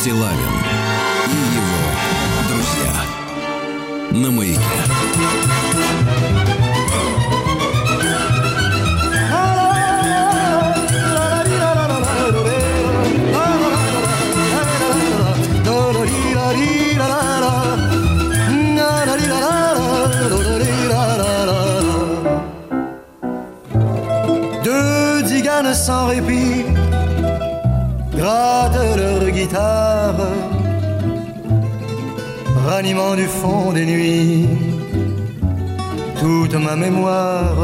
Стилавин и его друзья на маяке. Guitare, ranimant du fond des nuits toute ma mémoire,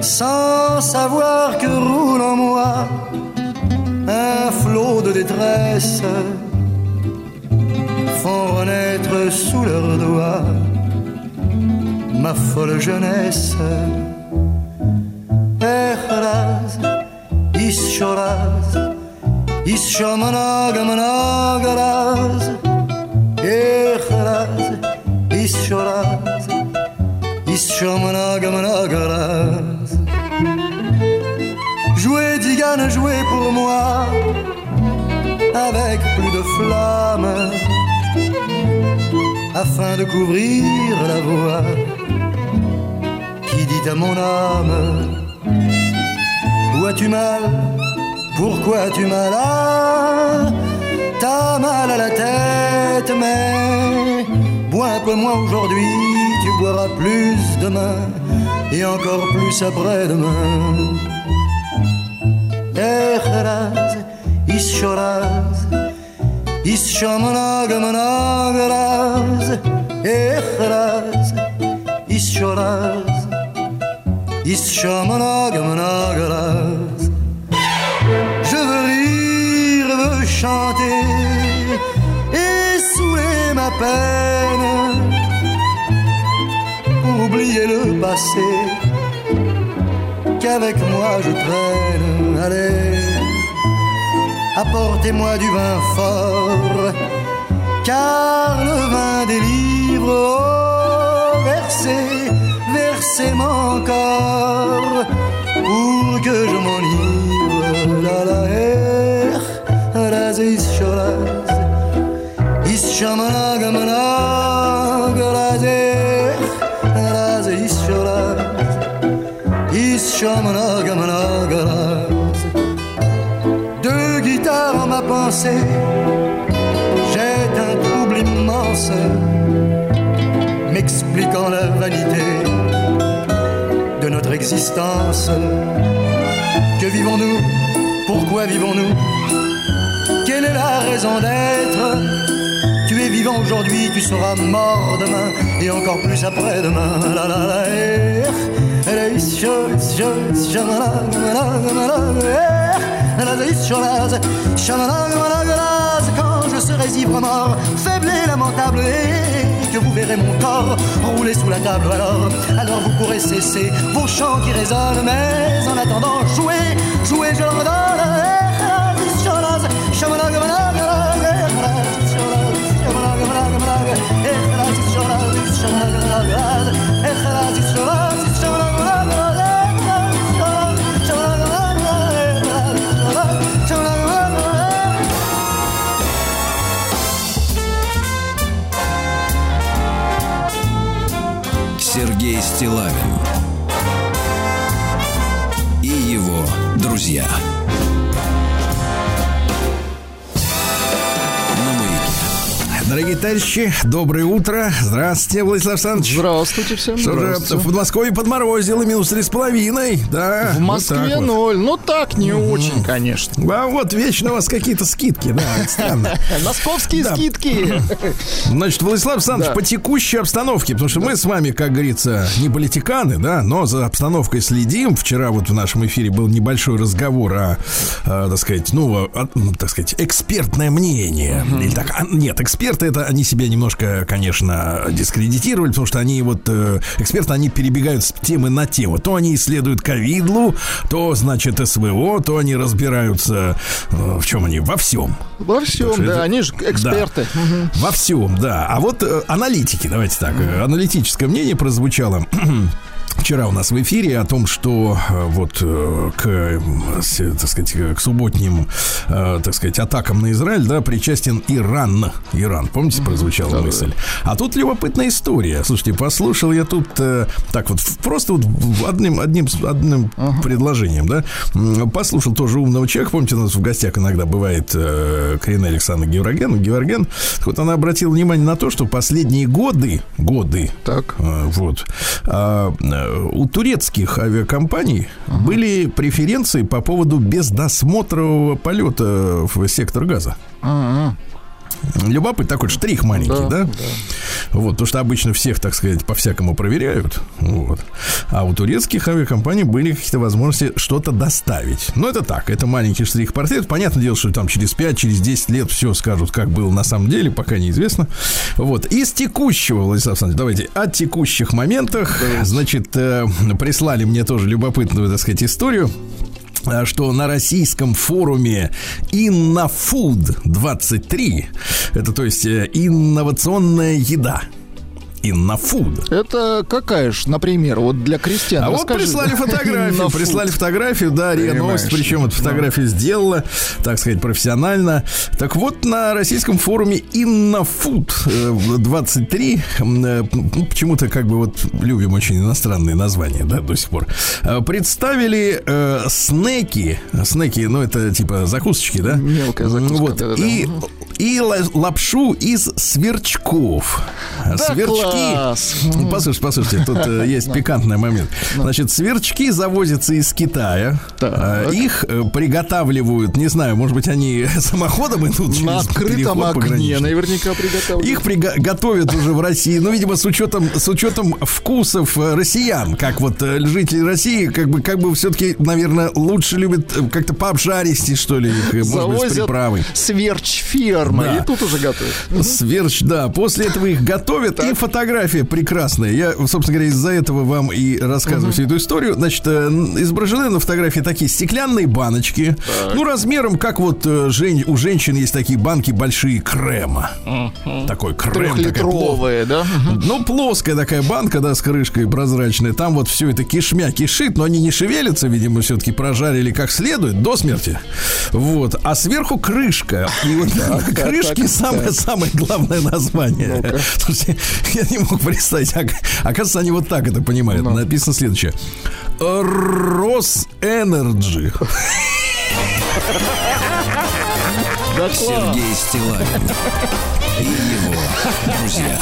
sans savoir que roule en moi un flot de détresse, font renaître sous leurs doigts ma folle jeunesse. Echraz, ischoraz, ischomanagamanagaraz, Echraz, ischoraz, ischomanagamanagaraz. Jouez, Digane, jouez pour moi, avec plus de flamme, afin de couvrir la voix qui dit à mon âme Où as-tu mal? Pourquoi as-tu mal Ah, T'as mal à la tête, mais bois un peu moins aujourd'hui, tu boiras plus demain et encore plus après-demain. Echraz, ischoraz, ischomanagamanagaraz, Echraz, ischoraz, ischomanagamanagaraz. Je chanter et saouler ma peine pour oublier le passé qu'avec moi je traîne. Allez, apportez-moi du vin fort, car le vin délivre. Oh, versez, versez-moi encore pour que je m'enivre. La la er, deux guitares en ma pensée J'ai un trouble immense. M'expliquant la vanité De notre existence. Que vivons-nous? Pourquoi vivons-nous? Quelle est la raison d'être Tu es vivant aujourd'hui, tu seras mort demain et encore plus après-demain. La la la eh, eh, eh, eh. Quand je serai ivre mort, faible et lamentable, et que vous verrez mon corps rouler sous la table, alors, alors vous pourrez cesser vos chants qui résonnent, mais en attendant, jouez, jouez, je redonne. Товарищи, доброе утро. Здравствуйте, Владислав Александрович. Здравствуйте всем. Что же, Здравствуйте. в Подмосковье подморозило минус три с половиной, да. В вот Москве вот. ноль. Ну так, не очень, конечно. А вот вечно у вас какие-то скидки, да, странно. Московские скидки. Значит, Владислав Александрович, по текущей обстановке, потому что мы с вами, как говорится, не политиканы, да, но за обстановкой следим. Вчера вот в нашем эфире был небольшой разговор о, э, так сказать, ну, м, так сказать, экспертное мнение. Или так, а, нет, эксперты это они себя немножко, конечно, дискредитировали, потому что они вот, э, эксперты, они перебегают с темы на тему. То они исследуют ковидлу, то, значит, СВО, то они разбираются, э, в чем они, во всем. Во всем, Потому да, это- они же эксперты. Мгм. Во всем, да. А вот э, аналитики, давайте так, э, аналитическое мнение прозвучало. вчера у нас в эфире о том, что э, вот э, к, э, так сказать, к субботним, так сказать, атакам на Израиль, да, причастен Иран. Иран, помните, прозвучала да, мысль? А тут любопытная история. Слушайте, послушал я тут так вот просто вот одним, одним, одним uh-huh. предложением, да, послушал тоже умного человека, помните, у нас в гостях иногда бывает Карина Александра Георген, Георген, вот она обратила внимание на то, что последние годы, годы, так. вот, а, у турецких авиакомпаний uh-huh. были преференции по поводу бездосмотрового полета в сектор газа. Uh-huh. Любопытный такой штрих маленький, да, да? да? Вот, потому что обычно всех, так сказать, по-всякому проверяют. Вот. А у турецких авиакомпаний были какие-то возможности что-то доставить. Но это так, это маленький штрих портрет. Понятное дело, что там через 5, через 10 лет все скажут, как было на самом деле, пока неизвестно. Вот. Из текущего, Владислав Александрович, давайте о текущих моментах. Значит, э, прислали мне тоже любопытную, так сказать, историю. Э, что на российском форуме InnoFood 23, это то есть э, инновационная еда, Иннофуд. Это какая ж, например, вот для крестьян? А вот прислали фотографию, прислали фотографию, да, РИА Новость, причем эту фотографию сделала, так сказать, профессионально. Так вот, на российском форуме Иннофуд 23, э, э, ну, почему-то как бы вот любим очень иностранные названия, да, до сих пор, э, представили э, снеки, снеки, ну, это типа закусочки, да? Мелкая закуска. Вот, да, да, и, и лапшу из сверчков. Да, Сверчки. Ну, послушайте, послушайте, тут э, есть пикантный момент. Значит, сверчки завозятся из Китая. Э, их э, приготавливают, не знаю, может быть, они самоходом идут На открытом огне наверняка приготавливают. Их готовят уже в России, ну, видимо, с учетом, с учетом вкусов россиян, как вот жители России, как бы, как бы все-таки, наверное, лучше любят как-то пообжаристи, что ли, их, может быть, с приправой. Сверч ферма, да. и тут уже готовят. Сверч, да. После этого их готовят и фотография прекрасная. Я, собственно говоря, из-за этого вам и рассказываю всю эту историю. Значит, э, изображены на фотографии такие стеклянные баночки. Ну, размером, как вот э, у женщин есть такие банки большие крема. Такой крем. Трехлитровые, да? Ну, плоская такая банка, да, с крышкой прозрачной. Там вот все это кишмя кишит, но они не шевелятся, видимо, все-таки прожарили как следует до смерти. Вот. А сверху крышка. И вот на крышке самое-самое главное название. Слушайте, я не мог представить. Оказывается, они вот так это понимают. Но. Написано следующее. Росэнерджи. Сергей Стилавин и его друзья.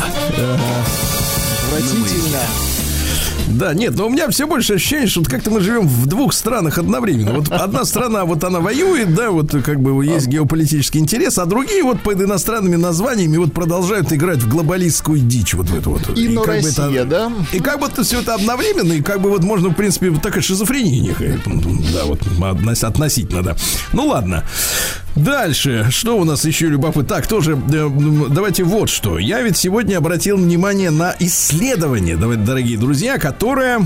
Отвратительно. Да, нет, но у меня все больше ощущение, что как-то мы живем в двух странах одновременно. Вот одна страна, вот она воюет, да, вот как бы есть геополитический интерес, а другие вот под иностранными названиями вот продолжают играть в глобалистскую дичь вот в эту вот. И, и Россия, это, да? И как будто все это одновременно, и как бы вот можно, в принципе, вот такая шизофрения некая, да, вот относительно, да. Ну ладно. Дальше, что у нас еще любопытно? Так, тоже, э, давайте вот что. Я ведь сегодня обратил внимание на исследование, давайте, дорогие друзья, которое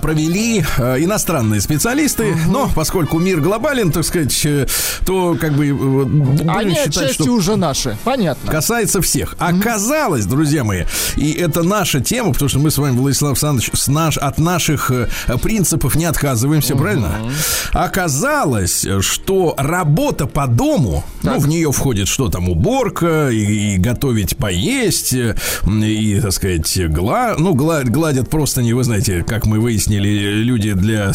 провели э, иностранные специалисты, угу. но поскольку мир глобален, так сказать, э, то как бы э, они считать, что уже наши, понятно. Касается всех. Угу. Оказалось, друзья мои, и это наша тема, потому что мы с вами, Владислав Александрович, с наш, от наших принципов не отказываемся, угу. правильно? Оказалось, что работа по дому, ну, так. ну, в нее входит что там, уборка, и, и готовить поесть, и, так сказать, гла, ну, гладят просто не, вы знаете, как мы выяснили, люди для,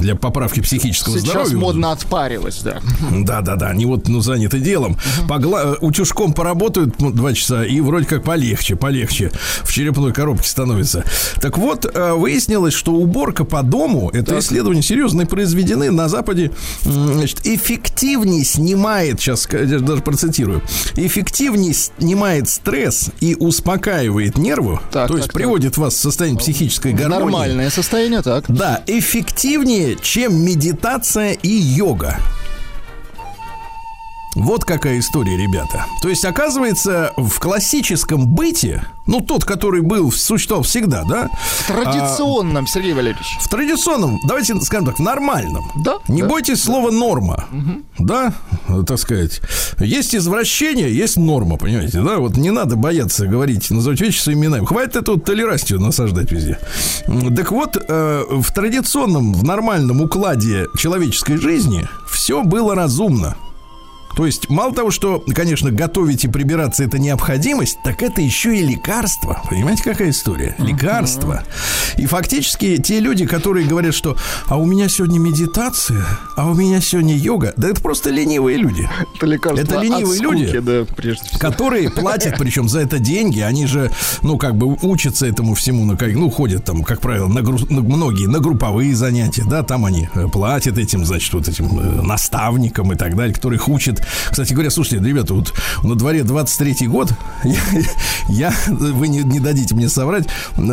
для поправки психического Сейчас здоровья. Сейчас модно отпаривать, да. Да, да, да. Они вот ну, заняты делом. Uh-huh. Погла... Утюжком поработают ну, два часа, и вроде как полегче, полегче. В черепной коробке становится. Так вот, э, выяснилось, что уборка по дому, это так. исследования серьезные произведены на Западе, значит, эффективнее снимает, сейчас даже процитирую, эффективнее снимает стресс и успокаивает нервы, так, то есть так, приводит так. вас в состояние психической гармонии. Нормально Состояние, так. Да, эффективнее, чем медитация и йога. Вот какая история, ребята. То есть, оказывается, в классическом быте, ну, тот, который был, существовал всегда, да? В традиционном, а, Сергей Валерьевич. В традиционном, давайте скажем так, в нормальном. Да. Не да. бойтесь слова норма. Угу. Да, так сказать. Есть извращение, есть норма, понимаете, да? Вот не надо бояться говорить, называть вещи своими именами. Хватит эту толерастию насаждать везде. Так вот, э, в традиционном, в нормальном укладе человеческой жизни все было разумно. То есть, мало того, что, конечно, готовить и прибираться это необходимость, так это еще и лекарство. Понимаете, какая история? Лекарство. И фактически те люди, которые говорят, что а у меня сегодня медитация, а у меня сегодня йога, да это просто ленивые люди. Это лекарство Это ленивые скуки, люди, да, прежде всего. которые платят, причем за это деньги. Они же, ну, как бы учатся этому всему, ну, как, ну ходят там, как правило, на, гру- на многие на групповые занятия, да, там они э, платят этим, значит, вот этим э, наставникам и так далее, которых учат кстати говоря, слушайте, ребята, вот на дворе 23-й год, я, я вы не, не дадите мне соврать,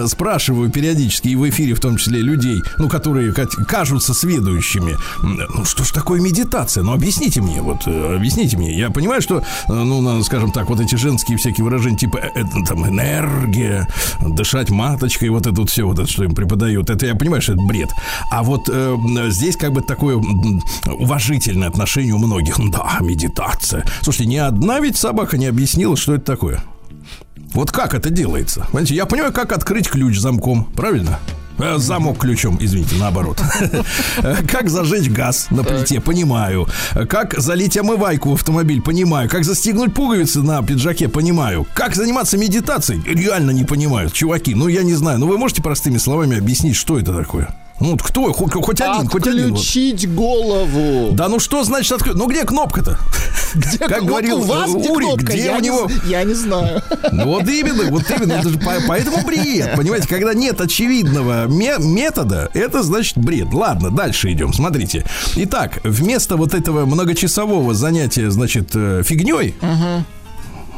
спрашиваю периодически и в эфире в том числе людей, ну, которые кажутся сведущими, ну, что ж такое медитация? Ну, объясните мне, вот, э, объясните мне. Я понимаю, что, э, ну, скажем так, вот эти женские всякие выражения, типа, это, там, энергия, дышать маточкой, вот это вот все, вот это, что им преподают, это я понимаю, что это бред. А вот э, здесь как бы такое уважительное отношение у многих. Ну, да, медитация. Слушайте, ни одна ведь собака не объяснила, что это такое. Вот как это делается? Понимаете, я понимаю, как открыть ключ замком, правильно? Замок ключом, извините, наоборот. Как зажечь газ на плите, понимаю. Как залить омывайку в автомобиль, понимаю. Как застегнуть пуговицы на пиджаке, понимаю. Как заниматься медитацией, реально не понимаю. Чуваки, ну я не знаю. Ну вы можете простыми словами объяснить, что это такое? Ну, вот кто? Хоть, хоть один, хоть один. Отключить голову. Да ну что значит отключить? Ну, где кнопка-то? Где как говорил у вас где Ури, кнопка? где я у него... Не, я не знаю. Ну, вот именно, вот именно. Это же поэтому бред. Понимаете, когда нет очевидного метода, это значит бред. Ладно, дальше идем. Смотрите. Итак, вместо вот этого многочасового занятия, значит, э, фигней, угу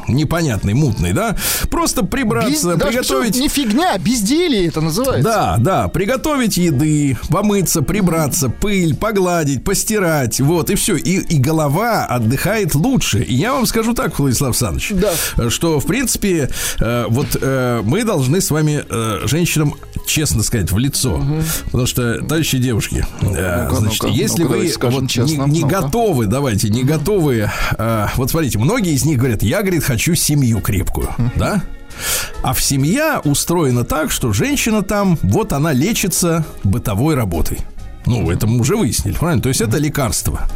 непонятный, мутный, да? Просто прибраться, Без, приготовить... Не фигня, безделье это называется. Да, да, приготовить еды, помыться, прибраться, пыль, погладить, постирать, вот, и все. И, и голова отдыхает лучше. И я вам скажу так, Владислав Александрович, да. что, в принципе, э, вот э, мы должны с вами э, женщинам честно сказать в лицо. Угу. Потому что, товарищи девушки, э, ну значит, ну если ну вы вот, честно, не, не готовы, давайте, не готовы, э, вот смотрите, многие из них говорят, я, говорит, хочу семью крепкую, да? А в семья устроена так, что женщина там, вот она лечится бытовой работой. Ну, это мы уже выяснили, правильно? То есть это лекарство.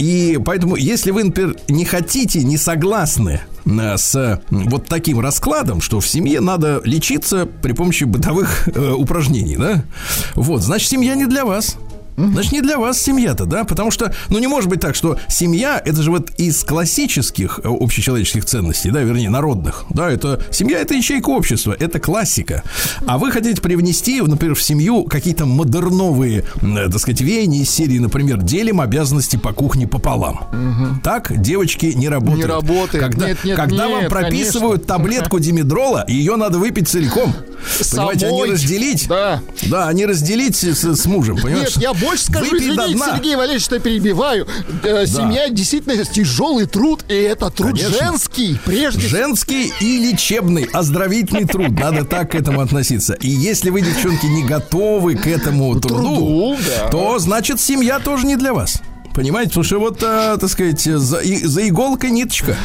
И поэтому, если вы, например, не хотите, не согласны э, с вот таким раскладом, что в семье надо лечиться при помощи бытовых э, упражнений, да? Вот, значит, семья не для вас. Значит, не для вас семья-то, да? Потому что, ну, не может быть так, что семья, это же вот из классических э, общечеловеческих ценностей, да, вернее, народных, да, это семья, это ячейка общества, это классика. А вы хотите привнести, например, в семью какие-то модерновые, э, так сказать, веяния из серии, например, делим обязанности по кухне пополам. Угу. Так девочки не работают. Не работает. Когда, нет, нет, когда нет, вам прописывают конечно. таблетку димедрола, ее надо выпить целиком. Понимаете, Самой. а не разделить. Да. Да, а не разделить с, с мужем, понимаешь? Нет, я больше скажу, Выпей извините, Сергей Валерьевич, что я перебиваю. Э, да. Семья действительно тяжелый труд, и это труд Конечно. женский, прежде Женский и лечебный, оздоровительный труд. Надо так к этому относиться. И если вы, девчонки, не готовы к этому труду, труду да. то значит семья тоже не для вас. Понимаете, потому что вот, а, так сказать, за, и, за иголкой ниточка.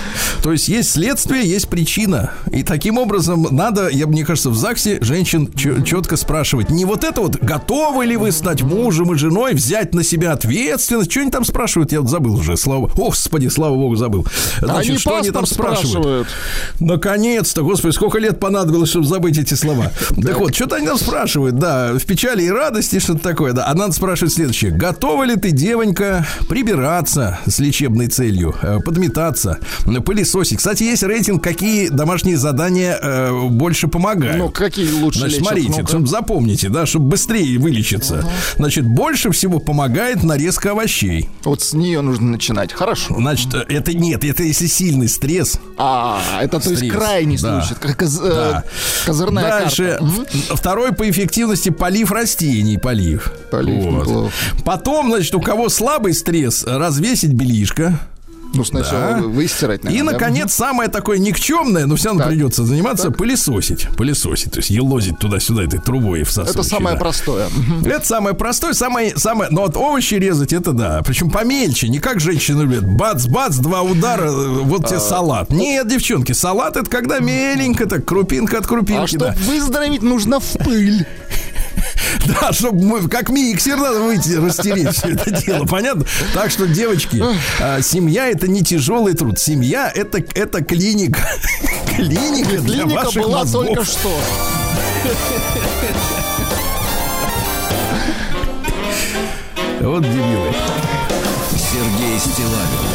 То есть есть следствие, есть причина. И таким образом надо, я мне кажется, в ЗАГСе женщин четко спрашивать. Не вот это вот, готовы ли вы стать мужем и женой, взять на себя ответственность. Что они там спрашивают? Я вот забыл уже. Слава... Господи, слава богу, забыл. Значит, они что они там спрашивают? спрашивают? Наконец-то, господи, сколько лет понадобилось, чтобы забыть эти слова. Так вот, что-то они там спрашивают, да, в печали и радости что-то такое, да. А надо спрашивать следующее. Готова ли ты, девонька, прибираться с лечебной целью, э, подметаться, пылесосить. Кстати, есть рейтинг, какие домашние задания э, больше помогают. Ну, какие лучше Значит, лечат, смотрите, ну запомните, да, чтобы быстрее вылечиться. Угу. Значит, больше всего помогает нарезка овощей. Вот с нее нужно начинать. Хорошо. Значит, э, это нет, это если сильный стресс. А, это то есть крайний да. случай, как коз, да. козырная Дальше, карта. Угу. второй по эффективности полив растений, полив. Полив, вот. Потом, значит, у кого слабый стресс, развесить белишко. Ну, сначала Да. выстирать, И, наверное, да? наконец, самое такое никчемное, но все равно Так. придется заниматься, пылесосить. Пылесосить, то есть елозить туда-сюда этой трубой и всасывать. Это самое да. простое. Это самое простое, самое, самое, но вот овощи резать, это да. Причем помельче, не как женщины любят. Бац-бац, два удара, э, вот А, тебе салат. Нет, девчонки, салат это когда меленько, так крупинка от А крупинки, чтобы да. выздороветь, нужно в пыль. Да, чтобы мы, как миксер надо выйти, растереть все это дело, понятно? Так что, девочки, а, семья это не тяжелый труд. Семья это, это клиника. Клиника для Клиника ваших была мозгов. только что. Вот дебилы. Сергей Стилавин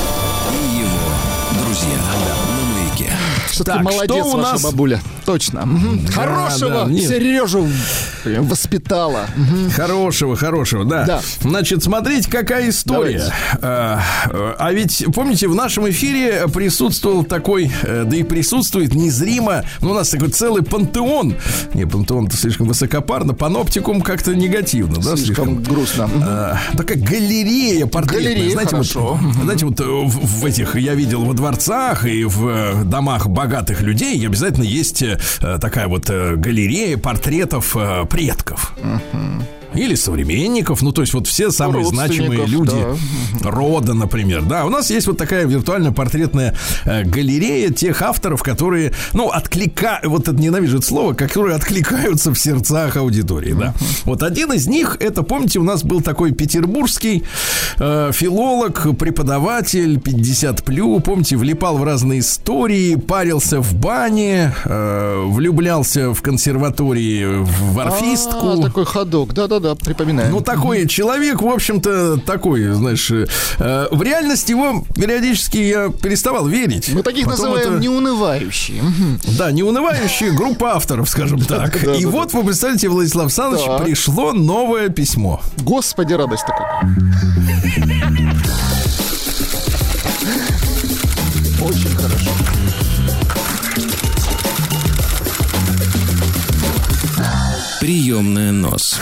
и его друзья на маяке. Все-таки Так, молодец что у ваша нас? бабуля. Точно. Мгм. Хорошего да, нет. Сережу воспитала. Хорошего, хорошего, да. Да. Значит, смотрите, какая история. А, а ведь, помните, в нашем эфире присутствовал такой, э, да и присутствует незримо, ну, у нас такой целый пантеон. Не, пантеон это слишком высокопарно, паноптикум как-то негативно, да, Слишком слишком. грустно. А, такая галерея портретная. Галерея, знаете, хорошо. Вот, знаете, вот в, в этих я видел во дворцах и в домах богатых людей обязательно есть такая вот э, галерея портретов э, предков. Или современников, ну то есть вот все самые значимые люди рода, например. Да, у нас есть вот такая виртуальная портретная э, галерея тех авторов, которые, ну, отклика, вот это ненавижу это слово, которые откликаются в сердцах аудитории, да. Вот один из них, это, помните, у нас был такой петербургский э, филолог, преподаватель, 50 плю, помните, влипал в разные истории, парился в бане, э, влюблялся в консерватории в орфистку. А, такой ходок. Да-да-да, припоминаю. Ну, такой человек, в общем-то, такой, знаешь, э, в реальность его периодически я переставал верить. Мы таких Потом называем это- неунывающие. Да, неунывающая группа авторов, скажем так. Да, И да, вот, вы представляете, Владислав Александрович, пришло новое письмо. Господи, радость такая. Очень хорошо. Приемная нос.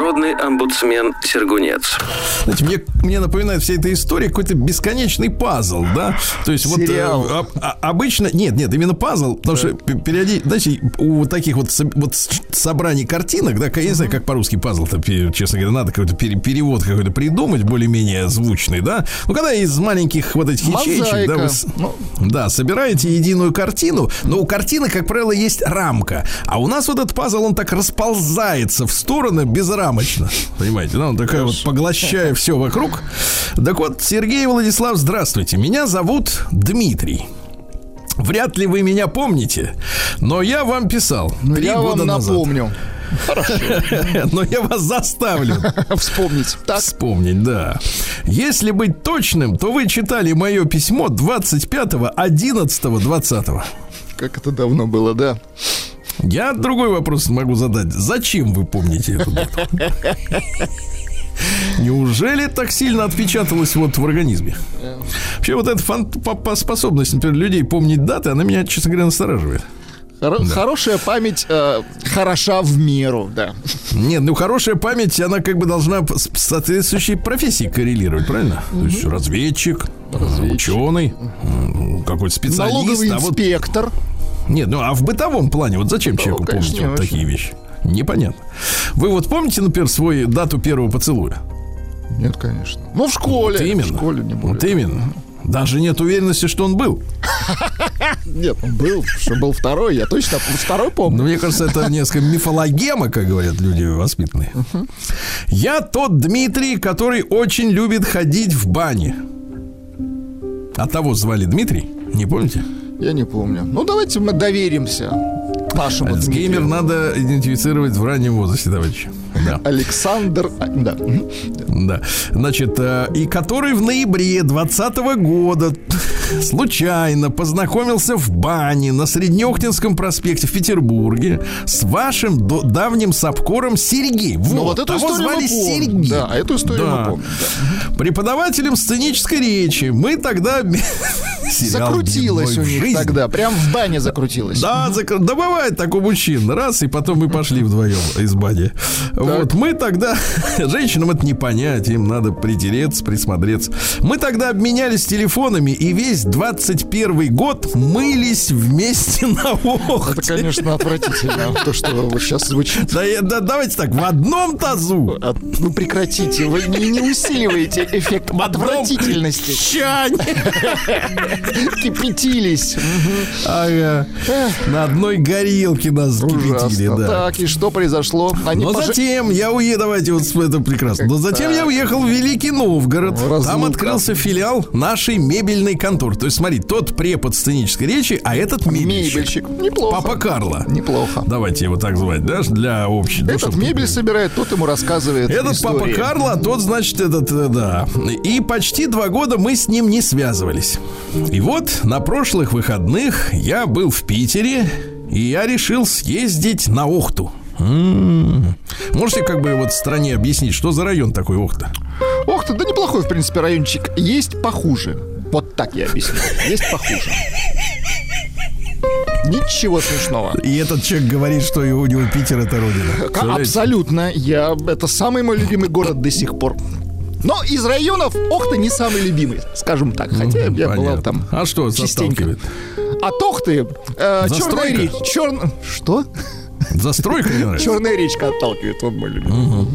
Народный омбудсмен Сергунец. Знаете, мне, мне напоминает вся эта история какой-то бесконечный пазл, да? То есть вот э, Сериал. а- а- обычно... Нет, нет, именно пазл, потому что периодически... Знаете, у таких вот, вот собраний картинок, да, я не знаю, как по-русски пазл-то, честно говоря, надо какой-то пере- перевод какой-то придумать, более-менее звучный, да? Ну, когда из маленьких вот этих ячеечек, да, вы Ну. да, собираете единую картину, но у картины, как правило, есть рамка. А у нас вот этот пазл, он так расползается в стороны безрамочно. Понимаете, да? Он такая вот поглощая все вокруг. Так вот, Сергей Владислав, здравствуйте. Меня зовут Дмитрий. Вряд ли вы меня помните, но я вам писал Ну, я года вам назад. напомню. Но я вас заставлю Вспомнить. Так, вспомнить, да. Если быть точным, то вы читали мое письмо 25 11 20 как это давно было, да. Я другой вопрос могу задать. Зачем вы помните эту дату? Неужели так сильно отпечаталось вот в организме? Вообще вот эта фан- по- по- способность, например, людей помнить даты, она меня, честно говоря, настораживает. Хоро- Хорошая память э, хороша в меру, да. Нет, ну хорошая память, она как бы должна с соответствующей профессией коррелировать, правильно? То есть разведчик, ученый, м, какой-то специалист. Налоговый а вот инспектор. Нет, ну а в бытовом плане, вот зачем человеку конечно, помнить вот такие вещи? Непонятно. Вы вот помните, например, свою дату первого поцелуя? Нет, конечно. Ну, в школе. Вот именно. В школе не более. Вот именно. Даже нет уверенности, что он был. Нет, он был, что был второй, я точно второй Но помню. мне кажется, это несколько мифологема, как говорят люди воспитанные. Я тот Дмитрий, который очень любит ходить в бане. А того звали Дмитрий? Не помните? Я не помню. Ну, давайте мы доверимся нашему Альцгеймер Дмитрию. надо идентифицировать в раннем возрасте, товарищи. Да. Александр... а, Да. Да. Значит, э, и который в ноябре 2020 года случайно познакомился в бане на Среднеохтинском проспекте в Петербурге с вашим давним сапкором Сергеем. Ну, вот эту того звали. Сергей. Да, эту историю Да. мы помним. да. Преподавателем сценической речи. Мы тогда... Закрутилось у них жизнь. тогда, прям в бане закрутилось. Да, зак... да бывает так у мужчин. Раз, и потом мы пошли вдвоем из бани. Вот мы тогда, женщинам это не понять, им надо притереться, присмотреться. Мы тогда обменялись телефонами, и весь 21 год мылись вместе на охте. Это, конечно, отвратительно, то, что вот сейчас звучит. Да, да, давайте так, в одном тазу. Ну, прекратите, вы не, не усиливаете эффект отвратительности. Чань! Кипятились. Ага. На одной горелке нас кипятили, да. Так, и что произошло? Но затем я уеду, давайте вот это прекрасно. Но затем я уехал в Великий Новгород. Там открылся филиал нашей мебельной конторы. То есть, смотри, тот препод сценической речи, а этот мебельщик. Неплохо. Папа Карла. Неплохо. Давайте его так звать, да, для общей. Этот мебель собирает, тот ему рассказывает Этот папа Карла, тот, значит, этот, э, да. И почти два года мы с ним не связывались. И вот на прошлых выходных я был в Питере, и я решил съездить на Охту. М-м-м. Можете как бы вот стране объяснить, что за район такой Охта? Охта, да неплохой, в принципе, райончик. Есть похуже. Вот так я объясню. Есть похуже. Ничего смешного. И этот человек говорит, что у него Питер это родина. Абсолютно. Я это самый мой любимый город до сих пор. Но из районов Охта не самый любимый, скажем так. Хотя ну, я понятно. бывал там А что частенько. От Охты э, черная речь. Чер... Что? Застройка не нравится? Черная речка отталкивает, он мой любимый.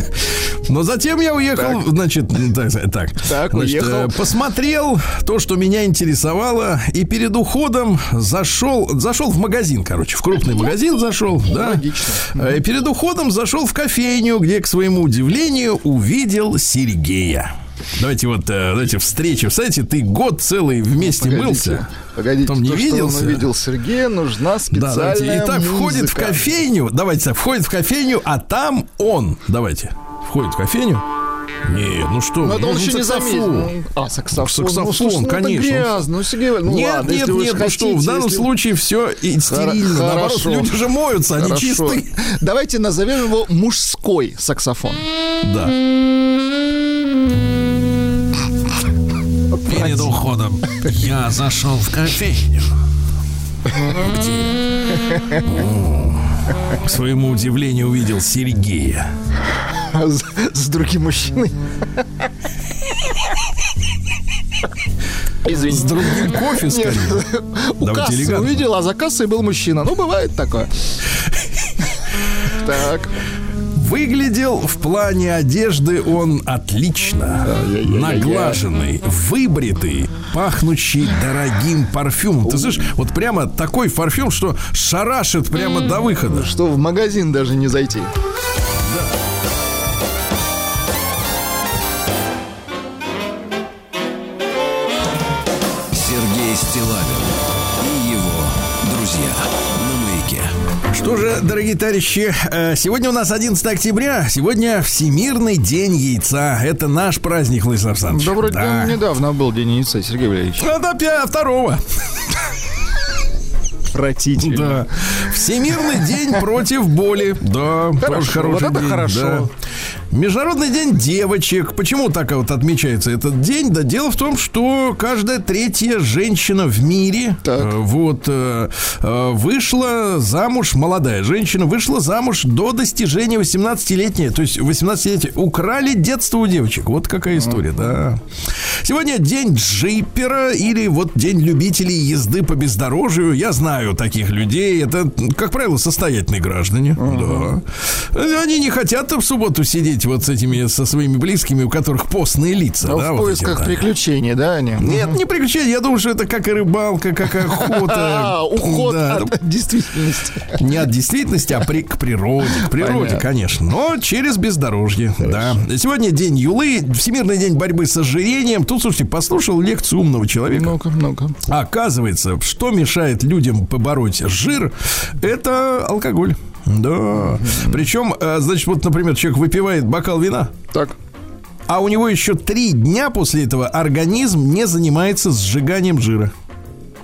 Но затем я уехал, так. значит, так, так, так значит, уехал. Э, посмотрел то, что меня интересовало, и перед уходом зашел, зашел в магазин, короче, в крупный магазин зашел, да. Логично. Э, и перед уходом зашел в кофейню, где, к своему удивлению, увидел Сергея. Давайте вот, э, давайте встречу. Кстати, ты год целый вместе ну, мылся. Погодите, Потом не то, виделся. Что он увидел Сергея, нужна специальная да, давайте. Итак, входит в кофейню. Давайте, входит в кофейню, а там он. Давайте. Входит в кофейню. Нет, ну что, ну, это он еще не заметил. Ну, а, саксофон. Саксофон, ну, ну, конечно. грязно. Ну, Сергей, ну, нет, ладно, нет, нет, ну что, в данном если... случае все и стерильно. Хорошо. Наоборот, люди же моются, Хорошо. они чистые. Давайте назовем его мужской саксофон. Да. Перед уходом я зашел в кофейню. Где? К своему удивлению увидел Сергея. С, с другим мужчиной. Извините. С другим кофе, скорее. У кассы увидел, а за кассой был мужчина. Ну, бывает такое. Так. Выглядел в плане одежды он отлично. Наглаженный, выбритый, пахнущий дорогим парфюмом. Ты слышишь, вот прямо такой парфюм, что шарашит прямо до выхода. Что в магазин даже не зайти. Дорогие товарищи, э, сегодня у нас 11 октября, сегодня Всемирный день яйца. Это наш праздник, Владислав Александрович. Да, вроде да. недавно был день яйца, Сергей Валерьевич. Это второго отвратительно. Да. Всемирный день против боли. Да, хорошо, тоже хороший вот день. хорошо. Да. Международный день девочек. Почему так вот отмечается этот день? Да дело в том, что каждая третья женщина в мире так. Э, вот э, э, вышла замуж, молодая женщина вышла замуж до достижения 18-летней, то есть 18-летия. Украли детство у девочек. Вот какая история, да. Сегодня день джипера или вот день любителей езды по бездорожью. Я знаю таких людей. Это, как правило, состоятельные граждане. Да. Они не хотят в субботу сидеть вот с этими, со своими близкими, у которых постные лица. Но ну, да, в поисках вот эти, приключений, да, они? Нет, не приключения. Я думаю, что это как и рыбалка, как охота. А, уход от действительности. Не от действительности, а к природе. К природе, конечно. Но через бездорожье. Да. Сегодня день Юлы, Всемирный день борьбы с ожирением. Тут, слушайте, послушал лекцию умного человека. Много, много. Оказывается, что мешает людям побороть жир, это алкоголь. Да. Mm-hmm. Причем, э, значит, вот, например, человек выпивает бокал вина. Так. А у него еще три дня после этого организм не занимается сжиганием жира.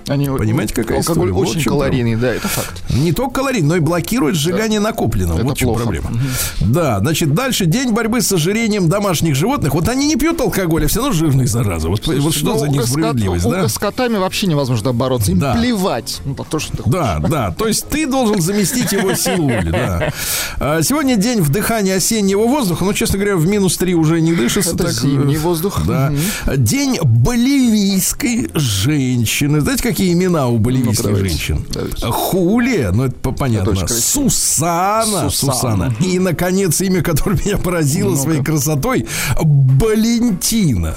Они, Понимаете, какая алкоголь история? очень вот калорийный, да, это факт. Не только калорий, но и блокирует сжигание да. накопленного. Это вот плохо. проблема. Угу. Да, значит, дальше день борьбы с ожирением домашних животных. Вот они не пьют алкоголь, а все равно жирные, зараза. Вот, Слушай, вот что ну, за несправедливость, да? С котами вообще невозможно бороться. Им да. плевать на то, что ты Да, да. То есть ты должен заместить его силой, да. А, сегодня день вдыхания осеннего воздуха. Ну, честно говоря, в минус 3 уже не дышится. Это так, зимний воздух. Да. Угу. День боливийской женщины. Знаете, какие имена у боливийских ну, женщин? Давайте. Хулия, ну это понятно. Сусана. Сусана. Сусана. И, наконец, имя, которое меня поразило ну своей красотой, Валентина.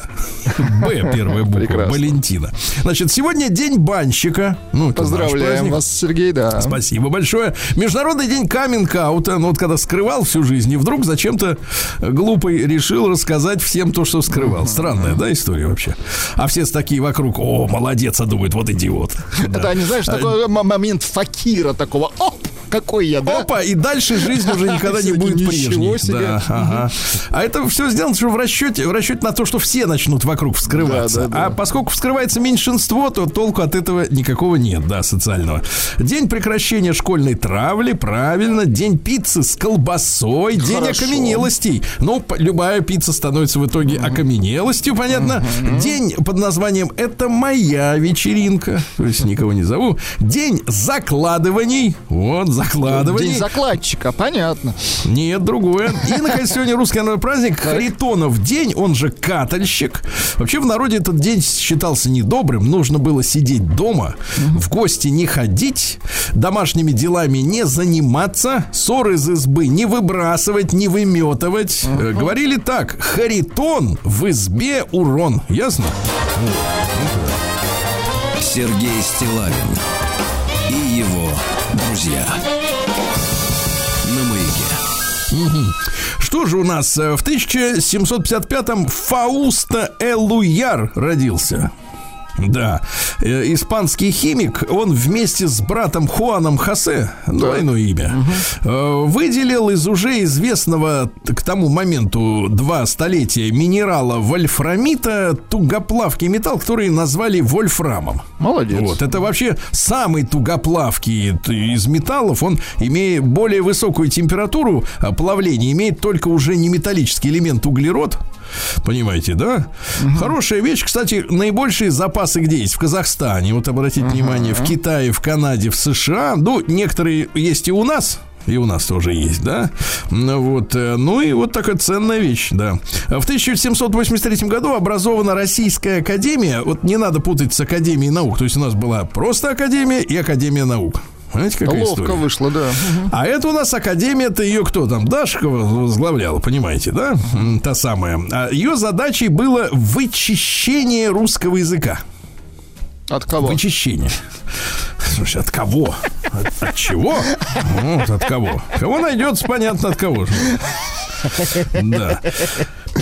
Б первая буква. Валентина. Значит, сегодня день банщика. Ну, Поздравляем вас, Сергей, да. Спасибо большое. Международный день каминг-аута. Ну, вот когда скрывал всю жизнь, и вдруг зачем-то глупый решил рассказать всем то, что скрывал. Странная, да, история вообще. А все такие вокруг, о, молодец, а думают, вот идиот. Это, не знаешь, такой а, момент факира такого, оп, какой я, да? Опа, и дальше жизнь уже никогда не будет прежней. Да, ага. А это все сделано что в расчете, в расчете на то, что все начнут вокруг вскрываться. Да, да, да. А поскольку вскрывается меньшинство, то толку от этого никакого нет, да, социального. День прекращения школьной травли, правильно. День пиццы с колбасой, Хорошо. день окаменелостей. Ну, любая пицца становится в итоге окаменелостью, понятно. День под названием «Это моя вечеринка». То есть никого не зову. День закладываний. Вот, закладываний. День закладчика, понятно. Нет, другое. И, наконец, сегодня русский народный праздник Харитонов день, он же катальщик. Вообще в народе этот день считался недобрым. Нужно было сидеть дома, в гости не ходить, домашними делами не заниматься, ссоры из избы не выбрасывать, не выметывать. Uh-huh. Говорили так, Харитон в избе урон. Ясно? Сергей Стилавин и его друзья. На маяке. Что же у нас? В 1755-м Фауста Элуяр родился. Да. Э, испанский химик, он вместе с братом Хуаном Хосе, двойное имя, угу. выделил из уже известного к тому моменту два столетия минерала вольфрамита тугоплавкий металл, который назвали вольфрамом. Молодец. Вот. Это вообще самый тугоплавкий из металлов. Он, имея более высокую температуру а, плавления, имеет только уже не металлический элемент углерод, Понимаете, да? Угу. Хорошая вещь. Кстати, наибольшие запасы где есть? В Казахстане. Вот обратите угу. внимание, в Китае, в Канаде, в США. Ну, некоторые есть и у нас, и у нас тоже есть, да. Вот, э, ну и вот такая ценная вещь, да. В 1783 году образована Российская Академия. Вот не надо путать с Академией наук. То есть у нас была просто Академия и Академия наук. Понимаете, какая Ловко история? вышло, да. А это у нас Академия-то ее кто там? Дашкова возглавляла, понимаете, да? Та самая. А ее задачей было вычищение русского языка. От кого? Вычищение. Слушай, от кого? От, от чего? Вот, от кого? Кого найдется, понятно, от кого. Да.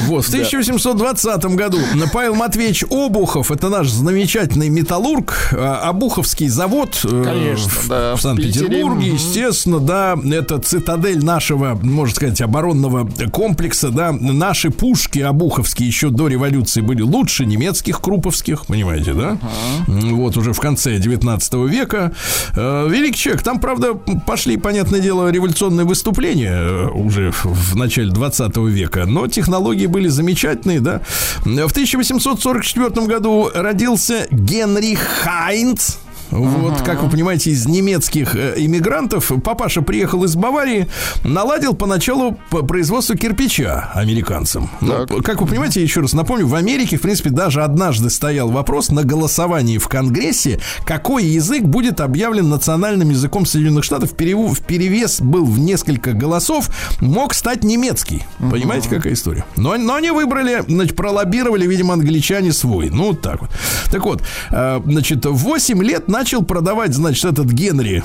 Вот, в 1820 году Павел Матвеевич Обухов, это наш замечательный металлург, а, Обуховский завод э, Конечно, в, да, в Санкт-Петербурге, естественно, да, это цитадель нашего, можно сказать, оборонного комплекса, да, наши пушки обуховские еще до революции были лучше немецких круповских, понимаете, да? Uh-huh. Вот уже в конце 19 века. Э, великий человек, там, правда, пошли, понятное дело, революционные выступления э, уже в начале 20 века, но технологии были замечательные, да. В 1844 году родился Генри Хайнц. Вот, как вы понимаете, из немецких э, иммигрантов папаша приехал из Баварии, наладил поначалу производство кирпича американцам. Ну, как вы понимаете, еще раз напомню, в Америке, в принципе, даже однажды стоял вопрос на голосовании в Конгрессе, какой язык будет объявлен национальным языком Соединенных Штатов. В перевес был в несколько голосов, мог стать немецкий. Понимаете, какая история? Но, но они выбрали, значит, пролоббировали, видимо, англичане свой. Ну, вот так вот. Так вот, э, значит, 8 лет начал продавать, значит, этот Генри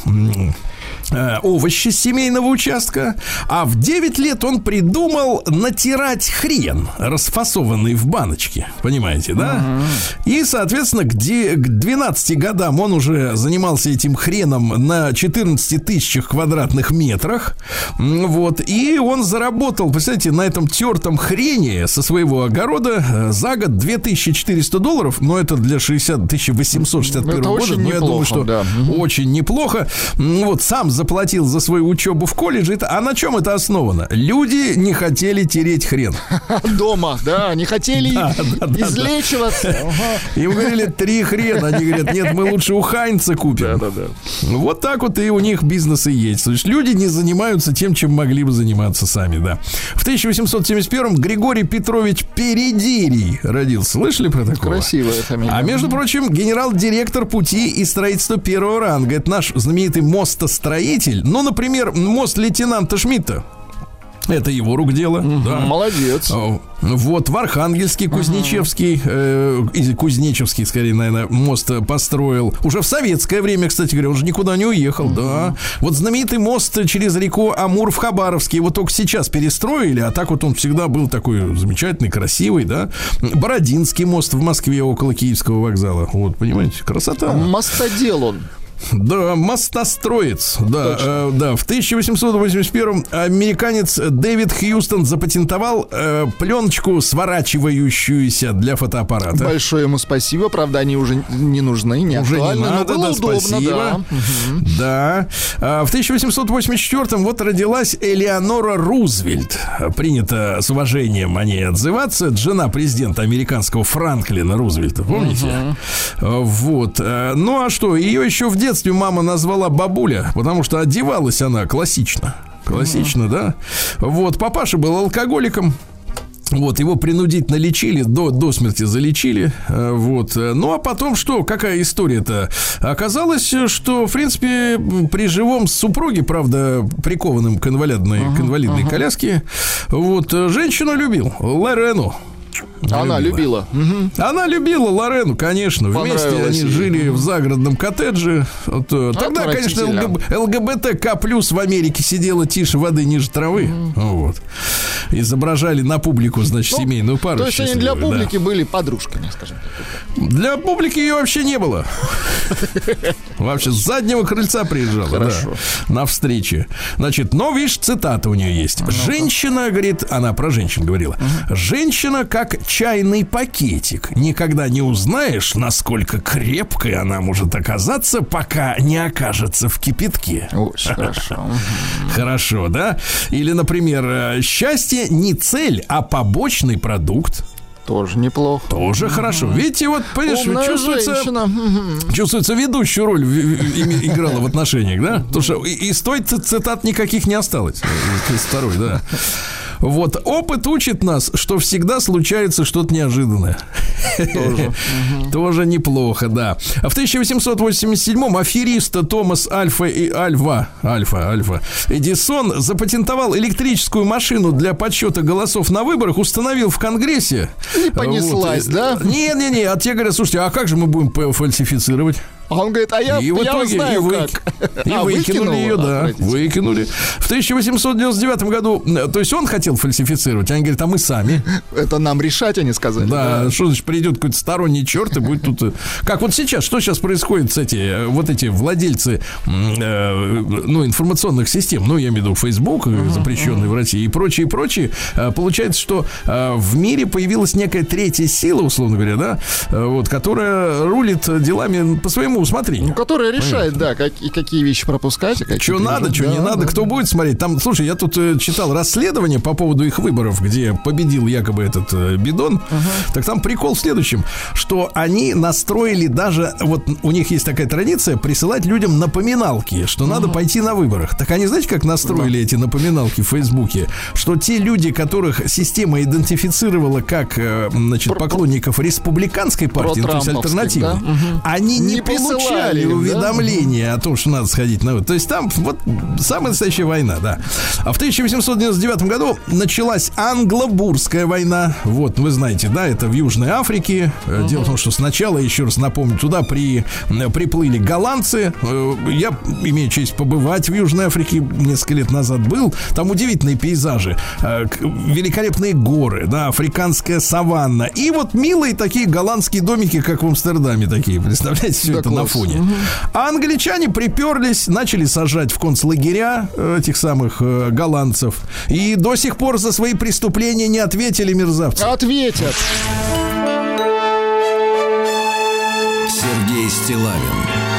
овощи с семейного участка, а в 9 лет он придумал натирать хрен, расфасованный в баночке, понимаете, да? Uh-huh. И, соответственно, где, к 12 годам он уже занимался этим хреном на 14 тысячах квадратных метрах, вот, и он заработал, представляете, на этом тертом хрене со своего огорода э, за год 2400 долларов, но это для 60 1861 это года, но я думаю, что да. очень неплохо. Вот, сам заплатил за свою учебу в колледже. А на чем это основано? Люди не хотели тереть хрен. Дома, да, не хотели да, да, излечиваться. Да. Им говорили, три хрена. Они говорят, нет, мы лучше у Хайнца купим. Да, да, да. Вот так вот и у них бизнес и есть. То есть люди не занимаются тем, чем могли бы заниматься сами, да. В 1871 Григорий Петрович Передирий родился. Слышали про такого? Красивая фамилия. А между прочим, генерал-директор пути и строительства первого ранга. Это наш знаменитый мостостроитель строитель, ну, например, мост лейтенанта Шмидта. Это его рук дело. Угу, да. Молодец. Вот в Архангельске Кузнечевский, э, Кузнечевский, скорее, наверное, мост построил. Уже в советское время, кстати говоря, он же никуда не уехал, угу. да. Вот знаменитый мост через реку Амур в Хабаровске, его только сейчас перестроили, а так вот он всегда был такой замечательный, красивый, да. Бородинский мост в Москве около Киевского вокзала. Вот, понимаете, красота. Мостодел он. Да, мостостроец. Да, э, да. В 1881 американец Дэвид Хьюстон запатентовал э, пленочку, сворачивающуюся для фотоаппарата. Большое ему спасибо. Правда, они уже не нужны, не уже актуальны, не надо, да, удобно, спасибо. Да. да. А, в 1884 вот родилась Элеонора Рузвельт. Принято с уважением о ней отзываться. Жена президента американского Франклина Рузвельта, помните? Угу. Вот. Э, ну а что, ее еще в детстве детстве мама назвала бабуля, потому что одевалась она классично. Классично, mm-hmm. да? Вот, папаша был алкоголиком, вот, его принудительно лечили, до, до смерти залечили. Э, вот. Ну, а потом что? Какая история-то? Оказалось, что, в принципе, при живом супруге, правда, прикованным к инвалидной, uh-huh, к инвалидной uh-huh. коляске, вот, женщину любил, Лорену. Она любила. любила. Она любила Лорену, конечно. Вместе они жили в загородном коттедже. Вот, э, тогда, конечно, ЛГБ, ЛГБТК плюс в Америке сидела тише воды ниже травы. Mm. Вот. Изображали на публику, значит, ну, семейную пару. То есть они для публики да. были подружками, скажем так. Для публики ее вообще не было. Вообще с заднего крыльца приезжала. Хорошо. Да, на встрече. Значит, но, видишь, цитата у нее есть. Женщина, говорит, она про женщин говорила. Женщина как чайный пакетик. Никогда не узнаешь, насколько крепкой она может оказаться, пока не окажется в кипятке. Очень хорошо. Хорошо, да? Или, например, э, счастье не цель, а побочный продукт. Тоже неплохо. Тоже mm-hmm. хорошо. Видите, вот, понимаешь, чувствуется, чувствуется ведущую роль играла в отношениях, да? Потому что из той цитат никаких не осталось. Второй, да. Вот опыт учит нас, что всегда случается что-то неожиданное. Тоже. Тоже неплохо, да. А в 1887-м аферист Томас Альфа и Альфа, Альфа, Альфа, Эдисон запатентовал электрическую машину для подсчета голосов на выборах, установил в Конгрессе. И понеслась, вот. да? Не-не-не, а те говорят, слушайте, а как же мы будем фальсифицировать? А он говорит, а я, и в итоге я знаю, и, вы, как. и а, выкинули ее, да, выкинули. В 1899 году, то есть он хотел фальсифицировать, они говорят, а мы сами. Это нам решать, они сказали. Да, да. что значит, придет какой-то сторонний черт и будет тут... Э, как вот сейчас, что сейчас происходит с эти, э, вот эти владельцы, э, ну, информационных систем, ну, я имею в виду Facebook, uh-huh, запрещенный uh-huh. в России, и прочее, и прочее, получается, что в мире появилась некая третья сила, условно говоря, да, вот, которая рулит делами по своему своему усмотрению. Ну, которая решает, Понятно. да, как, какие вещи пропускать. А что надо, что да, не да, надо, да. кто будет смотреть. Там, слушай, я тут э, читал расследование по поводу их выборов, где победил якобы этот э, бидон. Uh-huh. Так там прикол в следующем, что они настроили даже, вот у них есть такая традиция, присылать людям напоминалки, что uh-huh. надо пойти на выборах. Так они, знаете, как настроили uh-huh. эти напоминалки в Фейсбуке? Что те люди, которых система идентифицировала как, э, значит, поклонников республиканской партии, ну, то есть альтернативы, да? uh-huh. они не, не получали уведомления да? о том, что надо сходить на... То есть там вот самая настоящая война, да. А в 1899 году началась англо-бурская война. Вот, вы знаете, да, это в Южной Африке. Угу. Дело в том, что сначала, еще раз напомню, туда при, приплыли голландцы. Э, я имею честь побывать в Южной Африке. Несколько лет назад был. Там удивительные пейзажи. Э, великолепные горы, да, африканская саванна. И вот милые такие голландские домики, как в Амстердаме такие. Представляете, все да это. На фоне. Угу. А англичане приперлись, начали сажать в концлагеря этих самых э, голландцев. И до сих пор за свои преступления не ответили мерзавцы. Ответят. Сергей Стилавин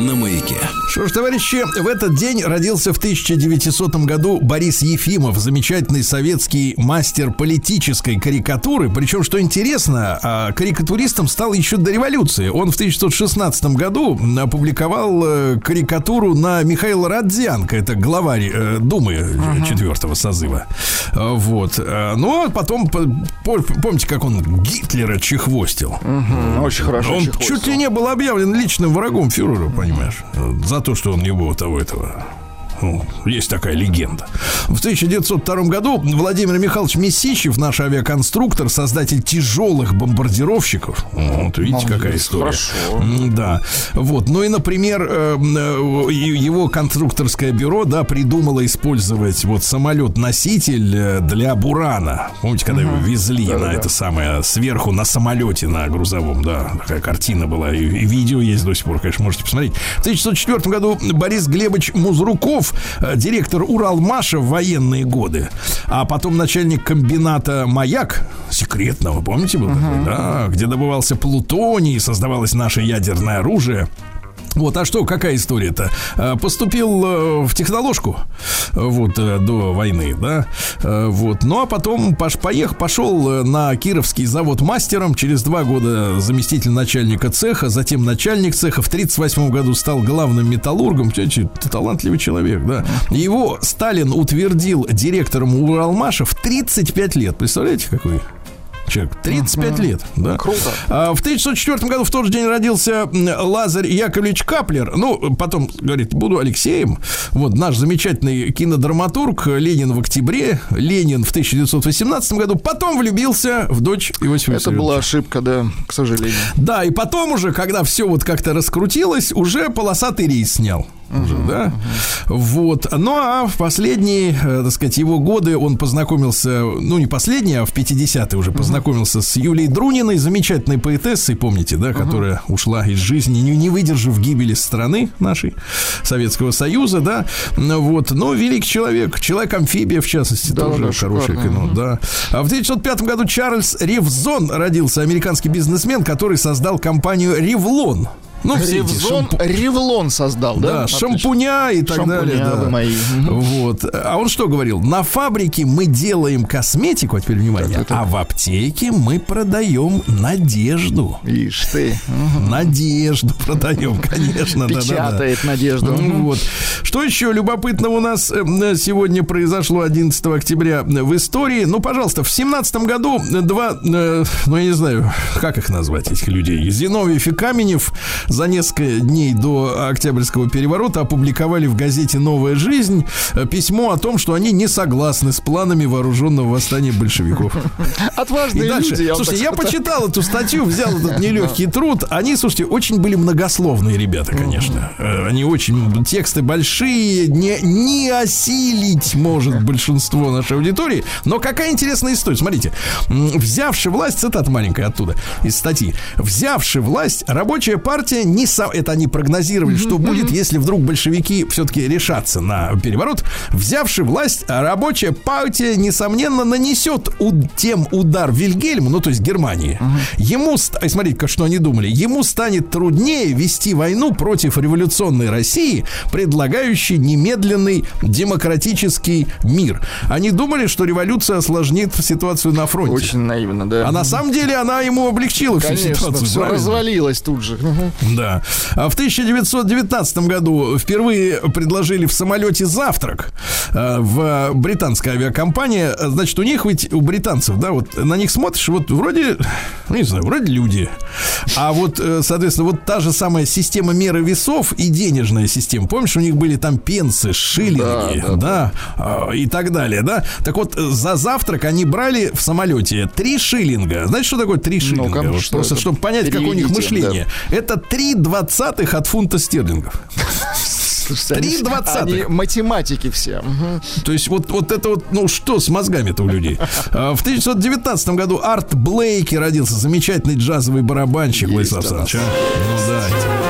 на маяке. Что ж, товарищи, в этот день родился в 1900 году Борис Ефимов, замечательный советский мастер политической карикатуры. Причем, что интересно, а, карикатуристом стал еще до революции. Он в 1916 году опубликовал э, карикатуру на Михаила Родзянко, это главарь э, Думы четвертого созыва. Вот. Ну, а потом, помните, как он Гитлера чехвостил? Угу, очень хорошо Он чехвостил. чуть ли не был объявлен личным врагом фюрера, понимаете? Понимаешь? За то, что он не был того этого есть такая легенда. В 1902 году Владимир Михайлович Месищев, наш авиаконструктор, создатель тяжелых бомбардировщиков. Вот, видите, какая история. Хорошо. Да. Вот. Ну и, например, э, э, его конструкторское бюро, да, придумало использовать вот самолет-носитель э, для Бурана. Помните, когда угу. его везли да, на да, это самое сверху на самолете на грузовом, да, такая картина была. И, и видео есть до сих пор, конечно, можете посмотреть. В 1904 году Борис Глебович Музруков Э, директор Уралмаша в военные годы, а потом начальник комбината «Маяк», секретного, помните, был uh-huh. такой, да, где добывался плутоний, создавалось наше ядерное оружие. Вот, а что, какая история-то? Э, поступил э, в техноложку вот э, до войны, да, вот. Ну а потом пош поех, пошел на Кировский завод мастером. Через два года заместитель начальника цеха, затем начальник цеха. В 38 году стал главным металлургом. Талантливый человек, да. Его Сталин утвердил директором Уралмаша в 35 лет. Представляете, какой человек. 35 uh-huh. лет. Да? Круто. А, в 1904 году в тот же день родился Лазарь Яковлевич Каплер. Ну, потом, говорит, буду Алексеем. Вот наш замечательный кинодраматург Ленин в октябре, Ленин в 1918 году. Потом влюбился в дочь Иосифа Это была ошибка, да, к сожалению. Да, и потом уже, когда все вот как-то раскрутилось, уже полосатый рейс снял уже, uh-huh, да? Uh-huh. Вот. Ну, а в последние, э, так сказать, его годы он познакомился, ну, не последние, а в 50-е уже uh-huh. познакомился с Юлией Друниной, замечательной поэтессой, помните, да, которая ушла из жизни, не, не выдержав гибели страны нашей, Советского Союза, да? Вот. Но великий человек, человек-амфибия, в частности, да, тоже да, хорошее кино, да. А в 1905 году Чарльз Ревзон родился, американский бизнесмен, который создал компанию «Ревлон». Ну, Ревзон, шампу... Ревлон создал, да? Да, шампуня и так шампуня далее. Да. Мои. Вот. А он что говорил? На фабрике мы делаем косметику, а теперь внимание, это... а в аптеке мы продаем надежду. Ишь ты. Надежду продаем, конечно. Печатает да, да, да. надежду. Вот. Что еще любопытного у нас э, сегодня произошло 11 октября в истории? Ну, пожалуйста, в 17 году два, э, ну, я не знаю, как их назвать, этих людей, Зиновьев и Каменев за несколько дней до Октябрьского переворота опубликовали в газете «Новая жизнь» письмо о том, что они не согласны с планами вооруженного восстания большевиков. Отважные И дальше. люди. Слушайте, я почитал эту статью, взял этот нелегкий труд. Они, слушайте, очень были многословные ребята, конечно. Э, они очень... Тексты большие, не, не осилить может большинство нашей аудитории. Но какая интересная история. Смотрите. Взявши власть, цитата маленькая оттуда, из статьи. Взявши власть, рабочая партия не сам, это они прогнозировали, что будет, если вдруг большевики все-таки решатся на переворот. Взявши власть, рабочая партия, несомненно, нанесет у, тем удар Вильгельму, ну, то есть Германии. Ему, смотрите-ка, что они думали, ему станет труднее вести войну против революционной России, предлагающей немедленный демократический мир. Они думали, что революция осложнит ситуацию на фронте. Очень наивно, да. А на самом деле она ему облегчила Конечно, всю ситуацию. Все развалилось тут же. Да. А в 1919 году впервые предложили в самолете завтрак э, в британской авиакомпании. Значит, у них ведь, у британцев, да, вот на них смотришь, вот вроде, ну, не знаю, вроде люди. А вот, э, соответственно, вот та же самая система меры весов и денежная система. Помнишь, у них были там пенсы, шиллинги, да, да, да, да, и так далее, да? Так вот, за завтрак они брали в самолете три шиллинга. Знаете, что такое три шиллинга? Ну, вот просто, это? чтобы понять, как у них мышление. Да. Это три двадцатых от фунта стерлингов. Три двадцатых. математики все. Угу. То есть вот, вот это вот, ну что с мозгами-то у людей? А, в 1919 году Арт Блейки родился, замечательный джазовый барабанщик, Владислав Александрович. А? Ну да.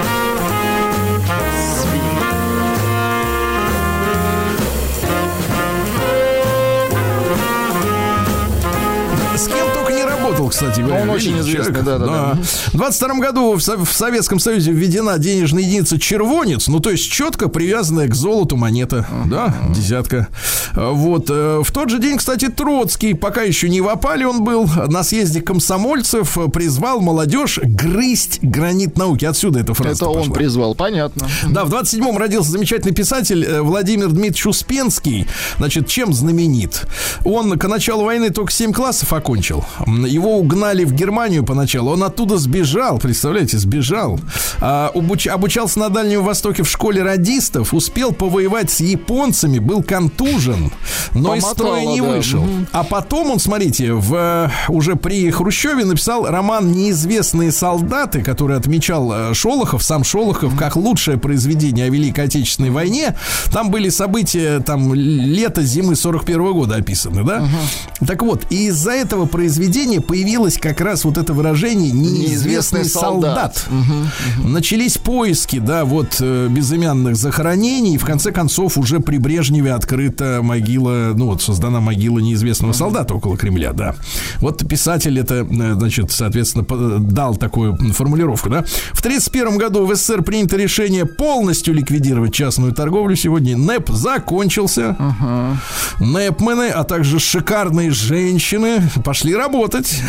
Кстати говоря. Он очень известный, да, да, да. В 22 году в, в Советском Союзе введена денежная единица червонец, ну, то есть четко привязанная к золоту монета, uh-huh. да, десятка. Вот. Э, в тот же день, кстати, Троцкий, пока еще не в опале он был, на съезде комсомольцев призвал молодежь грызть гранит науки. Отсюда эта фраза Это он призвал, понятно. Да, в 27-м родился замечательный писатель э, Владимир Дмитриевич Успенский. Значит, чем знаменит? Он к началу войны только 7 классов окончил. Его угнали в Германию поначалу. Он оттуда сбежал, представляете, сбежал. А, обуч, обучался на Дальнем Востоке в школе радистов, успел повоевать с японцами, был контужен, но Помотало, из строя не да. вышел. Угу. А потом он, смотрите, в, уже при Хрущеве написал роман «Неизвестные солдаты», который отмечал э, Шолохов, сам Шолохов, как лучшее произведение о Великой Отечественной войне. Там были события, там, лето, зимы 41 -го года описаны, да? Угу. Так вот, из-за этого произведения появилась появилось как раз вот это выражение неизвестный, солдат. солдат. Угу, угу. Начались поиски, да, вот э, безымянных захоронений. И в конце концов уже при Брежневе открыта могила, ну вот создана могила неизвестного солдата около Кремля, да. Вот писатель это, э, значит, соответственно, дал такую формулировку, да. В 1931 году в СССР принято решение полностью ликвидировать частную торговлю. Сегодня НЭП закончился. Угу. НЭПмены, а также шикарные женщины пошли работать.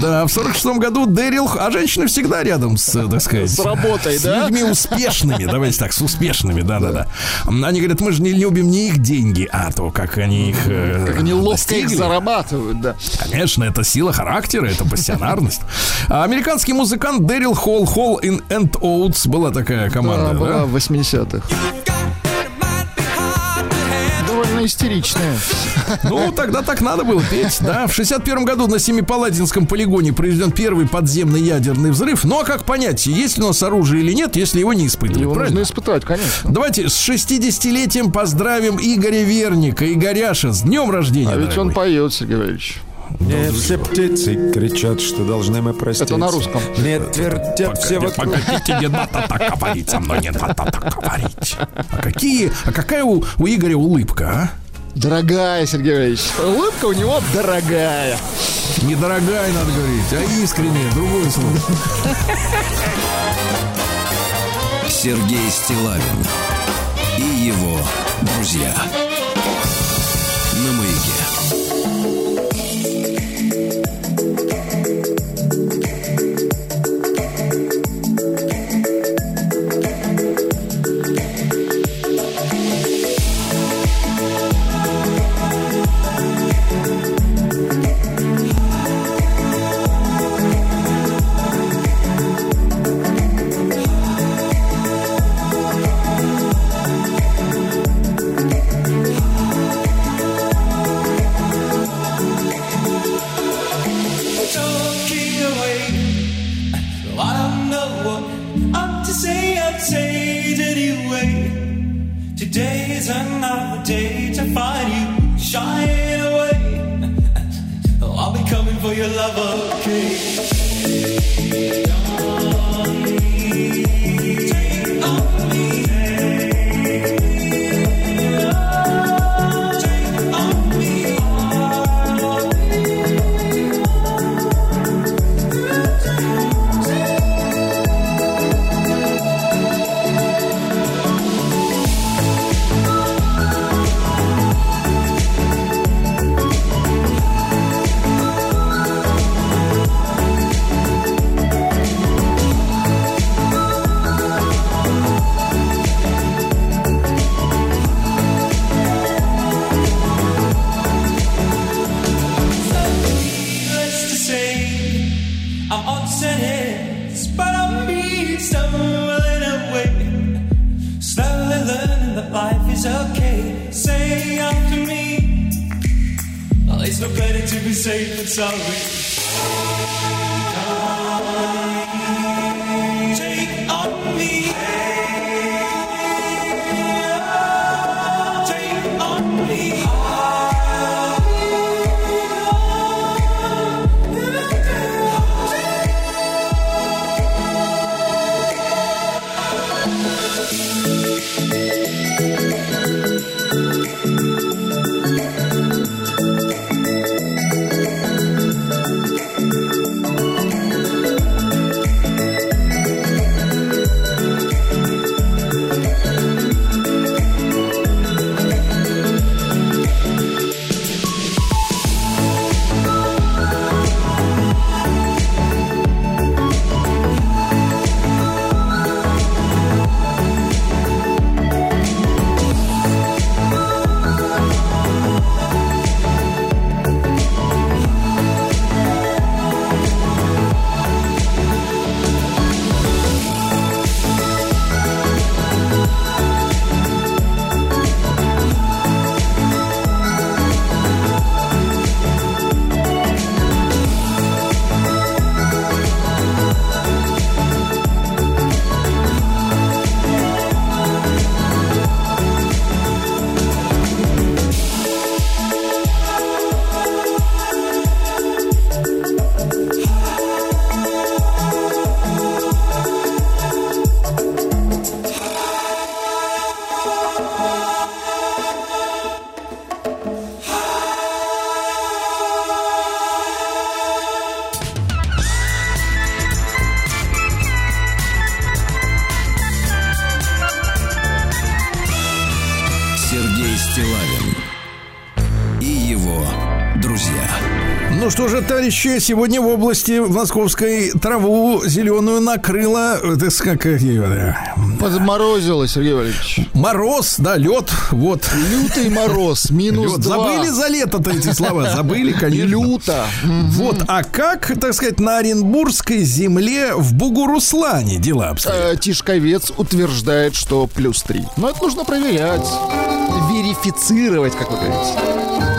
Да, в 46 году Дэрил, а женщины всегда рядом с, так сказать... С работой, с да? людьми успешными, давайте так, с успешными, да-да-да. Они говорят, мы же не любим не их деньги, а то, как они их э, Как они ловко их зарабатывают, да. Конечно, это сила характера, это пассионарность. А американский музыкант Дэрил Холл, Холл in and Oates была такая команда, да? была в 80-х довольно истеричная. Ну, тогда так надо было петь, да. В 61 году на Семипаладинском полигоне произведен первый подземный ядерный взрыв. Ну, а как понять, есть ли у нас оружие или нет, если его не испытывать? Его правильно? нужно испытать, конечно. Давайте с 60-летием поздравим Игоря Верника, Игоряша, с днем рождения. А ведь дорогой. он поет, Сергей Валерьевич. Мне все птицы кричат, что должны мы простить. Это на русском. Мне твердят все вокруг. Погодите, не надо так говорить со мной, не надо так говорить. А какие, а какая у, у Игоря улыбка, а? Дорогая, Сергей Валерьевич. Улыбка у него дорогая. Недорогая, надо говорить, а искренняя, другое слово. Сергей Стилавин и его друзья. It's товарищи, сегодня в области московской траву зеленую накрыло, это как ее, Подморозило, Сергей Валерьевич. мороз, да, лед, вот. Лютый мороз, минус Лед. два. Забыли за лето-то эти слова? Забыли, конечно. Люто. Вот, а как, так сказать, на Оренбургской земле в Бугуруслане дела обстоят? Э, Тишковец утверждает, что плюс три. Но это нужно проверять. Верифицировать, как вы говорите.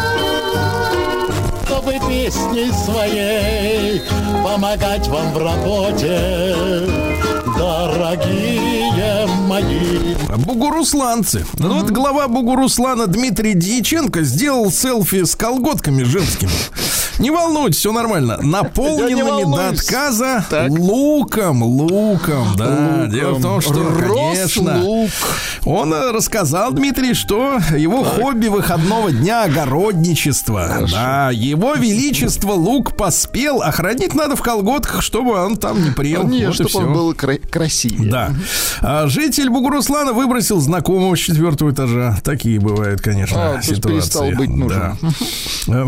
Песней своей помогать вам в работе, дорогие мои. Бугурусланцы. Ну Вот глава Бугуруслана Дмитрий Дьяченко сделал селфи с колготками женскими. Не волнуйтесь, все нормально. Наполненными до отказа Так. луком, луком, да. Луком. Дело в том, что, Рос конечно, лук. Он э, рассказал, Дмитрий, что его хобби выходного дня огородничество. Да, его величество лук поспел, а хранить надо в колготках, чтобы он там не прел. Не, Вот чтобы он был кра- красивее. Да. А житель Бугуруслана выбросил знакомого с четвертого этажа. Такие бывают, конечно, А, ситуации. перестал быть нужен. Да.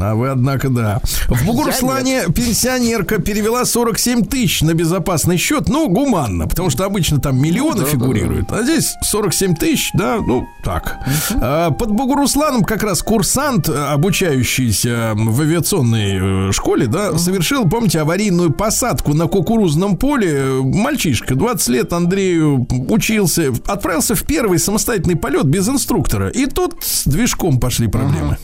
А вы, однако, да. В Бугуруслане пенсионерка перевела 47 тысяч на безопасный счет. Ну, гуманно, потому что обычно там миллионы фигурируют. А здесь 47 тысяч, да, ну, так. А, Под Бугурусланом как раз курсант, э, обучающийся в авиационной э, школе, да, совершил, помните, аварийную посадку на кукурузном поле. Мальчишка, 20 лет, Андрею учился, отправился в первый самостоятельный полет без инструктора. И тут с движком пошли проблемы.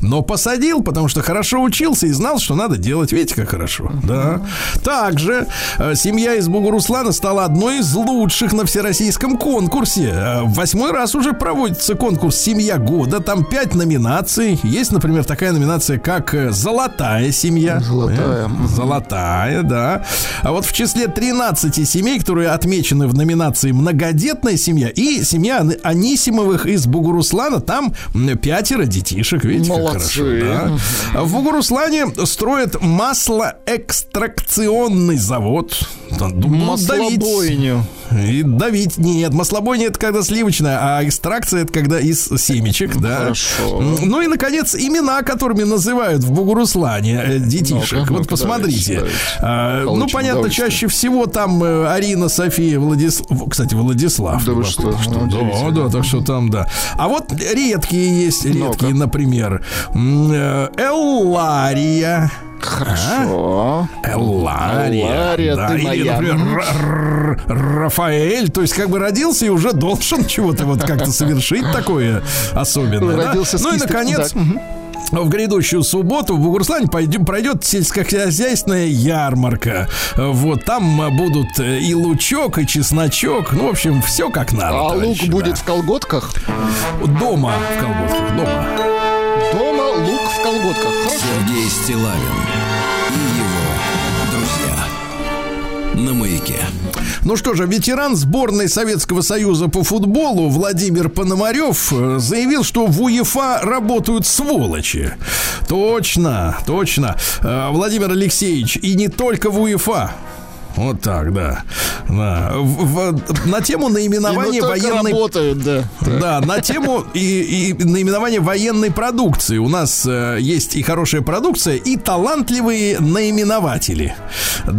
Но посадил, потому что хорошо учился и знал, что надо делать. Видите, как хорошо. Да. Также э, семья из Бугуруслана стала одной из лучших на всероссийском конкурсе. Э, в восьмой раз уже проводится конкурс «Семья года». Там пять номинаций. Есть, например, такая номинация, как э, «Золотая семья». Золотая. Э, Золотая, да. А вот в числе 13 семей, которые отмечены в номинации «Многодетная семья» и семья Ан- Анисимовых из Бугуруслана, там пятеро детишек. Видите, как Молодцы. хорошо. да. В Бугуруслане строят маслоэкстракционный завод. Давить- Маслобойню. и давить нет. Маслобойня это когда сливочная, а экстракция это когда из семечек, да. Хорошо. Ну и, наконец, имена, которыми называют в Бугуруслане э, детишек. Ну-ка, вот посмотрите. А, ну, понятно, чаще всего там э, Арина, София, Владислав. Кстати, Владислав. Да вы что, ну, да, да, так что там, да. А вот редкие есть, редкие, например, э, Эллария. Хорошо. Эллария. Эллария, да, ты или, моя. например, Рафаэль. То есть, как бы родился и уже должен чего-то вот как-то совершить такое особенное. да? Родился с Ну и, наконец, в грядущую субботу в Бугурслане пройдет сельскохозяйственная ярмарка. Вот там будут и лучок, и чесночок. Ну, в общем, все как надо. А лук товарищи, будет да. в колготках? дома в колготках, дома. Дома лук колготках. Хорошо. Сергей Стилавин и его друзья. На маяке. Ну что же, ветеран сборной Советского Союза по футболу Владимир Пономарев э, заявил, что в УЕФА работают сволочи. Точно, точно. Э, Владимир Алексеевич, и не только в УЕФА. Вот так, да. Да. В- в- на тему наименования ну военной работают, да. да, на тему и, и наименование военной продукции. У нас э, есть и хорошая продукция, и талантливые наименователи.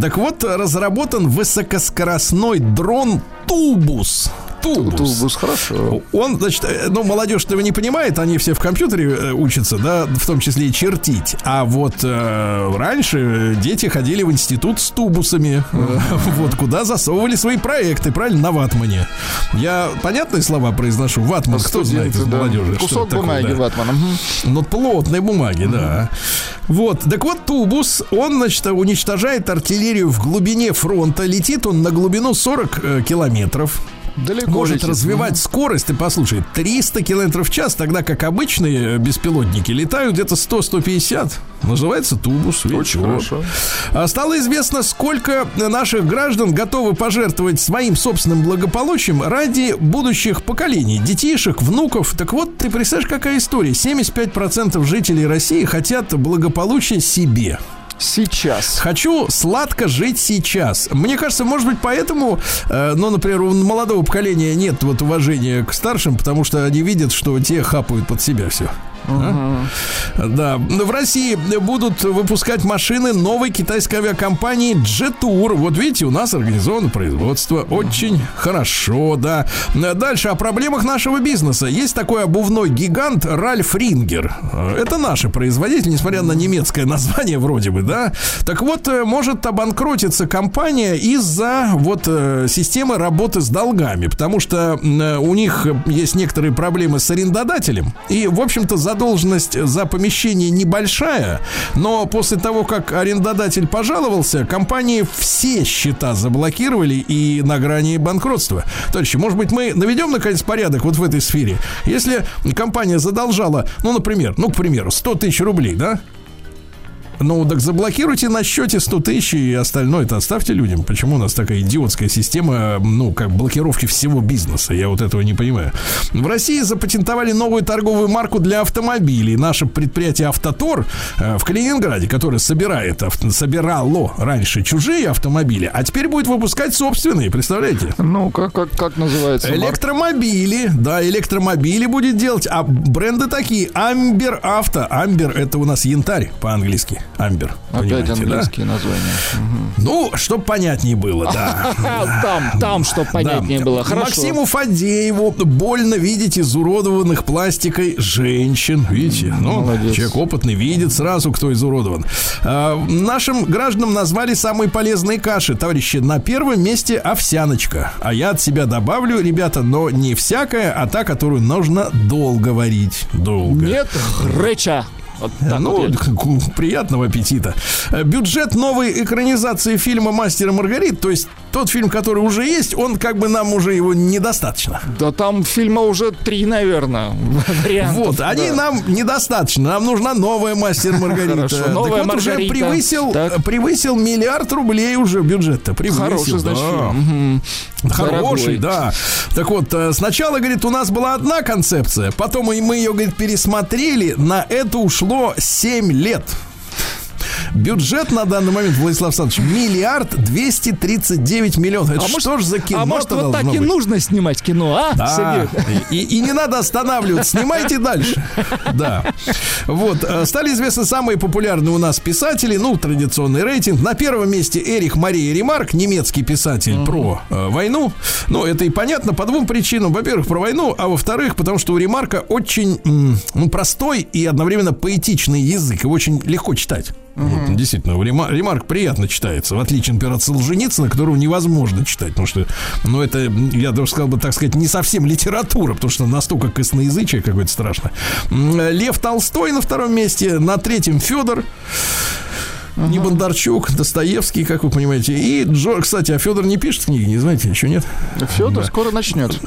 Так вот, разработан высокоскоростной дрон Тубус. Тубус. Тубус, хорошо. Он, значит, э, ну, молодежь этого не понимает, они все в компьютере э, учатся, да, в том числе и чертить. А вот э, раньше дети ходили в институт с тубусами, э, вот, куда засовывали свои проекты, правильно, на ватмане. Я понятные слова произношу? Ватман, кто знает из да. молодежи? Кусок это такое, бумаги да? ватманом. Мгм. Ну, плотной бумаги, да. Вот. Так вот, тубус, он, значит, уничтожает артиллерию в глубине фронта. Летит он на глубину 40 э, километров. Далеко Может летит. развивать скорость, ты послушай, 300 километров в час, тогда как обычные э, беспилотники летают где-то 100-150. Называется тубус. Очень вот. хорошо. А Стало известно, сколько наших граждан готовы пожертвовать своим собственным благополучием ради будущих поколений, детишек, внуков. Так вот, ты представляешь, какая история? 75% жителей России хотят благополучия себе. Сейчас. Хочу сладко жить сейчас. Мне кажется, может быть, поэтому, э, ну, например, у молодого поколения нет вот уважения к старшим, потому что они видят, что те хапают под себя все. Да, в России будут выпускать машины новой китайской авиакомпании Jetour. Вот видите, у нас организовано производство. Очень хорошо, да. Дальше о проблемах нашего бизнеса. Есть такой обувной гигант Ральф Рингер. Это наши производители, несмотря на немецкое название вроде бы, да. Так вот, э, может обанкротиться компания из-за вот э, системы работы с долгами, потому что э, у них есть некоторые проблемы с арендодателем. И, в общем-то, задолженность за помещение небольшая, но после того, как арендодатель пожаловался, компании все счета заблокировали и на грани банкротства. Товарищи, может быть, мы наведем, наконец, порядок вот в этой сфере? Если компания задолжала, ну, например, ну, к примеру, 100 тысяч рублей, да? Ну, так заблокируйте на счете 100 тысяч и остальное это оставьте людям. Почему у нас такая идиотская система, ну, как блокировки всего бизнеса? Я вот этого не понимаю. В России запатентовали новую торговую марку для автомобилей. Наше предприятие «Автотор» э, в Калининграде, которое собирает, авто- собирало раньше чужие автомобили, а теперь будет выпускать собственные, представляете? Ну, как, как, как называется? марка? Электромобили, да, электромобили будет делать, а бренды такие, Амбер Авто, Амбер это у нас янтарь по-английски, Амбер, Опять понимаете, да? английские названия. Ну, чтоб понятнее было, да. Там, там, что понятнее Да. было. Хорошо. Максиму Фадееву больно видеть изуродованных пластикой женщин. Видите? Ну, молодец. человек опытный видит сразу, кто изуродован. А, нашим гражданам назвали самые полезные каши. Товарищи, на первом месте овсяночка. А я от себя добавлю, ребята, но не всякая, а та, которую нужно долго варить. Долго. Нет греча. Вот так Ну, вот приятного аппетита. Э, Бюджет новой экранизации фильма «Мастер и Маргарит», то есть тот фильм, который уже есть, он как бы нам уже его недостаточно. Да там фильма уже три, наверное, вариантов. Вот, они да. нам недостаточно. Нам нужна новая «Мастер Маргарита». Хорошо, Так новая вот, уже Маргарита. превысил, Так. превысил миллиард рублей уже бюджет-то. Превысил, Хороший, значит, да. фильм. Хороший, Дорогой. да. Так вот, э, сначала, говорит, у нас была одна концепция, потом мы ее, говорит, пересмотрели. На это ушло 7 лет. Бюджет на данный момент, Владислав Александрович, миллиард 239 миллионов. Это А что может- ж за кино А может, вот так и нужно снимать кино, а, да. И, и не надо останавливаться, снимайте дальше. Да. Вот. э, Стали известны самые популярные у нас писатели. Ну, традиционный рейтинг. На первом месте Эрих Мария Ремарк, немецкий писатель про э, войну. Ну, это и понятно по двум причинам. Во-первых, про войну, а во-вторых, потому что у Ремарка очень ну, простой и одновременно поэтичный язык. Его очень легко читать. Вот. Вот, действительно, рема- ремарк приятно читается, в отличие, например, от Солженицына, которого невозможно читать, потому что, ну, это, я даже сказал бы, так сказать, не совсем литература, потому что настолько косноязычие какое-то страшное. М, Лев Толстой на втором месте, на третьем Федор. Не Бондарчук, Достоевский, как вы понимаете. И Джо, кстати, а Федор не пишет книги, не знаете, еще нет? Федор скоро начнет.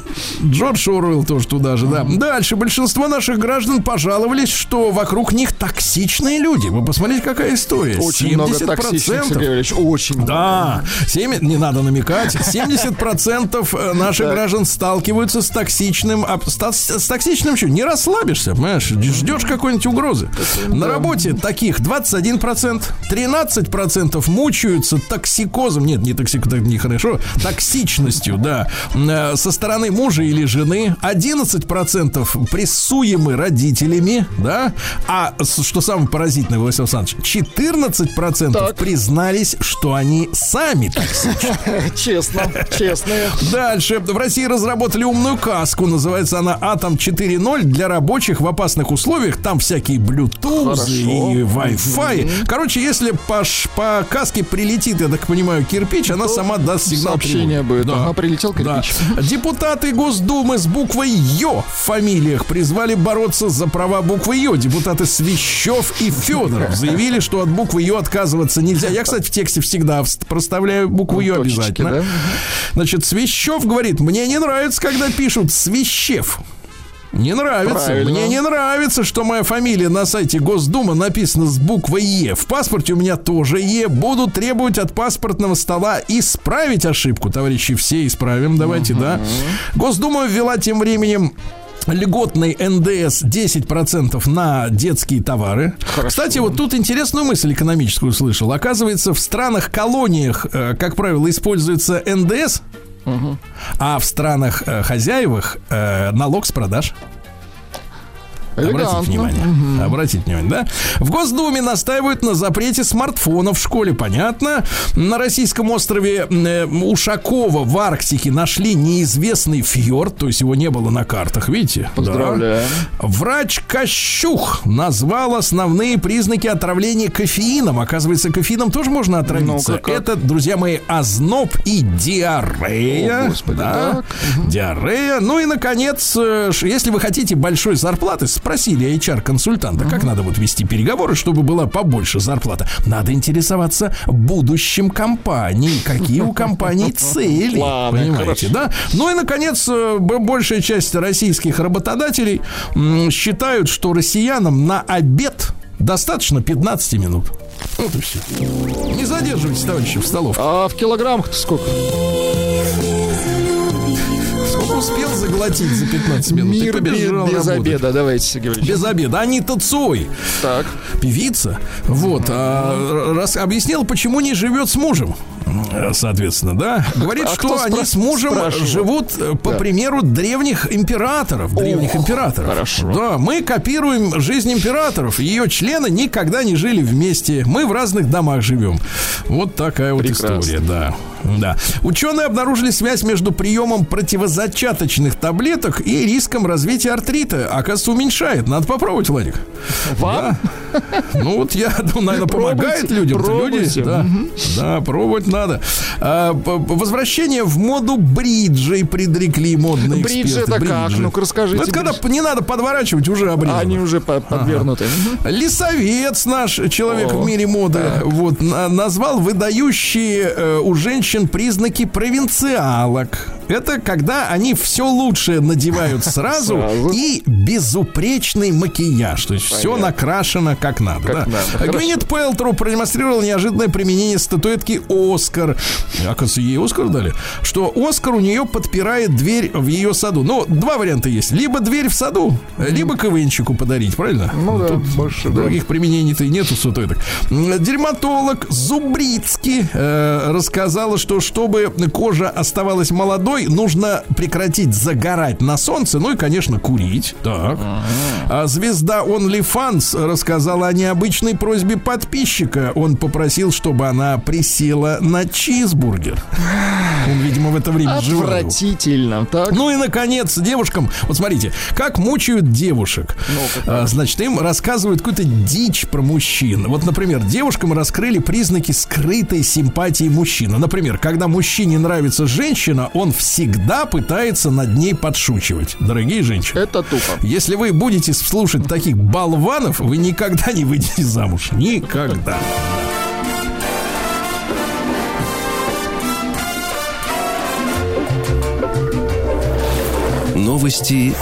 Джордж Оруэлл тоже туда же, да. Дальше. Большинство наших граждан пожаловались, что вокруг них токсичные люди. Вы посмотрите, какая история. Очень много 70%. токсичных, Сергей Валерьевич, очень много. Да, 7, не надо намекать. 70% наших граждан сталкиваются с токсичным, с, то- с токсичным что? Не расслабишься, понимаешь? Ждешь какой-нибудь угрозы. На работе таких 21%, 13% мучаются токсикозом. Нет, не токсик, так нехорошо. Токсичностью, да. Э, Со стороны мужа или жены. 11% прессуемы родителями, да. А что самое поразительное, Владислав Александрович, 14% Так. признались, что они сами токсичны. Честно, честные. Дальше. В России разработали умную каску. Называется она Атом 4.0 для рабочих в опасных условиях. Там всякие Bluetooth Хорошо. и Wi-Fi. Короче, если по, ш- по каске прилетит, я так понимаю, кирпич, она сама даст сигнал Сообщение тревоги. будет. Ага, прилетел Да. кирпич. Депутаты Госдумы с буквой Ё в фамилиях призвали бороться за права буквы Ё. Депутаты Свящев и Федоров заявили, что от буквы Ё отказываться нельзя. Я, кстати, в тексте всегда проставляю букву Ё обязательно. да? Значит, Свящев говорит, мне не нравится, когда пишут Свящев. Не нравится. Правильно. Мне не нравится, что моя фамилия на сайте Госдумы написана с буквой Е. В паспорте у меня тоже Е. Буду требовать от паспортного стола исправить ошибку. Товарищи, все исправим. Давайте, да. Госдума ввела тем временем льготный НДС 10% на детские товары. Кстати, вот тут интересную мысль экономическую слышал. Оказывается, в странах-колониях, э, как правило, используется НДС, а в странах э, хозяевах э, налог с продаж. Обратите Элегантно. внимание. Обратите внимание, да? В Госдуме настаивают на запрете смартфонов в школе, понятно. На российском острове э, Ушакова в Арктике нашли неизвестный фьорд, то есть его не было на картах, видите? Да. Поздравляем. Врач Кощух назвал основные признаки отравления кофеином. Оказывается, кофеином тоже можно отравиться. Ну-ка, как? Это, друзья мои, озноб и диарея. О, Господи, да. так. Диарея. Ну и, наконец, э, если вы хотите большой зарплаты, спросили HR-консультанта, как надо вот вести переговоры, чтобы была побольше зарплата. Надо интересоваться будущим компаний. Какие у компаний цели. Планы, Понимаете, да? Ну и, наконец, э, большая часть российских работодателей считают, что россиянам на обед достаточно 15 минут. Вот и все. Не задерживайтесь, товарищи, в столовке. А в килограммах сколько? Сколько успел заглотить за 15 минут? Мир без, работать. обеда. Давайте, Сергей Валерьевич. Без обеда. Анита Цой, Так. певица, вот, а, раз, объяснила, почему не живет с мужем. Соответственно, да. Говорит, а что они с мужем спрашивал? живут э, по Да. примеру древних императоров. Древних Ох, императоров. хорошо. Да, мы копируем жизнь императоров. Ее члены никогда не жили вместе. Мы в разных домах живем. Вот такая вот Прекрасно. история, да. Да. Ученые обнаружили связь между приемом противозачаточных таблеток и риском развития артрита. Оказывается, уменьшает. Надо попробовать, Владик. Вам? Ну вот я думаю, наверное, помогает людям. Люди, да, да, пробовать надо. А, возвращение в моду бриджей предрекли модные Бриджи эксперты. это как? Бриджи. Ну-ка, расскажите, Ну, это когда бридж. не надо подворачивать, уже обрезано. Они уже по- подвернуты. Мгм. Лисовец наш человек О, в мире моды вот на- назвал выдающие э, у женщин признаки провинциалок. Это когда они все лучшее надевают сразу, Сразу. и безупречный макияж. То есть все накрашено как надо. Как да. надо, хорошо. Гвинет Пелтру продемонстрировал неожиданное применение статуэтки Оскар. Оказывается, ей Оскар дали. Что Оскар у нее подпирает дверь в ее саду. Ну, два варианта есть. Либо дверь в саду, либо КВНчику подарить, правильно? Ну да, Тут больше, да. других применений-то и нету статуэток. Дерматолог Зубрицкий э, рассказала, что чтобы кожа оставалась молодой, нужно прекратить загорать на солнце, ну и, конечно, курить. Так. А звезда OnlyFans рассказала о необычной просьбе подписчика. Он попросил, чтобы она присела на чизбургер. Он, видимо, в это время его. Отвратительно. Так. Ну и, наконец, девушкам, вот смотрите, как мучают девушек. А, Значит, им рассказывают какую-то дичь про мужчин. Вот, например, девушкам раскрыли признаки скрытой симпатии мужчины. Например, когда мужчине нравится женщина, он всегда пытается над ней подшучивать. Дорогие женщины. Это тупо. Если вы будете слушать таких болванов, вы никогда не выйдете замуж. Никогда. Новости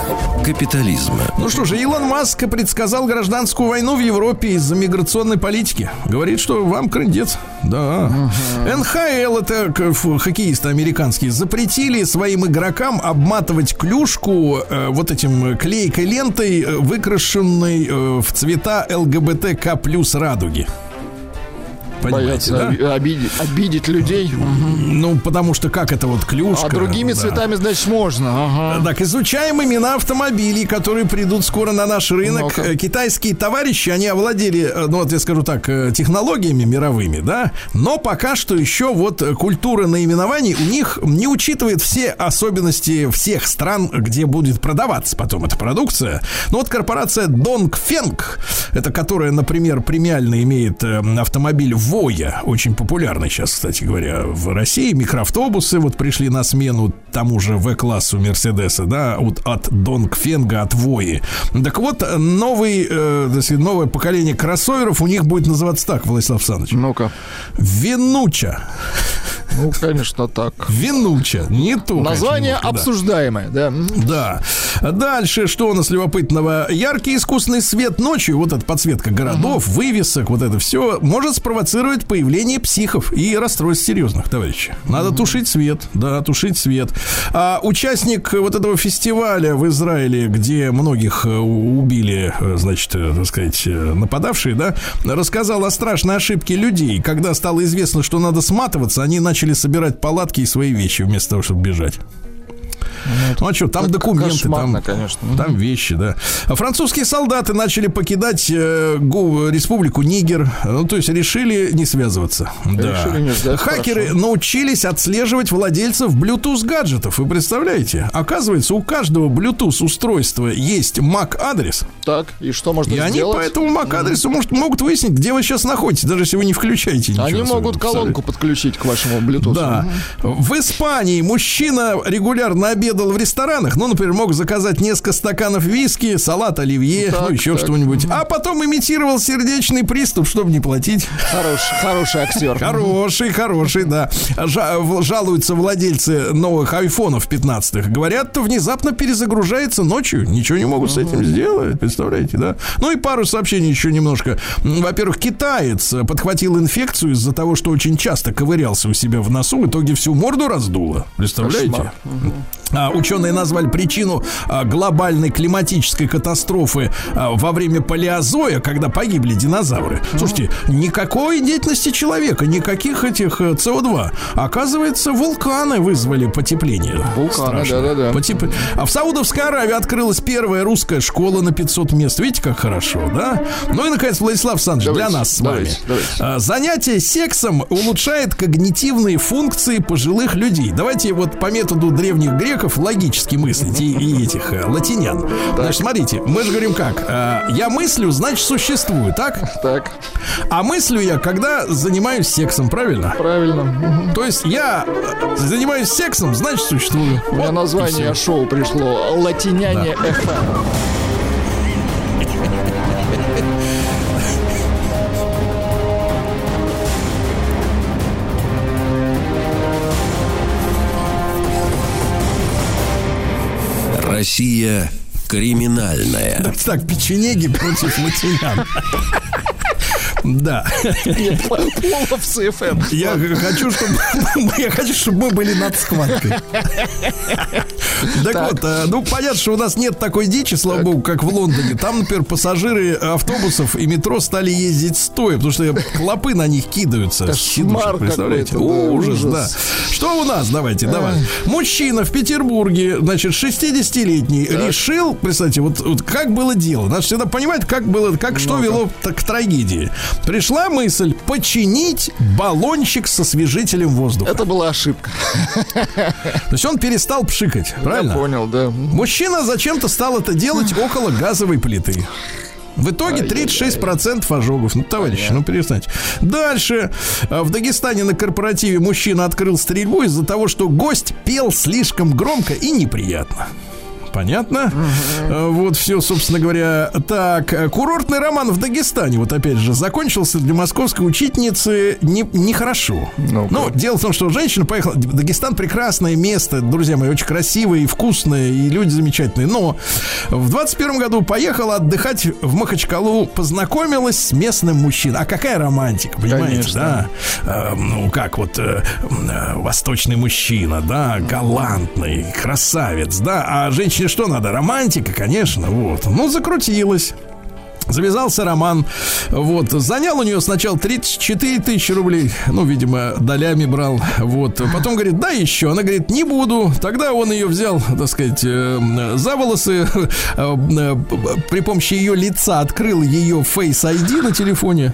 капитализма. Ну что же, Илон Маск предсказал гражданскую войну в Европе из-за миграционной политики. Говорит, что вам крындец. Да. НХЛ, это хоккеисты американские, запретили своим игрокам обматывать клюшку э, вот этим э, клейкой лентой, э, выкрашенной э, в цвета ЛГБТК плюс радуги. Понимаете, Боятся да? оби- обидеть, обидеть людей. Ну, потому что как это вот клюшка. А другими да. цветами, значит, можно. Ага. Так, изучаем имена автомобилей, которые придут скоро на наш рынок. Э, Китайские товарищи, они овладели, э, ну вот я скажу так, э, технологиями мировыми, да, но пока что еще вот культура наименований у них не учитывает все особенности всех стран, где будет продаваться потом эта продукция. Ну вот корпорация Dongfeng, это которая, например, премиально имеет автомобиль Воя, очень популярный сейчас, кстати говоря, в России. Микроавтобусы вот пришли на смену тому же В-классу Мерседеса, да, от, от Донгфенга, от Вои. Так вот, новый, э, так сказать, новое поколение кроссоверов у них будет называться так, Владислав Александрович. Ну-ка. Винуча. Ну, конечно, так. Винуча. Не то. Название немножко, да. обсуждаемое, да. Да. Дальше, что у нас любопытного? Яркий искусственный свет ночью, вот эта подсветка городов, вывесок, вот это все, может спровоцировать появление психов и расстройств серьезных, товарищи. Надо тушить свет, да, тушить свет. А участник вот этого фестиваля в Израиле, где многих э, убили, э, значит, э, так сказать, нападавшие, да, рассказал о страшной ошибке людей. Когда стало известно, что надо сматываться, они начали собирать палатки и свои вещи вместо того, чтобы бежать. Ну а что, там документы, там, конечно. там вещи, да. А французские солдаты начали покидать э, гу- республику Нигер, ну то есть решили не связываться. Да. Решили не ждать, Хакеры хорошо. научились отслеживать владельцев Bluetooth гаджетов. Вы представляете? Оказывается, у каждого Bluetooth устройства есть MAC адрес, Так, и что можно и они сделать? по этому MAC адресу может, могут выяснить, где вы сейчас находитесь, даже если вы не включаете ничего. Они могут колонку подключить к вашему Bluetooth. Да. В Испании мужчина регулярно обедал в ресторанах. Ну, например, мог заказать несколько стаканов виски, салат оливье, Так, ну, еще так. что-нибудь. А потом имитировал сердечный приступ, чтобы не платить. Хороший, хороший актер. Хороший, хороший, да. Жалуются владельцы новых айфонов 15-х. Говорят, внезапно перезагружается ночью. Ничего не могут с этим сделать. Представляете, да? Ну и пару сообщений еще немножко. Во-первых, китаец э, подхватил инфекцию из-за того, что очень часто ковырялся у себя в носу. В итоге всю морду раздуло. Представляете? Кошмар. А, Ученые назвали причину а, глобальной климатической катастрофы а, во время палеозоя, когда погибли динозавры. Слушайте, никакой деятельности человека, никаких этих э, СО2. Оказывается, вулканы вызвали потепление. Вулканы, да-да-да. Потеп- А в Саудовской Аравии открылась первая русская школа на 500 мест. Видите, как хорошо, да? Ну и, наконец, Владислав Александрович, для Давайте, нас с вами. давайте, давайте. Занятие сексом улучшает когнитивные функции пожилых людей. Давайте вот по методу древних греков логически мыслить и, и этих э, латинян. Значит, смотрите, мы же говорим как? э, я мыслю, значит существую, так? Так, А мыслю я, когда занимаюсь сексом, правильно? правильно. То есть я э, занимаюсь сексом, значит существую. У меня Вот название шоу пришло «Латиняне FM». Россия криминальная. Так, печенеги против латинян. Да. Я хочу, чтобы я хочу, чтобы мы были над схваткой. Так вот, э, ну понятно, что у нас нет такой дичи, слава богу, как в Лондоне. Там, например, пассажиры автобусов и метро стали ездить стоя, потому что клопы на них кидаются. Кошмар представляете? Ужас, да. Что у нас? Давайте, давай. Мужчина в Петербурге, значит, 60-летний, решил, представьте, вот, вот как было дело. Надо всегда понимать, как было, как что вело к трагедии. Пришла мысль починить баллончик со освежителем воздуха. Это была ошибка. То есть он перестал пшикать, правильно? Я понял, да. Мужчина зачем-то стал это делать около газовой плиты. В итоге 36% ожогов. Ну, товарищи, ну перестаньте. Дальше. А, В Дагестане на корпоративе мужчина открыл стрельбу из-за того, что гость пел слишком громко и неприятно. Понятно? Э, Вот все, собственно говоря. Так, э, курортный роман в Дагестане, вот опять же, закончился для московской учительницы не- нехорошо. Ну-ка. Ну, дело в том, что женщина поехала... Дагестан прекрасное место, друзья мои, очень красивое и вкусное, и люди замечательные. Но в 21 году поехала отдыхать в Махачкалу, познакомилась с местным мужчиной. А какая романтика, понимаете, Конечно. да? Э, ну, как вот э, э, восточный мужчина, да, галантный, красавец, да. А женщине что надо? Романтика, конечно, вот. Ну, закрутилась. Завязался роман. Вот. Занял у нее сначала 34 тысячи рублей. Ну, видимо, долями брал. Вот. Потом говорит, да еще. Она говорит, не буду. Тогда он ее взял, так сказать, э, за волосы. э, э, При помощи ее лица открыл ее Face ID на телефоне.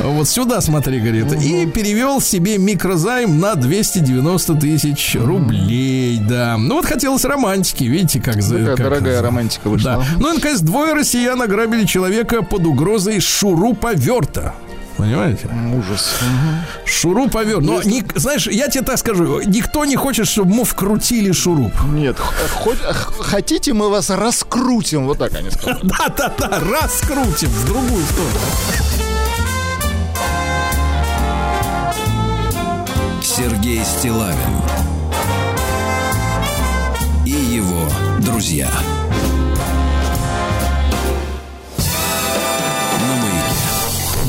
Вот сюда смотри, говорит. И перевел себе микрозайм на 290 тысяч рублей. Да. Ну, вот хотелось романтики. Видите, как... за- Такая как- дорогая романтика вышла. да. Ну и, наконец, двое россиян ограбили человека под угрозой шуруповерта. Понимаете? Ужас. Шуруповерт. Но, ни- знаешь, я тебе так скажу, никто не хочет, чтобы ему вкрутили шуруп. Нет, хоть, хотите, мы вас раскрутим. Вот так они сказали. Да-да-да, раскрутим в другую сторону. Сергей Стилавин и его друзья.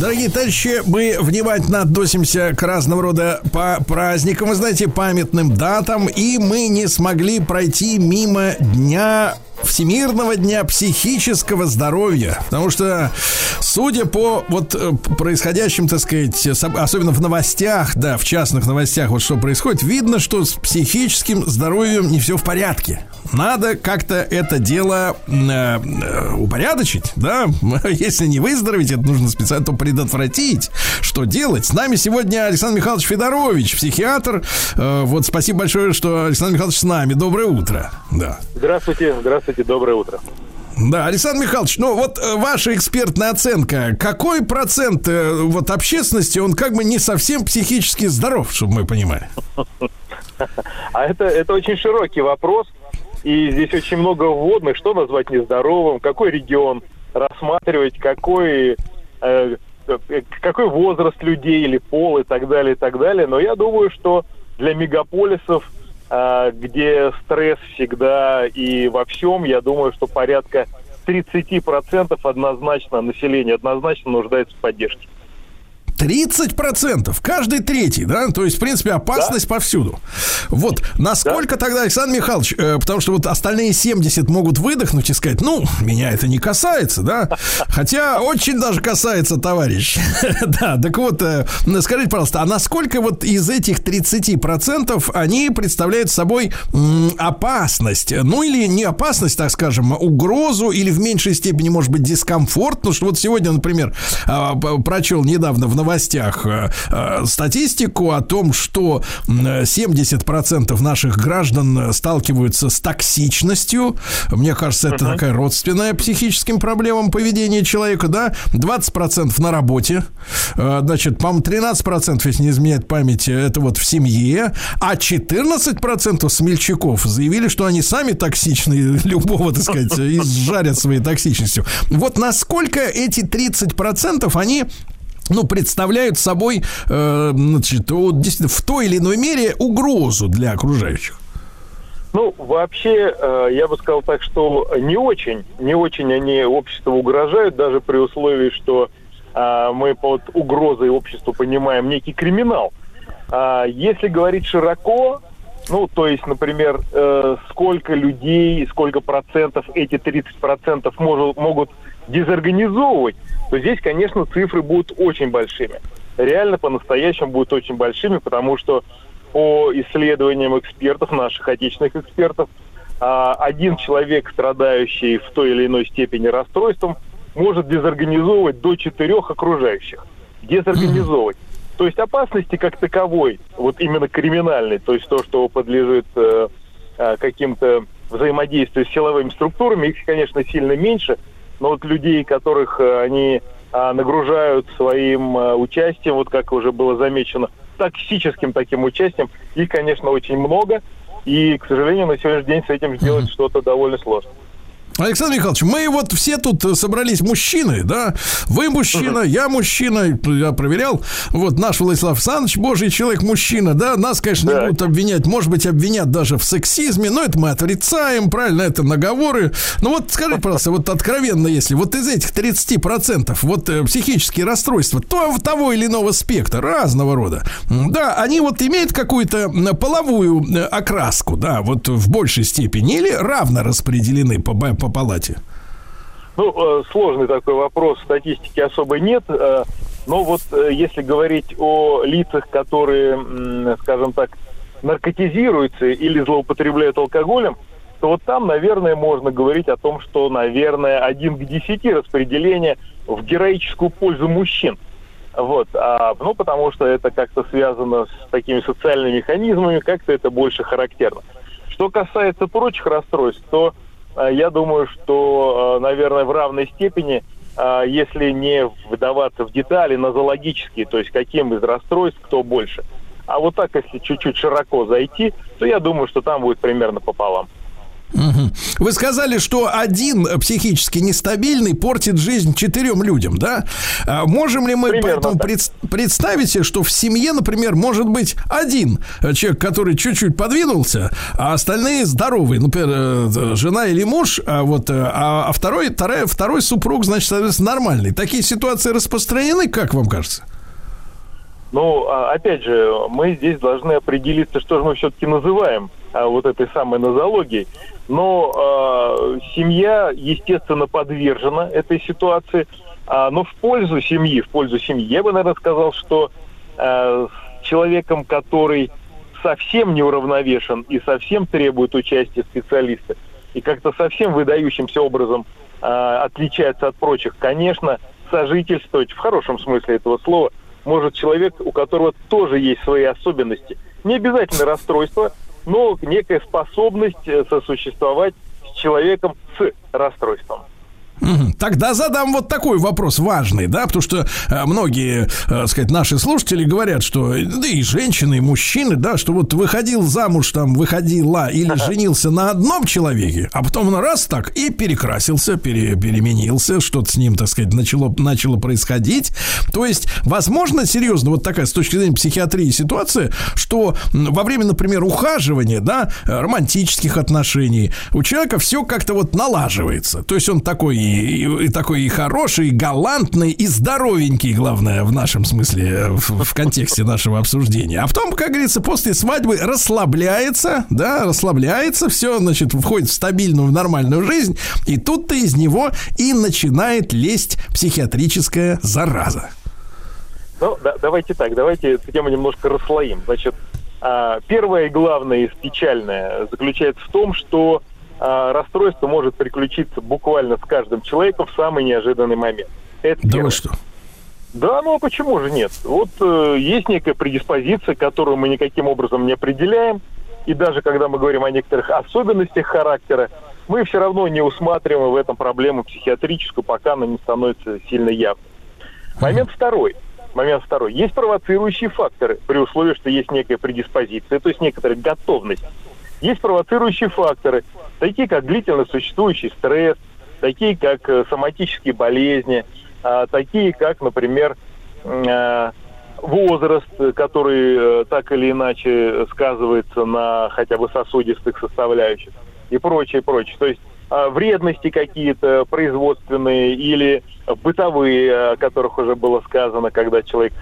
Дорогие товарищи, мы внимательно относимся к разного рода по праздникам, вы знаете, памятным датам, и мы не смогли пройти мимо дня Всемирного дня психического здоровья, потому что, судя по вот э, происходящим, так сказать, соб- особенно в новостях, да, в частных новостях, вот что происходит, видно, что с психическим здоровьем не все в порядке. Надо как-то это дело э, э, упорядочить, да. Если не выздороветь, это нужно специально то предотвратить. Что делать? С нами сегодня Александр Михайлович Федорович, психиатр. Э, Вот спасибо большое, что Александр Михайлович с нами. Доброе утро. Да. Здравствуйте, здравствуйте, доброе утро. Да, Александр Михайлович, ну вот э, ваша экспертная оценка, какой процент э, вот общественности, он как бы не совсем психически здоров, чтобы мы понимали? А это, это очень широкий вопрос, и здесь очень много вводных, что назвать нездоровым, какой регион рассматривать, какой, э, э, какой возраст людей или пол и так далее, и так далее. Но я думаю, что для мегаполисов, где стресс всегда и во всем, я думаю, что порядка 30% однозначно населения однозначно нуждается в поддержке. 30%, каждый третий, да? То есть, в принципе, опасность повсюду. Вот, насколько тогда, Александр Михайлович, э, потому что вот остальные 70 могут выдохнуть и сказать, ну, меня это не касается, да? Хотя очень даже касается, товарищ. Да, так вот, э, скажите, пожалуйста, а насколько вот из этих 30% они представляют собой м, опасность? Ну, или не опасность, так скажем, а угрозу, или в меньшей степени, может быть, дискомфорт? Потому что вот сегодня, например, а, прочел недавно в новостях э, э, статистику о том, что м, 70% наших граждан э, сталкиваются с токсичностью. Мне кажется, это такая родственная психическим проблемам поведения человека, да? 20% на работе. Э, Значит, по-моему, 13%, если не изменяет память, это вот в семье. А 14% смельчаков заявили, что они сами токсичны, любого, так сказать, изжарят своей токсичностью. Вот насколько эти 30% они ну, представляют собой, э, значит, вот, действительно, в той или иной мере угрозу для окружающих. Ну, вообще, э, я бы сказал так, что не очень, не очень они обществу угрожают, даже при условии, что э, мы под угрозой обществу понимаем некий криминал. А если говорить широко, ну, то есть, например, сколько людей, сколько процентов эти 30 процентов могут дезорганизовывать, то здесь, конечно, цифры будут очень большими. Реально по-настоящему будут очень большими, потому что по исследованиям экспертов, наших отечественных экспертов, а, один человек, страдающий в той или иной степени расстройством, может дезорганизовывать до четырех окружающих. Дезорганизовывать. То есть опасности как таковой, вот именно криминальной, то есть то, что подлежит э, э, каким-то взаимодействию с силовыми структурами, их, конечно, сильно меньше, но вот людей, которых э, они э, нагружают своим э, участием, вот как уже было замечено, токсическим таким участием, их, конечно, очень много, и, к сожалению, на сегодняшний день с этим сделать что-то довольно сложно. Александр Михайлович, мы вот все тут собрались мужчины, да? Вы мужчина, я мужчина, я проверял. Вот наш Владислав Александрович, божий человек, мужчина, да? Нас, конечно, не будут обвинять, может быть, обвинят даже в сексизме, но это мы отрицаем, правильно, это наговоры. Ну вот скажите, пожалуйста, вот откровенно, если вот из этих 30% вот э, психические расстройства то, того или иного спектра, разного рода, да, они вот имеют какую-то половую э, окраску, да, вот в большей степени или равно распределены по, по палате? Ну, э, сложный такой вопрос, статистики особо нет. Э, но вот э, если говорить о лицах, которые, скажем так, наркотизируются или злоупотребляют алкоголем, то вот там, наверное, можно говорить о том, что, наверное, один к десяти распределение в героическую пользу мужчин. Вот, а, ну, потому что это как-то связано с такими социальными механизмами, как-то это больше характерно. Что касается прочих расстройств, то я думаю, что, а, наверное, в равной степени, а, если не вдаваться в детали, нозологические, то есть каким из расстройств кто больше. А вот так, если чуть-чуть широко зайти, то я думаю, что там будет примерно пополам. Вы сказали, что один психически нестабильный портит жизнь четырем людям, да? А можем ли мы Примерно поэтому пред, представить себе, что в семье, например, может быть один человек, который чуть-чуть подвинулся, а остальные здоровые, например, э, жена или муж, а вот, э, а, а второй, второй, второй супруг, значит, соответственно, нормальный. Такие ситуации распространены, как вам кажется? Ну, а, опять же, мы здесь должны определиться, что же мы все-таки называем а, вот этой самой нозологией. Но э, семья, естественно, подвержена этой ситуации. А, но в пользу семьи, в пользу семьи, я бы, наверное, сказал, что э, с человеком, который совсем не уравновешен и совсем требует участия специалиста, и как-то совсем выдающимся образом э, отличается от прочих, конечно, сожительствовать в хорошем смысле этого слова может человек, у которого тоже есть свои особенности. Не обязательно расстройство, но некая способность э, сосуществовать с человеком с расстройством. Тогда задам вот такой вопрос важный, да, потому что э, многие, э, сказать, наши слушатели говорят, что да и женщины, и мужчины, да, что вот выходил замуж, там, выходила или женился на одном человеке, а потом он раз так и перекрасился, пере, переменился, что-то с ним, так сказать, начало, начало происходить. То есть, возможно, серьезно, вот такая с точки зрения психиатрии ситуация, что во время, например, ухаживания, да, романтических отношений у человека все как-то вот налаживается. То есть он такой и, такой и хороший, и галантный, и здоровенький, главное, в нашем смысле, в, в контексте нашего обсуждения. А потом, как говорится, после свадьбы расслабляется, да, расслабляется, все, значит, входит в стабильную, в нормальную жизнь, и тут-то из него и начинает лезть психиатрическая зараза. Ну, да, давайте так, давайте эту тему немножко расслоим. Значит, а, первое и главное печальное заключается в том, что а, расстройство может приключиться буквально с каждым человеком в самый неожиданный момент. Это да первое. вы что? Да, ну а почему же нет? Вот э, есть некая предиспозиция, которую мы никаким образом не определяем, и даже когда мы говорим о некоторых особенностях характера, мы все равно не усматриваем в этом проблему психиатрическую, пока она не становится сильно явной. Момент второй. Момент второй. Есть провоцирующие факторы, при условии, что есть некая предиспозиция, то есть некоторая готовность есть провоцирующие факторы, такие как длительно существующий стресс, такие как э, соматические болезни, а, такие как, например, а, возраст, который э, так или иначе сказывается на хотя бы сосудистых составляющих и прочее, прочее. То есть а, вредности какие-то производственные или бытовые, о которых уже было сказано, когда человек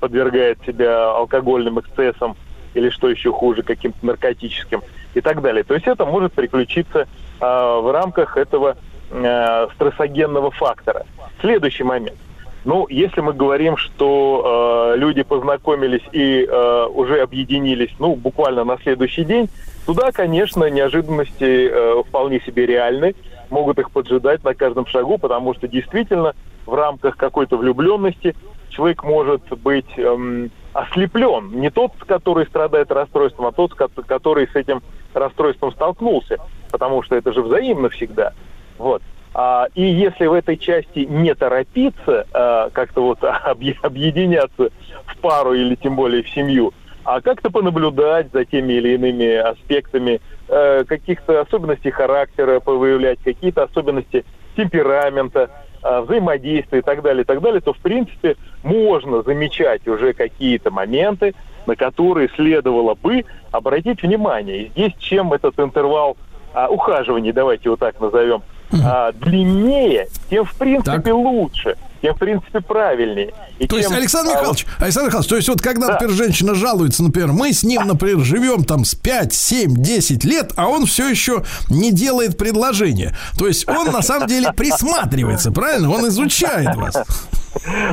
подвергает себя алкогольным эксцессам или что еще хуже, каким-то наркотическим и так далее. То есть это может приключиться э, в рамках этого э, стрессогенного фактора. Следующий момент. Ну, если мы говорим, что э, люди познакомились и э, уже объединились, ну, буквально на следующий день, туда, конечно, неожиданности э, вполне себе реальны, могут их поджидать на каждом шагу, потому что действительно в рамках какой-то влюбленности человек может быть эм, ослеплен. Не тот, который страдает расстройством, а тот, который с этим расстройством столкнулся, потому что это же взаимно всегда. Вот. А, и если в этой части не торопиться, а, как-то вот объединяться в пару или тем более в семью, а как-то понаблюдать за теми или иными аспектами, э, каких-то особенностей характера повыявлять, какие-то особенности темперамента, э, взаимодействия и так далее, и так далее, то, в принципе, можно замечать уже какие-то моменты, на которые следовало бы обратить внимание. И здесь чем этот интервал а, ухаживаний, давайте его так назовем, а, длиннее, тем в принципе так. лучше тем, в принципе, правильнее. И то тем, есть, Александр Михайлович, а, Александр Михайлович, то есть вот когда, да. например, женщина жалуется, например, мы с ним, например, живем там с 5, 7, 10 лет, а он все еще не делает предложение. То есть он на самом деле присматривается, правильно? Он изучает вас.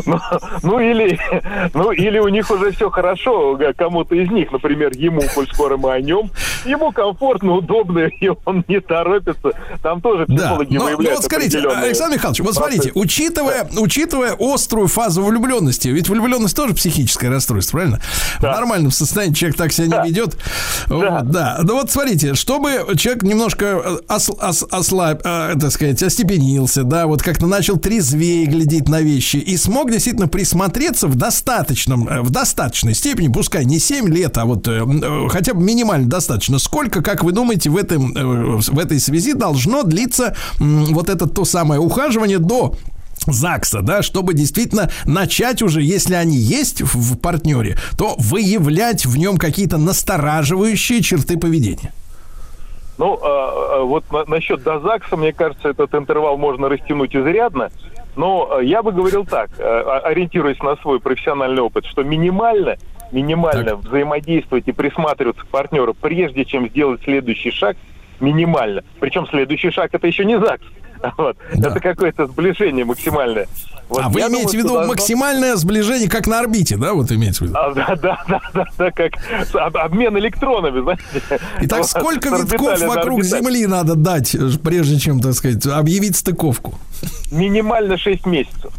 Ну, ну, или, ну, или у них уже все хорошо, кому-то из них, например, ему, коль скоро мы о нем, ему комфортно, удобно, и он не торопится. Там тоже психологи да. но, но вот скажите, Александр Михайлович, вот смотрите, учитывая, учитывая острую фазу влюбленности, ведь влюбленность тоже психическое расстройство, правильно? Да. В нормальном состоянии человек так себя да. не ведет. Да. Вот, да. Ну вот смотрите, чтобы человек немножко э, ос, ос, ослаб, э, так сказать, остепенился, да, вот как-то начал трезвее глядеть на вещи и смог действительно присмотреться в достаточном, э, в достаточной степени, пускай не 7 лет, а вот э, э, хотя бы минимально достаточно. Сколько, как вы думаете, в, этом, в этой связи должно длиться вот это то самое ухаживание до ЗАГСа, да, чтобы действительно начать уже, если они есть в партнере, то выявлять в нем какие-то настораживающие черты поведения. Ну, э, вот на, насчет до ЗАГСа, мне кажется, этот интервал можно растянуть изрядно. Но э, я бы говорил так, э, ориентируясь на свой профессиональный опыт, что минимально, минимально так. взаимодействовать и присматриваться к партнеру, прежде чем сделать следующий шаг, минимально. Причем следующий шаг это еще не ЗАГС. Вот. Да. Это какое-то сближение максимальное. Вот а вы имеете в виду должно... максимальное сближение, как на орбите, да, вот имеете в виду? А, да, да, да, да, да, как обмен электронами, знаете. Итак, вот, сколько витков вокруг Земли надо дать, прежде чем, так сказать, объявить стыковку? Минимально 6 месяцев.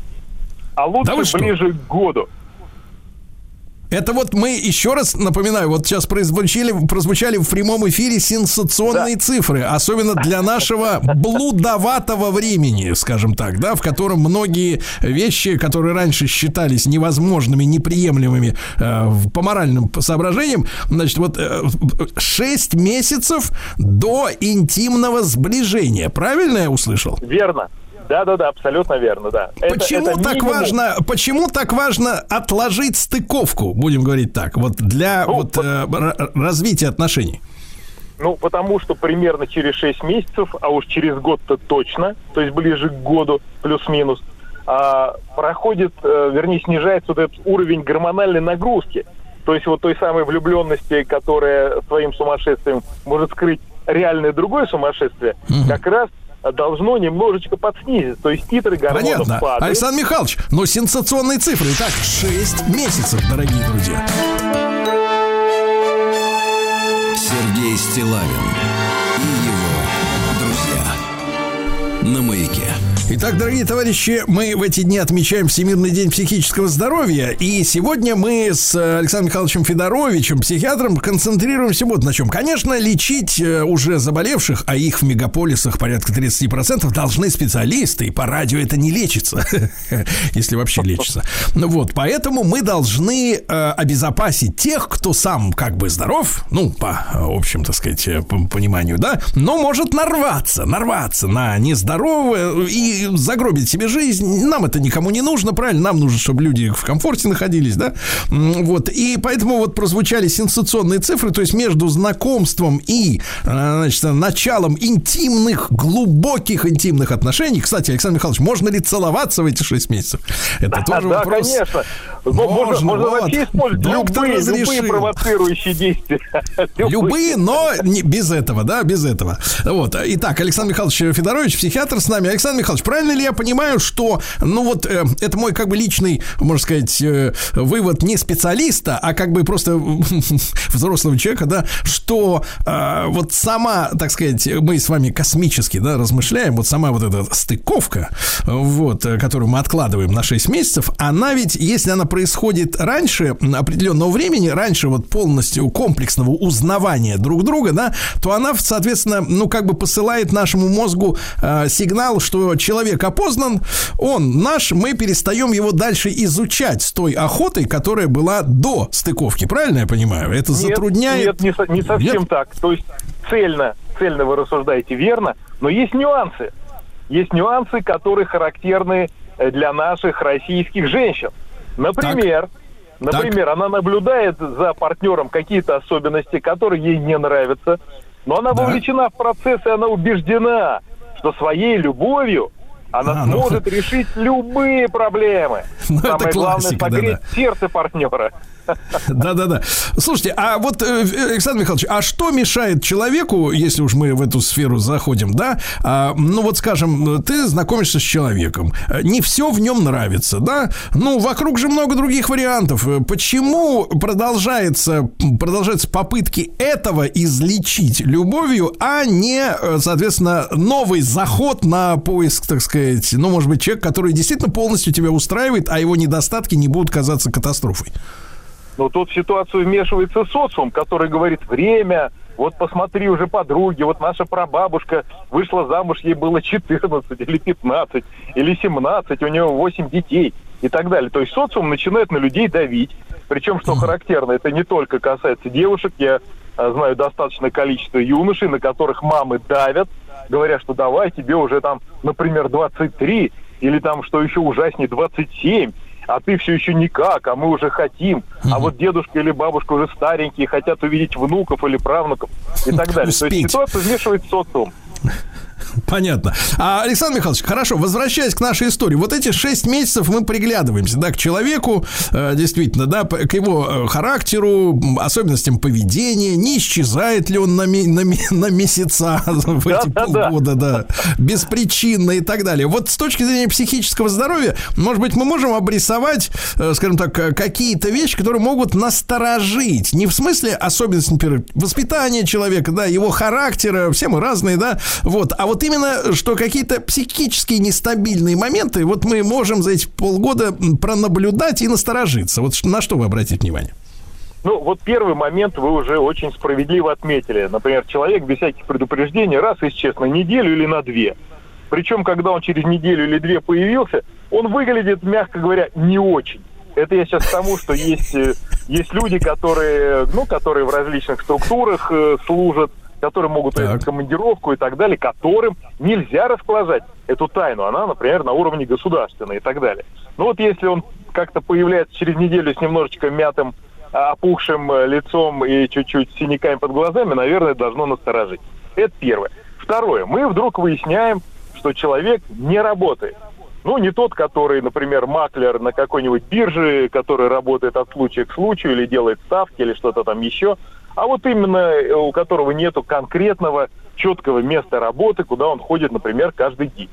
А лучше да ближе к году. Это вот мы еще раз напоминаю, вот сейчас прозвучали, прозвучали в прямом эфире сенсационные да. цифры, особенно для нашего блудоватого времени, скажем так, да, в котором многие вещи, которые раньше считались невозможными, неприемлемыми э, по моральным соображениям, значит, вот э, 6 месяцев до интимного сближения. Правильно я услышал? Верно. Да, да, да, абсолютно верно, да. Почему это, это так минимум... важно? Почему так важно отложить стыковку, будем говорить так, вот для ну, вот, по... э, развития отношений? Ну, потому что примерно через 6 месяцев, а уж через год-то точно, то есть ближе к году, плюс-минус, а, проходит, а, вернее, снижается вот этот уровень гормональной нагрузки. То есть вот той самой влюбленности, которая своим сумасшествием может скрыть реальное другое сумасшествие, угу. как раз должно немножечко подснизиться. То есть титры гормонов Понятно. падают. Александр Михайлович, но сенсационные цифры. Итак, 6 месяцев, дорогие друзья. Сергей Стилавин и его друзья на маяке. Итак, дорогие товарищи, мы в эти дни отмечаем Всемирный день психического здоровья. И сегодня мы с Александром Михайловичем Федоровичем, психиатром, концентрируемся вот на чем. Конечно, лечить э, уже заболевших, а их в мегаполисах порядка 30%, должны специалисты. И по радио это не лечится, если вообще лечится. Ну вот, поэтому мы должны э, обезопасить тех, кто сам как бы здоров, ну, по общем, так сказать, э, по пониманию, да, но может нарваться, нарваться на нездоровое и загробить себе жизнь. Нам это никому не нужно, правильно? Нам нужно, чтобы люди в комфорте находились, да? Вот. И поэтому вот прозвучали сенсационные цифры, то есть между знакомством и, а, значит, началом интимных, глубоких интимных отношений. Кстати, Александр Михайлович, можно ли целоваться в эти 6 месяцев? Это да, тоже да, вопрос. конечно. Можно, Можно, можно вот. вообще использовать Доктор любые, любые разрешил. провоцирующие действия. Любые, но не без этого, да, без этого. Вот. Итак, Александр Михайлович Федорович, психиатр с нами. Александр Михайлович, правильно ли я понимаю, что, ну вот, э, это мой как бы личный, можно сказать, э, вывод не специалиста, а как бы просто взрослого человека, да, что э, вот сама, так сказать, мы с вами космически, да, размышляем, вот сама вот эта стыковка, вот, э, которую мы откладываем на 6 месяцев, она ведь, если она происходит раньше определенного времени, раньше вот полностью комплексного узнавания друг друга, да, то она, соответственно, ну, как бы посылает нашему мозгу э, сигнал, что человек опознан, он наш, мы перестаем его дальше изучать с той охотой, которая была до стыковки. Правильно я понимаю? Это Нет, затрудняет... Нет, не, не совсем Нет? так. То есть цельно, цельно вы рассуждаете верно, но есть нюансы. Есть нюансы, которые характерны э, для наших российских женщин. Например, например, она наблюдает за партнером какие-то особенности, которые ей не нравятся, но она Да. вовлечена в процесс, и она убеждена, что своей любовью она А, ну. сможет решить любые проблемы. Ну, это Самое главное классика, согреть да-да. сердце партнера. Да-да-да. Слушайте, а вот, э, Александр Михайлович, а что мешает человеку, если уж мы в эту сферу заходим, да? А, ну вот, скажем, ты знакомишься с человеком, э, не все в нем нравится, да? Ну, вокруг же много других вариантов. Э, Почему продолжается, продолжаются попытки этого излечить любовью, а не, соответственно, новый заход на поиск, так сказать, ну, может быть, человек, который действительно полностью тебя устраивает, а его недостатки не будут казаться катастрофой? Но тут в ситуацию вмешивается социум, который говорит, время, вот посмотри уже подруги, вот наша прабабушка вышла замуж, ей было 14 или 15 или 17, у нее 8 детей и так далее. То есть социум начинает на людей давить. Причем, что характерно, это не только касается девушек, я а, знаю достаточное количество юношей, на которых мамы давят, говоря, что давай, тебе уже там, например, 23, или там, что еще ужаснее, 27, а ты все еще никак, а мы уже хотим. А вот дедушка или бабушка уже старенькие, хотят увидеть внуков или правнуков и так далее. То есть ситуация вмешивает социум. Понятно. А, Александр Михайлович, хорошо, возвращаясь к нашей истории. Вот эти шесть месяцев мы приглядываемся, да, к человеку, э, действительно, да, к его э, характеру, особенностям поведения, не исчезает ли он на, ме- на, ме- на месяца в эти полгода, да, беспричинно и так далее. Вот с точки зрения психического здоровья, может быть, мы можем обрисовать, э, скажем так, э, какие-то вещи, которые могут насторожить. Не в смысле особенности, например, воспитания человека, да, его характера, все мы разные, да, вот, а вот именно, что какие-то психические нестабильные моменты, вот мы можем за эти полгода пронаблюдать и насторожиться. Вот на что вы обратите внимание? Ну, вот первый момент вы уже очень справедливо отметили. Например, человек без всяких предупреждений раз исчез на неделю или на две. Причем, когда он через неделю или две появился, он выглядит, мягко говоря, не очень. Это я сейчас к тому, что есть, э, есть люди, которые, ну, которые в различных структурах э, служат, которые могут уехать в командировку и так далее, которым нельзя расположать эту тайну. Она, например, на уровне государственной и так далее. Но вот если он как-то появляется через неделю с немножечко мятым а, опухшим э, лицом и чуть-чуть синяками под глазами, наверное, должно насторожить. Это первое. Второе. Мы вдруг выясняем, что человек не работает. Ну, не тот, который, например, маклер на какой-нибудь бирже, который работает от случая к случаю или делает ставки или что-то там еще, а вот именно э, у которого нету конкретного четкого места работы, куда он ходит, например, каждый день.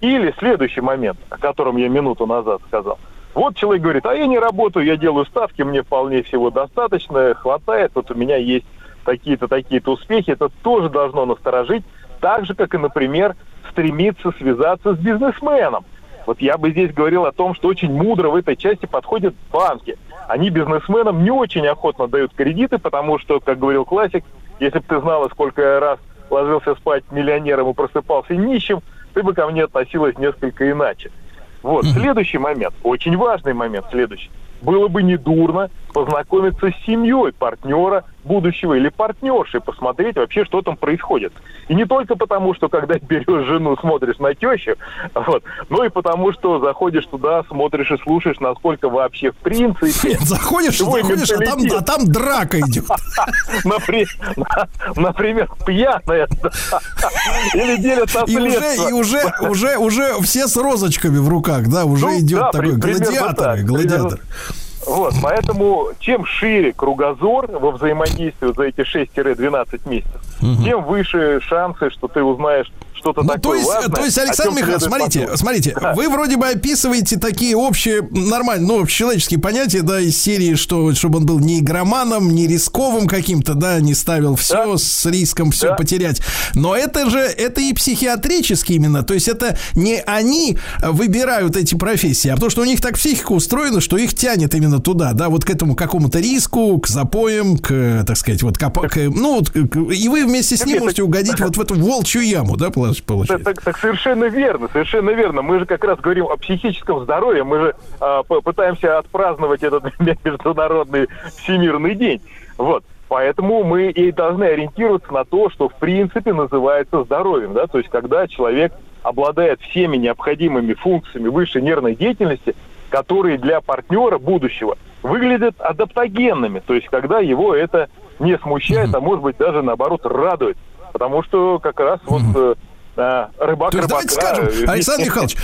Или следующий момент, о котором я минуту назад сказал. Вот человек говорит, а я не работаю, я делаю ставки, мне вполне всего достаточно, хватает, вот у меня есть такие-то, такие-то успехи. Это тоже должно насторожить, так же, как и, например, стремиться связаться с бизнесменом. Вот я бы здесь говорил о том, что очень мудро в этой части подходят банки. Они бизнесменам не очень охотно дают кредиты, потому что, как говорил классик, если бы ты знала, сколько я раз ложился спать миллионером и просыпался нищим, ты бы ко мне относилась несколько иначе. Вот, следующий момент, очень важный момент следующий. Было бы недурно познакомиться с семьей партнера будущего или партнерши, посмотреть вообще, что там происходит. И не только потому, что когда берешь жену, смотришь на тещу, вот, но и потому, что заходишь туда, смотришь и слушаешь, насколько вообще в принципе... Заходишь, заходишь, а там, а там драка идет. Напри- Например, пьяная. Или делят И уже, наследство. и уже, уже, уже все с розочками в руках, да, уже Ну, идет такой гладиатор, гладиатор. Вот, поэтому чем шире кругозор во взаимодействии за эти 6-12 месяцев, тем выше шансы, что ты узнаешь что-то Ну, такое то есть, важное, то есть, Александр Михайлович, смотрите, подумать. смотрите, Да. вы вроде бы описываете такие общие, нормальные, ну, человеческие понятия, да, из серии, что, чтобы он был не игроманом, не рисковым каким-то, да, не ставил все с риском все Да. потерять. Но это же, это и психиатрически именно, то есть это не они выбирают эти профессии, а потому что у них так психика устроена, что их тянет именно туда, да, вот к этому какому-то риску, к запоям, к, так сказать, вот, капа- к, ну, вот, к- и вы вместе с ним можете угодить вот в эту волчью яму, да, получ- Так, получается? так- так совершенно верно, совершенно верно. Мы же как раз говорим о психическом здоровье, мы же а, пытаемся отпраздновать этот международный всемирный день. Вот. Поэтому мы и должны ориентироваться на то, что в принципе называется здоровьем, да, то есть когда человек обладает всеми необходимыми функциями высшей нервной деятельности, которые для партнера будущего выглядят адаптогенными, то есть когда его это не смущает, а может быть даже наоборот радует, потому что как раз вот э, а, рыбак То есть рыбака, давайте скажем, э, Александр Михайлович,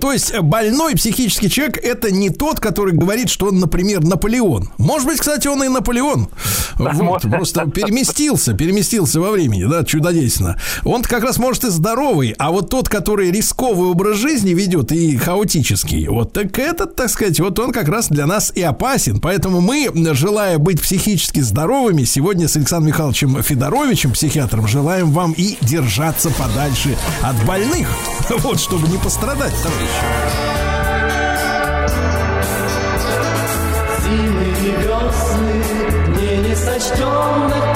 то есть больной психический человек это не тот, который говорит, что он, например, Наполеон. Может быть, кстати, он и Наполеон. Вот, может. просто переместился, переместился во времени, да, чудодейственно. Он как раз может и здоровый, а вот тот, который рисковый образ жизни ведет и хаотический, вот так этот, так сказать, вот он как раз для нас и опасен. Поэтому мы, желая быть психически здоровыми, сегодня с Александром Михайловичем Федоровичем, психиатром, желаем вам и держаться подальше от больных. Вот, чтобы не пострадать, товарищи. Зимы и весны, дней несочтенных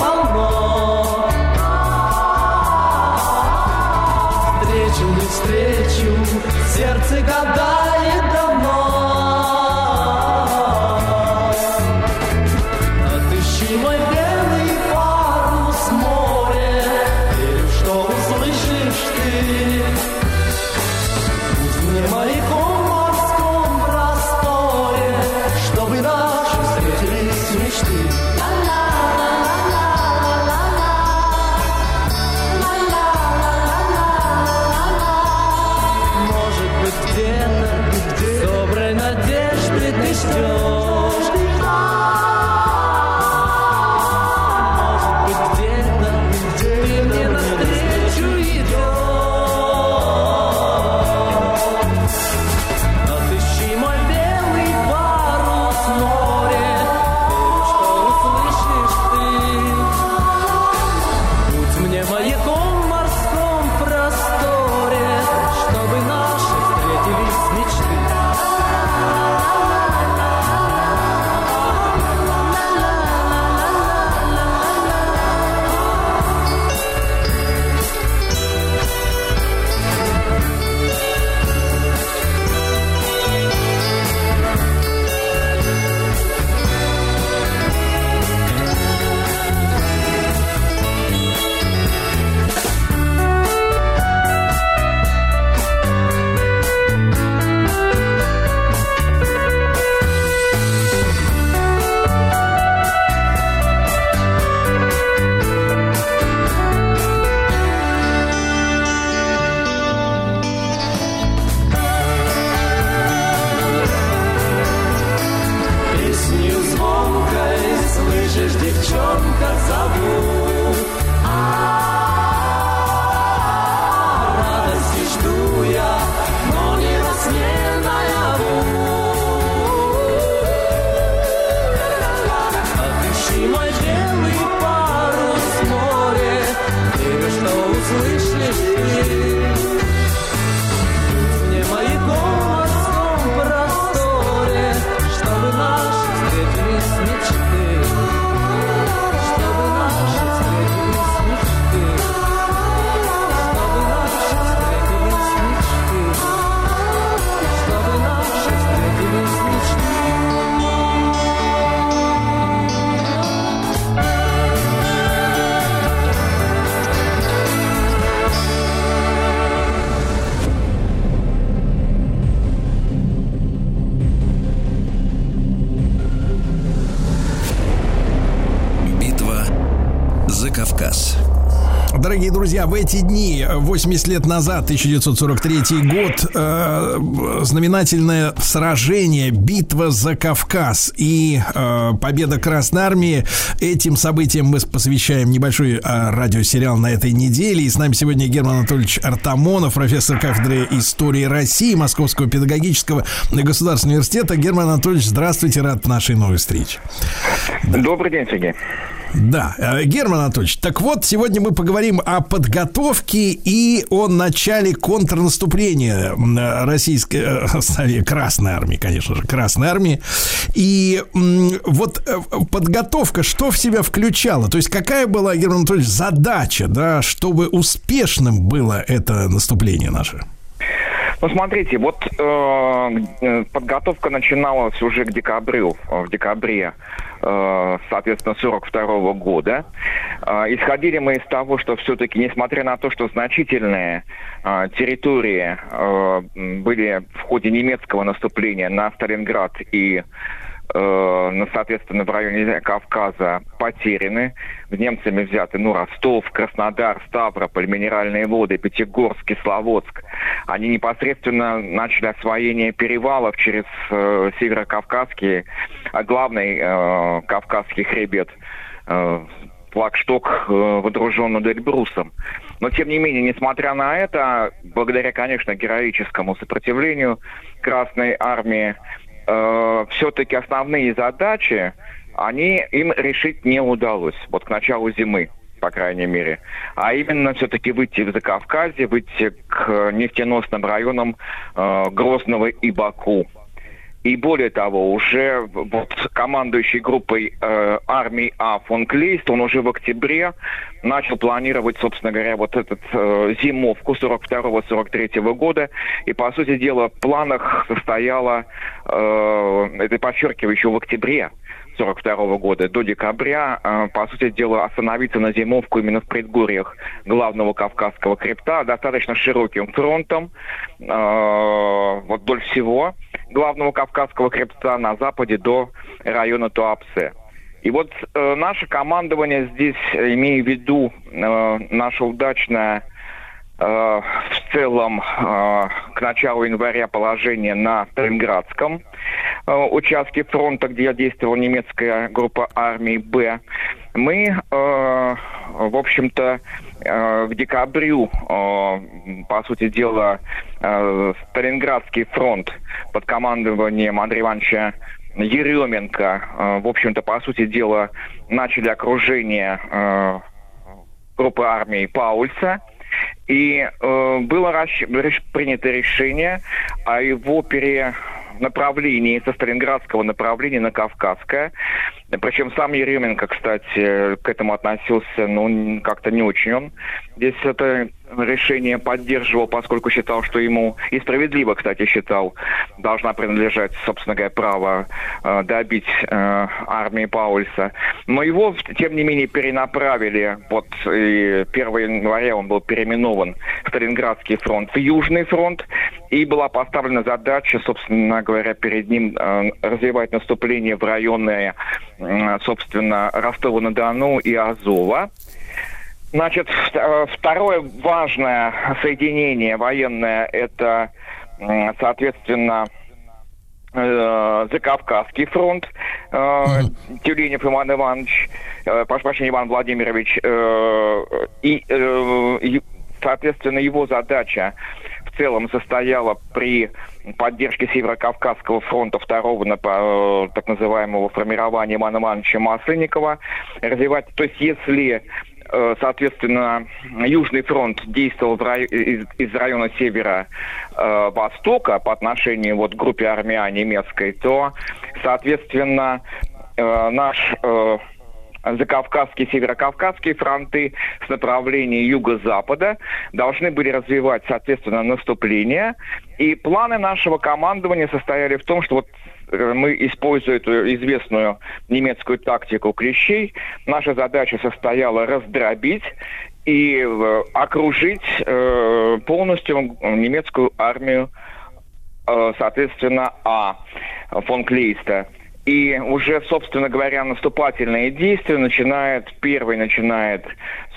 эти дни, 80 лет назад, 1943 год, э, знаменательное сражение, битва за Кавказ и э, победа Красной Армии. Этим событиям мы посвящаем небольшой э, радиосериал на этой неделе. И с нами сегодня Герман Анатольевич Артамонов, профессор кафедры истории России Московского педагогического государственного университета. Герман Анатольевич, здравствуйте, рад нашей новой встрече. Добрый день, Сергей. Да, э, Герман Анатольевич, так вот, сегодня мы поговорим о подготовке и о начале контрнаступления российской, э, Красной Армии, конечно же, Красной Армии. И вот э, подготовка, что в себя включала? То есть какая была, Герман Анатольевич, задача, да, чтобы успешным было это наступление наше? Ну, смотрите, вот э, подготовка начиналась уже к декабрю, в декабре Э, соответственно, 42 года. Э, исходили мы из того, что все-таки, несмотря на то, что значительные э, территории были в ходе немецкого наступления на Сталинград и э, соответственно, в районе Кавказа потеряны. Немцами взяты, ну, Ростов, Краснодар, Ставрополь, Минеральные воды, Пятигорск, Кисловодск. Они непосредственно начали освоение перевалов через э, Северокавказский, а главный э, Кавказский хребет, э, флагшток э, водружен над Эльбрусом. Но, тем не менее, несмотря на это, благодаря, конечно, героическому сопротивлению Красной Армии, э, все-таки основные задачи, они им решить не удалось. Вот к началу зимы по крайней мере, а именно все-таки выйти в Закавказье, выйти к нефтеносным районам э, Грозного и Баку. И более того, уже вот командующий группой э, армии А фон Клейст, он уже в октябре начал планировать, собственно говоря, вот этот э, зимовку 42-43 года. И, по сути дела, в планах состояло, э, это подчеркиваю, еще в октябре 42 года до декабря, э, по сути дела, остановиться на зимовку именно в предгорьях главного Кавказского хребта достаточно широким фронтом, э, вот вдоль всего главного Кавказского хребта на западе до района Туапсе. И вот э, наше командование здесь, имея в виду э, наше удачное в целом э, к началу января положение на Сталинградском э, участке фронта, где действовала немецкая группа армии Б, мы, э, в общем-то, э, к декабрю, э, по сути дела, э, Сталинградский фронт под командованием Андрея Ивановича Еременко, э, в общем-то, по сути дела, начали окружение э, группы армии Паульса. И э, было расщ... принято решение о его перенаправлении со Сталинградского направления на Кавказское. Причем сам Еременко, кстати, к этому относился, ну, как-то не очень он. Здесь это решение поддерживал, поскольку считал, что ему, и справедливо, кстати, считал, должна принадлежать, собственно говоря, право э, добить э, армии Паульса. Но его, тем не менее, перенаправили, вот и 1 января он был переименован в Сталинградский фронт, в Южный фронт, и была поставлена задача, собственно говоря, перед ним э, развивать наступление в районы, собственно, Ростова-на-Дону и Азова. Значит, э, второе важное соединение военное – это, соответственно, э, Закавказский фронт, э, Тюленев Иван Иванович, прошу прощения, Иван Владимирович, и, соответственно, его задача в целом состояла при поддержке Северо-Кавказского фронта второго так называемого формирования Ивана Ивановича Масленникова. Развивать, то есть если Э, соответственно, Южный фронт действовал рай... из, из района севера-востока э, по отношению вот, к группе армия немецкой, то, соответственно, э, наш э, Закавказские, Северокавказские фронты с направления юго-запада должны были развивать, соответственно, наступление. И планы нашего командования состояли в том, что вот Э, мы используя эту известную немецкую тактику клещей. Наша задача состояла раздробить и э, окружить э, полностью немецкую армию, соответственно, А фон Клейста. И уже, собственно говоря, наступательные действия начинает, первый начинает,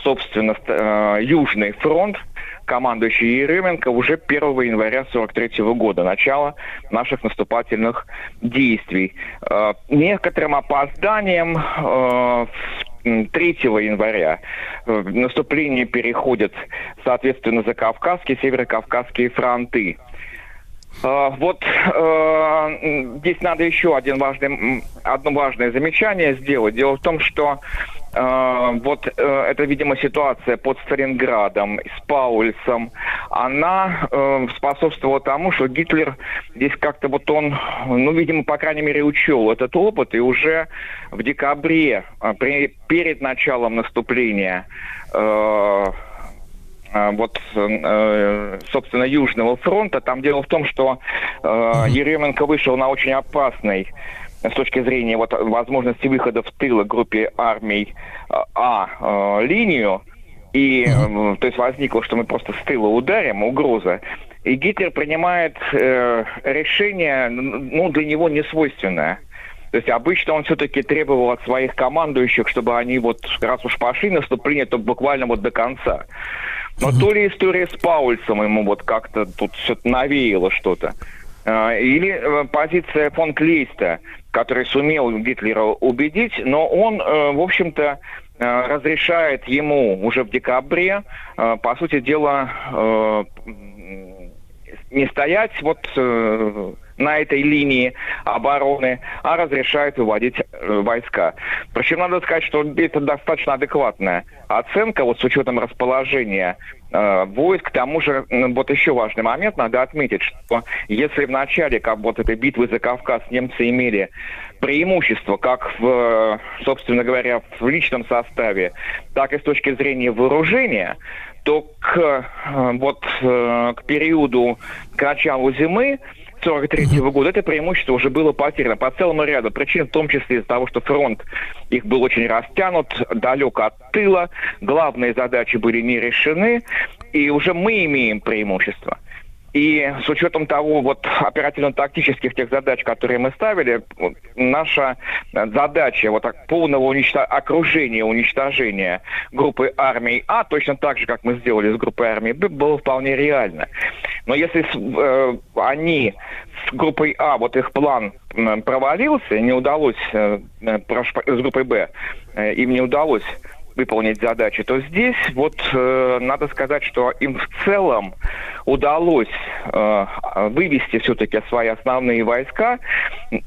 собственно, э, Южный фронт, командующий Еременко уже 1 января 43 года, начало наших наступательных действий. Э, некоторым опозданием э, 3 января э, наступление переходит, соответственно, за Кавказские, Северокавказские фронты. Э, вот э, здесь надо еще один важный, одно важное замечание сделать. Дело в том, что э, вот э, эта, видимо, ситуация под Сталинградом с Паульсом, она э, способствовала тому, что Гитлер здесь как-то вот он, ну, видимо, по крайней мере, учел этот опыт, и уже в декабре, э, при, перед началом наступления, э вот, э, собственно, Южного фронта. Там дело в том, что э, Еременко вышел на очень опасный с точки зрения вот, возможности выхода в тылы группе армий А э, линию, и э, то есть возникло, что мы просто с тыла ударим, угроза. И Гитлер принимает э, решение, ну, для него не свойственное. То есть обычно он все-таки требовал от своих командующих, чтобы они вот, раз уж пошли наступление, то буквально вот до конца. Но то ли история с Паульсом ему вот как-то тут все навеяло что-то. Э, или э, позиция фон Клейста, который сумел Гитлера убедить, но он, э, в общем-то, разрешает ему уже в декабре, по сути дела, не стоять вот на этой линии обороны, а разрешает выводить э, войска. Причем надо сказать, что это достаточно адекватная оценка вот с учетом расположения э, войск. К тому же, вот еще важный момент, надо отметить, что если в начале как вот этой битвы за Кавказ немцы имели преимущество как в, собственно говоря, в личном составе, так и с точки зрения вооружения, то к, э, вот, э, к периоду, к началу зимы 1943 -го года это преимущество уже было потеряно по целому ряду причин, в том числе из-за того, что фронт их был очень растянут, далек от тыла, главные задачи были не решены, и уже мы имеем преимущество. И с учетом того вот оперативно-тактических тех задач, которые мы ставили, наша задача вот так, полного уничтож... окружения, уничтожения группы армий А, точно так же, как мы сделали с группой армии Б, было вполне реально. Но если э, они с группой А, вот их план провалился, не удалось, э, э с группой Б, э, им не удалось выполнить задачи, то здесь вот э, надо сказать, что им в целом удалось э, вывести все-таки свои основные войска.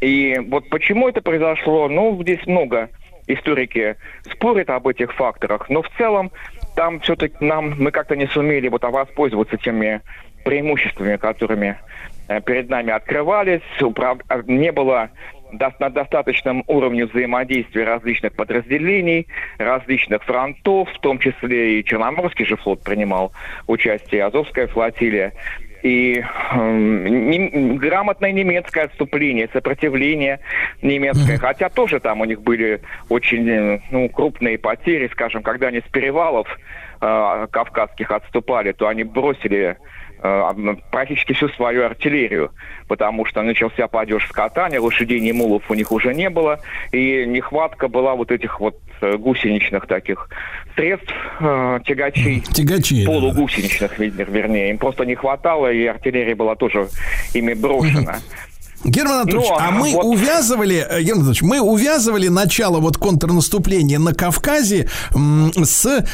И вот почему это произошло, ну, здесь много историки спорят об этих факторах, но в целом там все-таки нам мы как-то не сумели вот воспользоваться теми преимуществами, которыми э, перед нами открывались. Управ... Не было на достаточном уровне взаимодействия различных подразделений, различных фронтов, в том числе и Черноморский же флот принимал участие, Азовская флотилия. И э, не, грамотное немецкое отступление, сопротивление немецкое, mm-hmm. хотя тоже там у них были очень э, ну, крупные потери, скажем, когда они с перевалов э, кавказских отступали, то они бросили практически всю свою артиллерию, потому что начался падеж скота, ни лошадей, ни мулов у них уже не было, и нехватка была вот этих вот э, гусеничных таких средств, э, тягачей, Тягачи, полугусеничных, да. вернее, им просто не хватало, и артиллерия была тоже ими брошена. Герман Анатольевич, ну, а мы вот... увязывали, э, Герман Анатольевич, мы увязывали начало вот контрнаступления на Кавказе с э,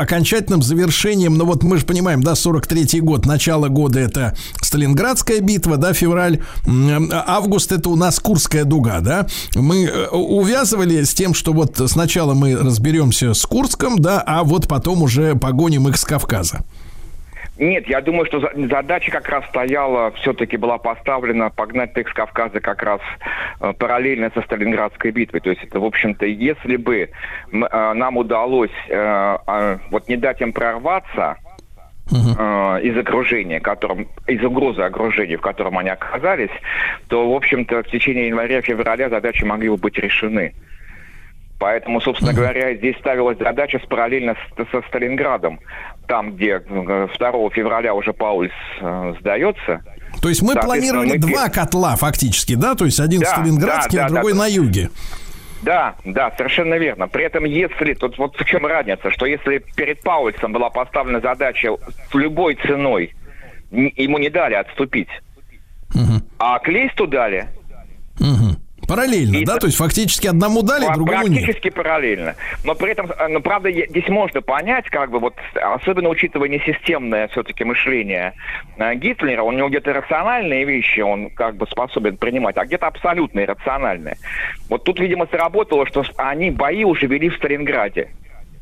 окончательным завершением, ну вот мы же понимаем, да, 43-й год, начало года это Сталинградская битва, да, февраль, август это у нас Курская дуга, да, мы э, увязывали с тем, что вот сначала мы разберемся с Курском, да, а вот потом уже погоним их с Кавказа. Нет, я думаю, что задача как раз стояла, все-таки была поставлена погнать с Кавказа как раз э, параллельно со Сталинградской битвой. То есть это, в общем-то, если бы э, нам удалось э, э, вот не дать им прорваться, Uh-huh. из окружения, которым, из угрозы окружения, в котором они оказались, то, в общем-то, в течение января-февраля задачи могли бы быть решены. Поэтому, собственно uh-huh. говоря, здесь ставилась задача с параллельно с, со Сталинградом там, где 2 э, февраля уже Паульс э, сдается, То есть мы планировали мы... два котла фактически, да? То есть один да, Сталинградский, да, да, а другой да, на юге. Да, да, совершенно верно. При этом, если, тут вот в чем разница, что если перед Паульсом была поставлена задача в любой ценой, ему не дали отступить, угу. а Клейсту дали, угу. Параллельно, и да? То есть фактически одному дали, другому нет. Практически параллельно. Но при этом, но правда, здесь можно понять, как бы вот, особенно учитывая несистемное все-таки мышление э, Гитлера, у него где-то рациональные вещи он как бы способен принимать, а где-то абсолютно иррациональные. Вот тут, видимо, сработало, что они бои уже вели в Сталинграде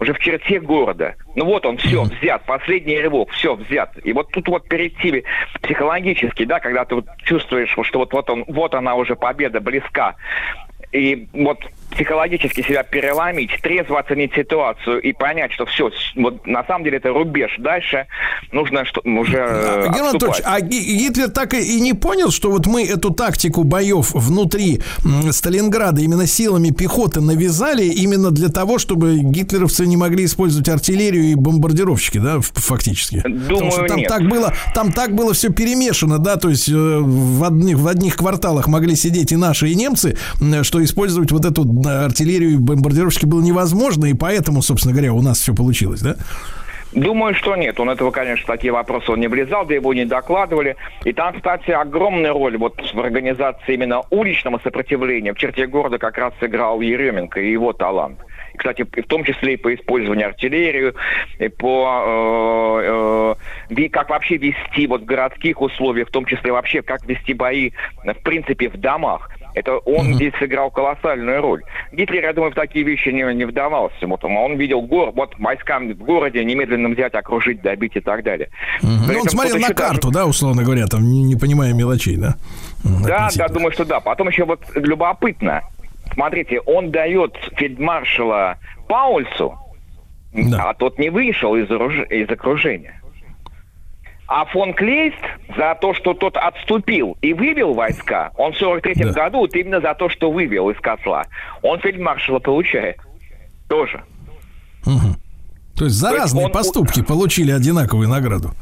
уже в черте города. Ну вот он, все, взят, последний рывок, все, взят. И вот тут вот перейти психологически, да, когда ты вот чувствуешь, что вот, вот, он, вот она уже победа близка, и вот психологически себя переломить, трезво оценить ситуацию и понять, что все, вот на самом деле это рубеж. Дальше нужно что, уже а, Герман Анатольевич, а Гитлер так и не понял, что вот мы эту тактику боев внутри Сталинграда именно силами пехоты навязали именно для того, чтобы гитлеровцы не могли использовать артиллерию и бомбардировщики, да, фактически? Думаю, Потому что там нет. так было, там так было все перемешано, да, то есть э, в одних, в одних кварталах могли сидеть и наши, и немцы, что использовать вот эту артиллерию и бомбардировщики было невозможно, и поэтому, собственно говоря, у нас все получилось, да? Думаю, что нет. Он этого, конечно, такие вопросы он не влезал, да его не докладывали. И там, кстати, огромная роль вот в организации именно уличного сопротивления в черте города как раз сыграл Еременко и его талант. И, кстати, в том числе и по использованию артиллерии, и по э, э, как вообще вести вот в городских условиях, в том числе вообще как вести бои, в принципе, в домах. Это он mm-hmm. здесь сыграл колоссальную роль. Гитлер, я думаю, в такие вещи не, не вдавался. Вот он видел гор, вот войскам в городе немедленно взять, окружить, добить и так далее. Mm-hmm. Ну, он смотрел на карту, даже... да, условно говоря, там не, не понимая мелочей, да? Да, да, думаю, что да. Потом еще вот любопытно. Смотрите, он дает фельдмаршала Паульсу, да. а тот не вышел из, из окружения. А фон Клейст за то, что тот отступил и вывел войска, он в 43 да. году вот именно за то, что вывел из котла, он фельдмаршала получает. Тоже. Угу. То есть за то разные есть он... поступки получили одинаковую награду.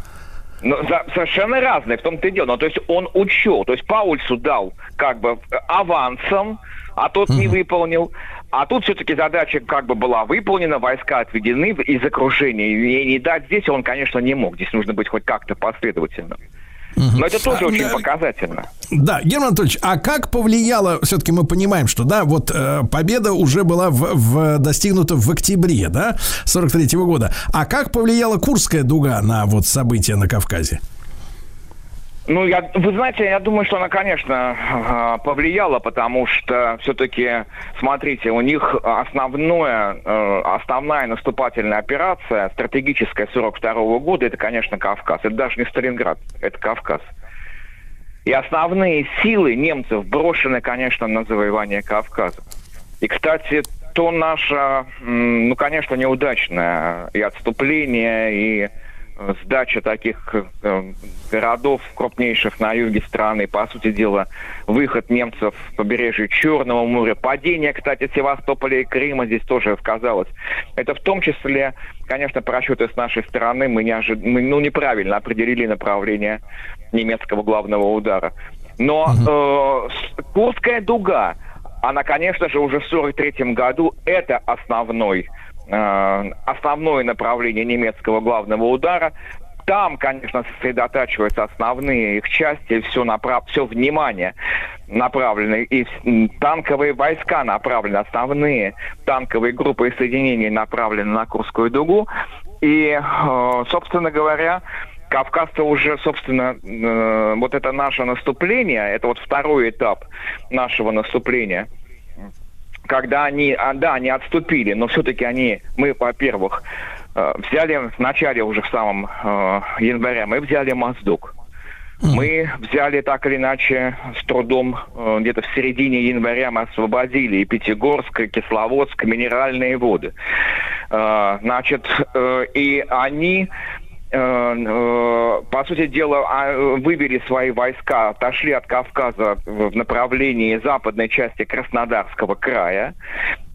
Ну, за, совершенно разные, в том-то и дело. Но, то есть он учел, то есть Паульсу дал как бы авансом, а тот угу. не выполнил. А тут все-таки задача как бы была выполнена, войска отведены из окружения. И не дать здесь он, конечно, не мог. Здесь нужно быть хоть как-то последовательным. Но это тоже а, очень э, показательно. Да, Герман Анатольевич, а как повлияло, все-таки мы понимаем, что, да, вот э, победа уже была в, в, достигнута в октябре, да, 43 -го года. А как повлияла Курская дуга на вот события на Кавказе? Ну, я, вы знаете, я думаю, что она, конечно, повлияла, потому что все-таки, смотрите, у них основное, э, основная наступательная операция, стратегическая 42 -го года, это, конечно, Кавказ. Это даже не Сталинград, это Кавказ. И основные силы немцев брошены, конечно, на завоевание Кавказа. И, кстати, то наше, ну, конечно, неудачное и отступление, и сдача таких э, городов крупнейших на юге страны, по сути дела, выход немцев в побережье Черного моря, падение, кстати, Севастополя и Крыма здесь тоже сказалось. Это в том числе, конечно, просчеты с нашей стороны, мы, не ожид... мы ну, неправильно определили направление немецкого главного удара. Но э, Курская дуга, она, конечно же, уже в 1943 году это основной Э, основное направление немецкого главного удара. Там, конечно, сосредотачиваются основные их части, все, направ... все внимание направлено, и танковые войска направлены, основные танковые группы и соединения направлены на Курскую дугу. И, э, собственно говоря, Кавказцы уже, собственно, э, вот это наше наступление, это вот второй этап нашего наступления – когда они, а, да, они отступили, но все-таки они, мы, во-первых, э, взяли в начале уже в самом э, январе, мы взяли Моздок. Мы взяли так или иначе с трудом, э, где-то в середине января мы освободили и Пятигорск, и Кисловодск, минеральные воды. Значит, и они Э, э, по сути дела, а, вывели свои войска, отошли от Кавказа в направлении западной части Краснодарского края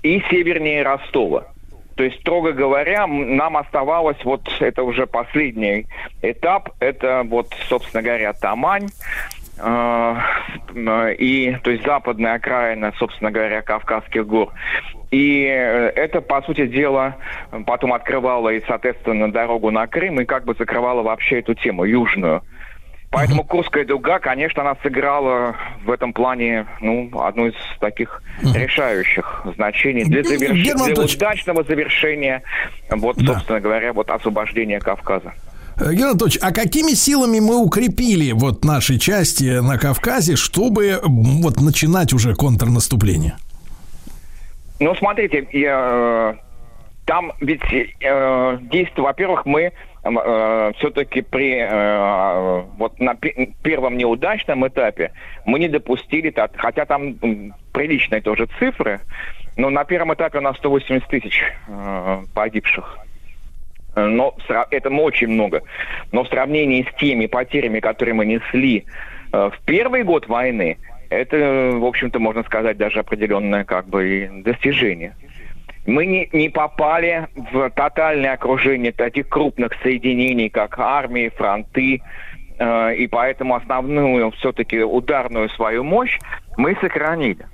и севернее Ростова. То есть, строго говоря, нам оставалось вот это уже последний этап, это вот, собственно говоря, Тамань, э, и, то есть, западная окраина, собственно говоря, Кавказских гор. И это, по сути дела, потом открывало и, соответственно, дорогу на Крым, и как бы закрывало вообще эту тему, южную. Поэтому uh-huh. Курская дуга, конечно, она сыграла в этом плане ну, одно из таких uh-huh. решающих значений для, заверш... для удачного завершения, вот, да. собственно говоря, вот освобождения Кавказа. Э, Герман Анатольевич, а какими силами мы укрепили вот наши части на Кавказе, чтобы вот начинать уже контрнаступление? Ну, смотрите, я, э, там ведь э, действие, во-первых, мы э, все-таки при э, вот на первом неудачном этапе мы не допустили, хотя там приличные тоже цифры, но на первом этапе у нас 180 тысяч э, погибших. Но это очень много. Но в сравнении с теми потерями, которые мы несли э, в первый год войны, это, в общем-то, можно сказать, даже определенное как бы достижение. Мы не, не попали в тотальное окружение таких крупных соединений, как армии, фронты, э, и поэтому основную все-таки ударную свою мощь мы сохранили.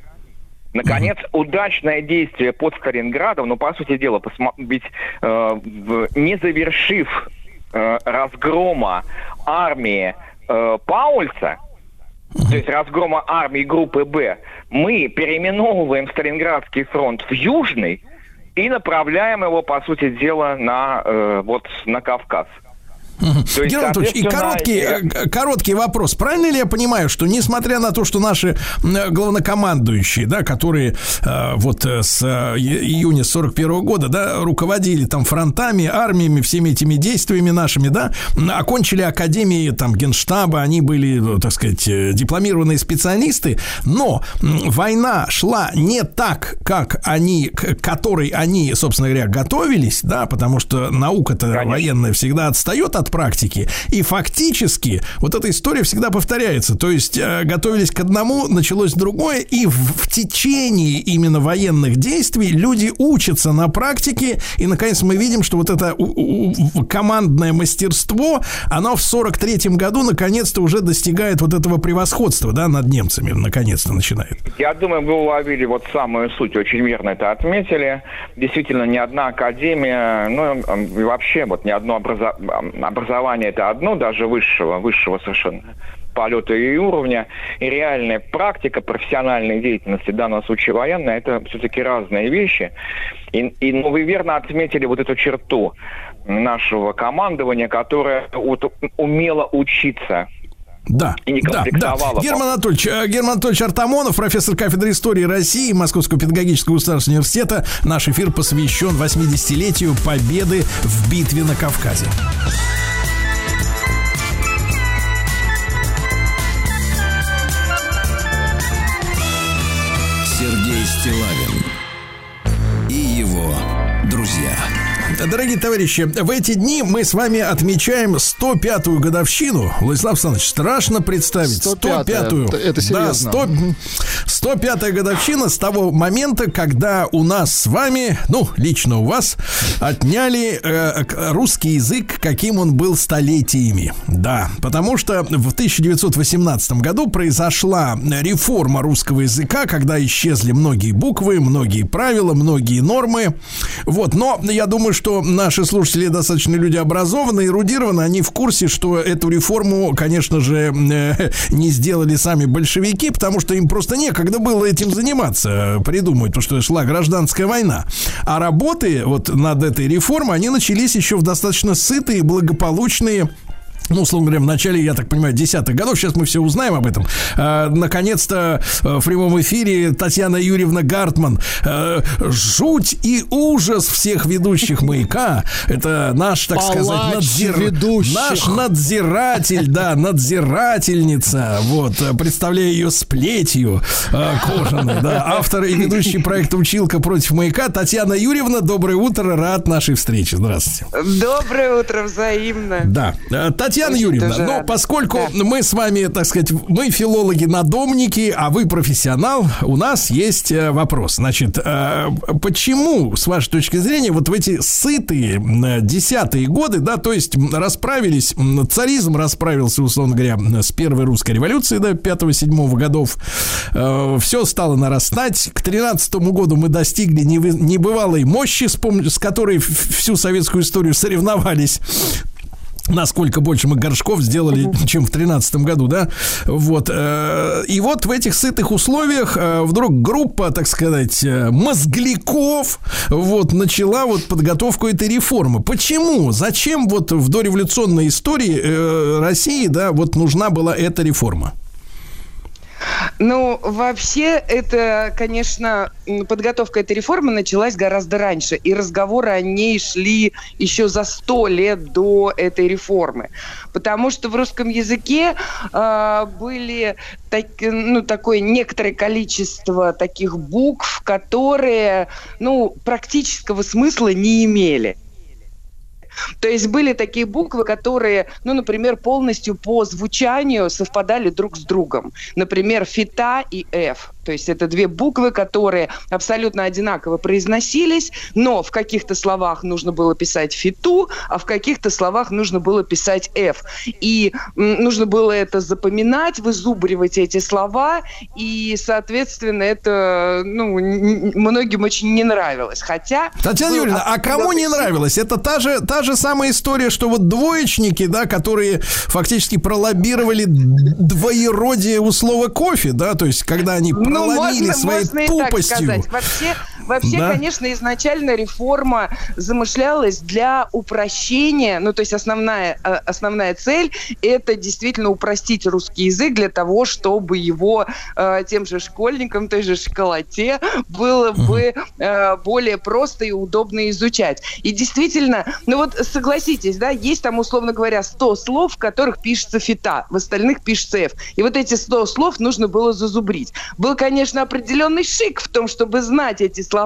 Наконец, mm-hmm. удачное действие под Сталинградом, ну, по сути дела, посма- ведь э, в, не завершив э, разгрома армии э, То есть разгрома армии группы «Б», мы переименовываем Сталинградский фронт в Южный, и направляем его, по сути дела, на, э, вот, на Кавказ. Есть, Герман Анатольевич, и короткий, э, короткий вопрос. Правильно ли я понимаю, что несмотря на то, что наши главнокомандующие, да, которые э, вот э, с э, июня 41 года, да, руководили там фронтами, армиями, всеми этими действиями нашими, да, окончили академии там генштаба, они были, так сказать, дипломированные специалисты, но война шла не так, как они, к которой они, собственно говоря, готовились, да, потому что наука-то военная всегда отстает от практики. И фактически вот эта история всегда повторяется. То есть э, готовились к одному, началось другое, и в, в течение именно военных действий люди учатся на практике, и наконец мы видим, что вот это у, у, командное мастерство, оно в 43-м году наконец-то уже достигает вот этого превосходства, да, над немцами, наконец-то начинает. Я думаю, вы уловили вот самую суть, очень верно это отметили. Действительно, ни одна академия, ну, вообще вот ни одно образование образование это одно, даже высшего, высшего совершенно полета и уровня, и реальная практика профессиональной деятельности, в данном случае военная, это все-таки разные вещи. И, и ну, вы верно отметили вот эту черту нашего командования, которое вот, умело учиться да, да, да. Герман Анатольевич, э, Герман Анатольевич Артамонов, профессор кафедры истории России Московского педагогического государственного университета. Наш эфир посвящен 80-летию победы в битве на Кавказе. Стилавин и его. Дорогие товарищи, в эти дни мы с вами отмечаем 105-ю годовщину. Владислав Александрович, страшно представить. 105-ю. Это серьезно. Да, 100, 105-я годовщина с того момента, когда у нас с вами, ну, лично у вас, отняли э, русский язык, каким он был столетиями. Да, потому что в 1918 году произошла реформа русского языка, когда исчезли многие буквы, многие правила, многие нормы. Вот, но я думаю, что наши слушатели достаточно люди образованные, эрудированные, они в курсе, что эту реформу, конечно же, э, не сделали сами большевики, потому что им просто некогда было этим заниматься, придумать, потому что шла гражданская война. А работы вот над этой реформой, они начались еще в достаточно сытые, благополучные ну, условно говоря, в начале, я так понимаю, десятых годов, сейчас мы все узнаем об этом. А, наконец-то э, в прямом эфире Татьяна Юрьевна Гартман. А, жуть и ужас всех ведущих маяка. Это наш, так Палач сказать, надзир... наш надзиратель, да, надзирательница. Вот, представляю ее с плетью а, кожаной, да. Автор и ведущий проекта «Училка против маяка» Татьяна Юрьевна. Доброе утро, рад нашей встрече. Здравствуйте. Доброе утро, взаимно. Да. Татьяна Татьяна Юрьевна, но рада. поскольку да. мы с вами, так сказать, мы филологи-надомники, а вы профессионал, у нас есть э, вопрос. Значит, э, почему, с вашей точки зрения, вот в эти сытые десятые годы, да, то есть расправились, царизм расправился, условно говоря, с первой русской революцией, да, 5-7 годов, э, все стало нарастать. К 13 году мы достигли небывалой мощи, с, с которой всю советскую историю соревновались насколько больше мы горшков сделали, чем в тринадцатом году, да, вот, э, и вот в этих сытых условиях э, вдруг группа, так сказать, э, мозгляков, вот, начала вот подготовку этой реформы. Почему? Зачем вот в дореволюционной истории России, да, вот нужна была эта реформа? Ну, вообще, это, конечно, подготовка этой реформы началась гораздо раньше, и разговоры о ней шли еще за сто лет до этой реформы. Потому что в русском языке э, были так, ну, такое некоторое количество таких букв, которые ну, практического смысла не имели. То есть были такие буквы, которые, ну, например, полностью по звучанию совпадали друг с другом. Например, фита и F. То есть это две буквы, которые абсолютно одинаково произносились, но в каких-то словах нужно было писать фиту, а в каких-то словах нужно было писать F. И нужно было это запоминать, вызубривать эти слова, и, соответственно, это ну, многим очень не нравилось. Хотя... Татьяна Юрьевна, а кому не нравилось? Это та же, та же самая история, что вот двоечники, да, которые фактически пролоббировали двоеродие у слова кофе, да, то есть когда они ну, проломили можно, своей можно тупостью. Вообще, вообще да? конечно, изначально реформа замышлялась для упрощения, ну, то есть основная, а, основная цель – это действительно упростить русский язык для того, чтобы его э, тем же школьникам, той же школоте было бы э, более просто и удобно изучать. И действительно, ну вот согласитесь, да, есть там, условно говоря, 100 слов, в которых пишется фита, в остальных пишется F. И вот эти 100 слов нужно было зазубрить. Был, конечно, определенный шик в том, чтобы знать эти слова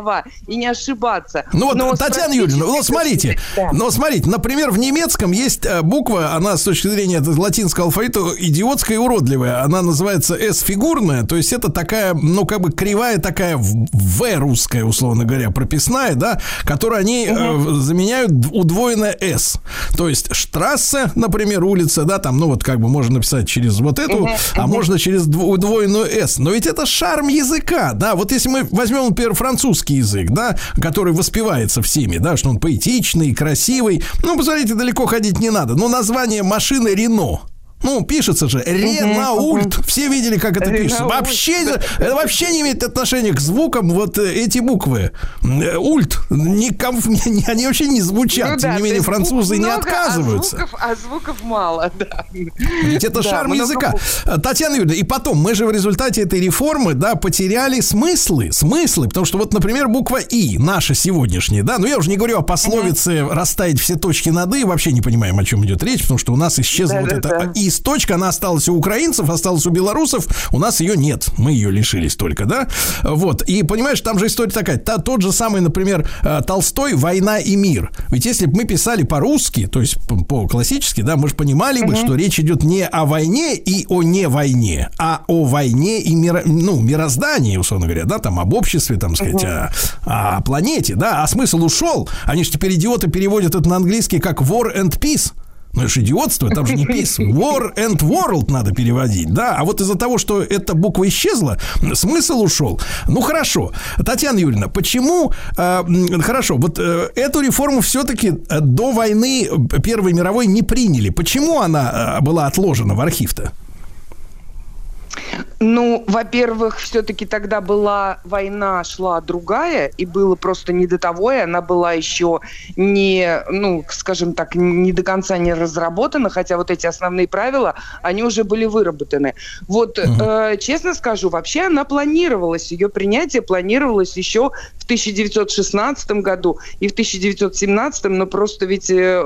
и не ошибаться. Ну вот, но Татьяна Юрьевна, ну смотрите, да. но смотрите, например, в немецком есть э, буква, она с точки зрения латинского алфавита идиотская и уродливая. Она называется S-фигурная, то есть это такая, ну как бы кривая такая В русская, условно говоря, прописная, да, которую они угу. э, заменяют удвоенное S. То есть штрассе, например, улица, да, там, ну вот как бы можно написать через вот эту, угу. а угу. можно через удвоенную S. Но ведь это шарм языка, да, вот если мы возьмем, например, французский язык, да, который воспевается всеми, да, что он поэтичный, красивый, ну, посмотрите, далеко ходить не надо, но название машины Рено, ну, пишется же Ренаульт. Все видели, как это пишется. Вообще, это вообще не имеет отношения к звукам вот э, эти буквы. Э, ульт. Никому, они вообще не звучат. Ну, Тем да, не менее, французы не отказываются. А звуков, а звуков мало, да. Ведь это да, шарм языка. Много... Татьяна Юрьевна, и потом, мы же в результате этой реформы, да, потеряли смыслы. Смыслы. Потому что вот, например, буква И, наша сегодняшняя, да, ну я уже не говорю о пословице uh расставить все точки над И, вообще не понимаем, о чем идет речь, потому что у нас исчезла да, вот да, эта да. И точка, она осталась у украинцев, осталась у белорусов, у нас ее нет, мы ее лишились только, да, вот, и понимаешь, там же история такая, та, тот же самый, например, э, Толстой «Война и мир», ведь если бы мы писали по-русски, то есть по-классически, да, мы же понимали бы, что речь идет не о войне и о не войне, а о войне и миро, ну, мироздании, условно говоря, да, там об обществе, там, сказать, о, о планете, да, а смысл ушел, они же теперь идиоты переводят это на английский как war and peace, ну, это же идиотство, там же не peace. War and world надо переводить, да. А вот из-за того, что эта буква исчезла, смысл ушел. Ну, хорошо. Татьяна Юрьевна, почему... Э, хорошо, вот э, эту реформу все-таки э, до войны Первой мировой не приняли. Почему она э, была отложена в архив-то? Ну, во-первых, все-таки тогда была война, шла другая, и было просто не до того, и она была еще не, ну, скажем так, не до конца не разработана, хотя вот эти основные правила, они уже были выработаны. Вот, угу. э, честно скажу, вообще она планировалась, ее принятие планировалось еще в в 1916 году и в 1917, но просто ведь э,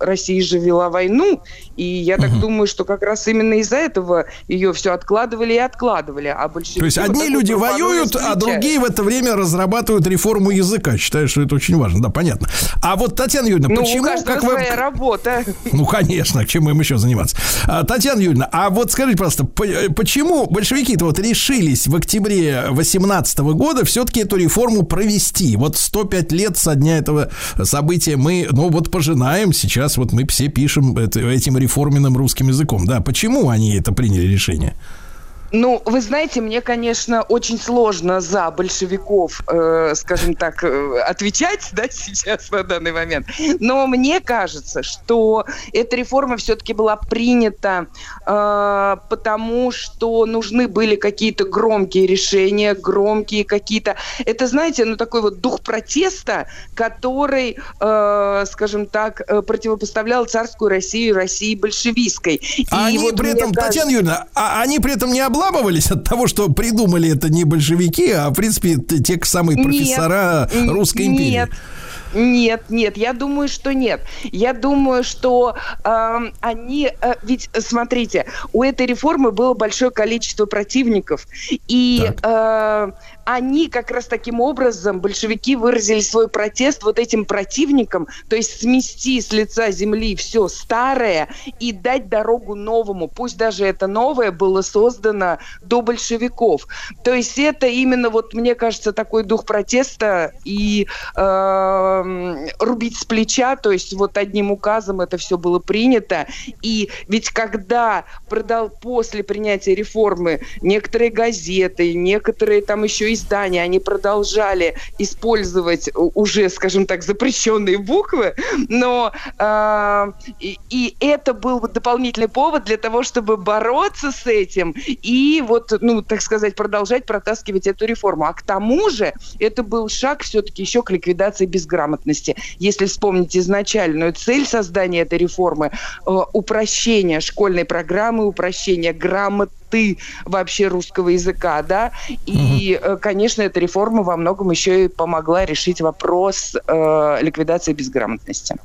Россия же вела войну, и я так угу. думаю, что как раз именно из-за этого ее все откладывали и откладывали, а большинство... То есть одни люди воюют, а другие в это время разрабатывают реформу языка. Считаю, что это очень важно, да, понятно. А вот, Татьяна Юрьевна, ну, почему... У как вы... работа. Ну, конечно, чем им еще заниматься. А, Татьяна Юрьевна, а вот скажите, просто, почему большевики-то вот решились в октябре 18 года все-таки эту реформу провести? Вот 105 лет со дня этого события мы, ну, вот пожинаем. Сейчас вот мы все пишем этим реформенным русским языком. Да, почему они это приняли решение? Ну, вы знаете, мне, конечно, очень сложно за большевиков, э, скажем так, э, отвечать, да, сейчас на данный момент. Но мне кажется, что эта реформа все-таки была принята, э, потому что нужны были какие-то громкие решения, громкие какие-то. Это, знаете, ну такой вот дух протеста, который, э, скажем так, э, противопоставлял царскую Россию России большевистской. А И они вот при этом, кажется... Татьяна Юрьевна, а они при этом не обладали обламывались от того, что придумали это не большевики, а, в принципе, те самые профессора нет, Русской империи? Нет. Нет, нет, я думаю, что нет. Я думаю, что э, они, э, ведь смотрите, у этой реформы было большое количество противников, и э, они как раз таким образом, большевики выразили свой протест вот этим противникам, то есть смести с лица земли все старое и дать дорогу новому, пусть даже это новое было создано до большевиков. То есть это именно вот, мне кажется, такой дух протеста и э, рубить с плеча, то есть вот одним указом это все было принято. И ведь когда продал после принятия реформы некоторые газеты, некоторые там еще и издания, они продолжали использовать уже, скажем так, запрещенные буквы, но э, и, и это был дополнительный повод для того, чтобы бороться с этим и вот, ну, так сказать, продолжать протаскивать эту реформу. А к тому же это был шаг все-таки еще к ликвидации безграмотности. Если вспомнить изначальную цель создания этой реформы, э, упрощение школьной программы, упрощение грамотности, черты вообще русского языка, да, и, угу. конечно, эта реформа во многом еще и помогла решить вопрос э, ликвидации безграмотности.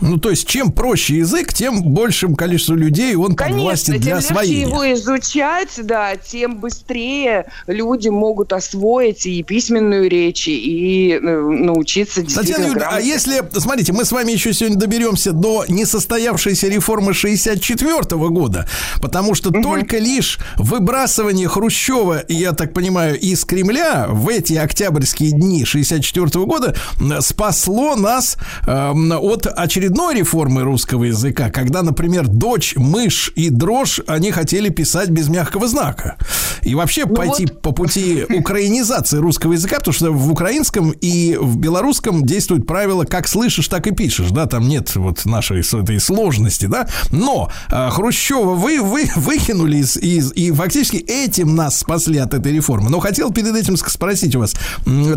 Ну, то есть, чем проще язык, тем большим количеством людей он Конечно, подвластен для освоения. Конечно, его изучать, да, тем быстрее люди могут освоить и письменную речь, и э, научиться действительно Татьяна Юрьевна, а если, смотрите, мы с вами еще сегодня доберемся до несостоявшейся реформы 64 -го года, потому что угу. только лишь выбрасывание Хрущева, я так понимаю, из Кремля в эти октябрьские дни 64 -го года спасло нас э, от очередного очередной реформы русского языка, когда, например, дочь, мышь и дрожь, они хотели писать без мягкого знака. И вообще ну пойти вот. по пути украинизации русского языка, потому что в украинском и в белорусском действуют правила как слышишь, так и пишешь, да, там нет вот нашей этой сложности, да, но а, Хрущева вы, вы выкинули из, из, и фактически этим нас спасли от этой реформы. Но хотел перед этим спросить у вас,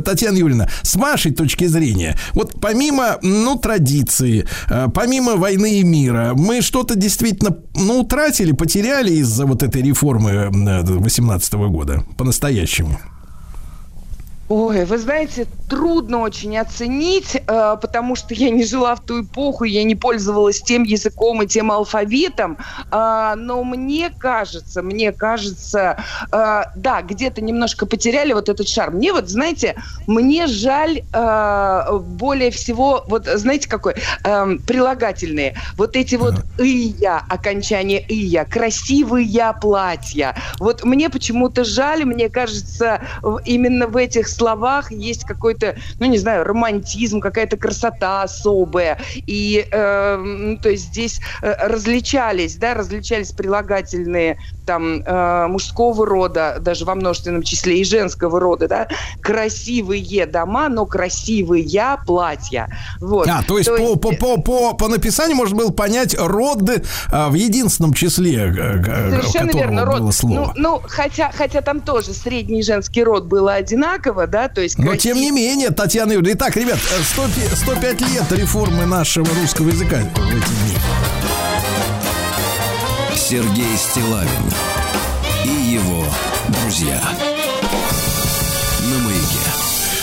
Татьяна Юрьевна, с вашей точки зрения, вот помимо, ну, традиции, помимо войны и мира, мы что-то действительно, ну, утратили, потеряли из-за вот этой реформы 18 э, года по-настоящему? Ой, вы знаете, трудно очень оценить, э, потому что я не жила в ту эпоху, я не пользовалась тем языком и тем алфавитом, э, но мне кажется, мне кажется, э, да, где-то немножко потеряли вот этот шар. Мне вот, знаете, мне жаль э, более всего, вот знаете какой, э, прилагательные, вот эти вот «ия», окончание «ия», красивые платья. Вот мне почему-то жаль, мне кажется, именно в этих словах есть какой-то, ну, не знаю, романтизм, какая-то красота особая. И, э, ну, то есть здесь э, различались, да, различались прилагательные там э, мужского рода, даже во множественном числе, и женского рода, да, красивые дома, но красивые платья. Вот. А, то есть, то по, есть... По, по, по, по написанию можно было понять род э, в единственном числе, э, Совершенно верно, род. Было слово. Ну, ну хотя, хотя там тоже средний женский род было одинаково, да, то есть... Но тем не менее, Татьяна Юрьевна, итак, ребят, 100, 105 лет реформы нашего русского языка в эти дни. Сергей Стилавин и его друзья.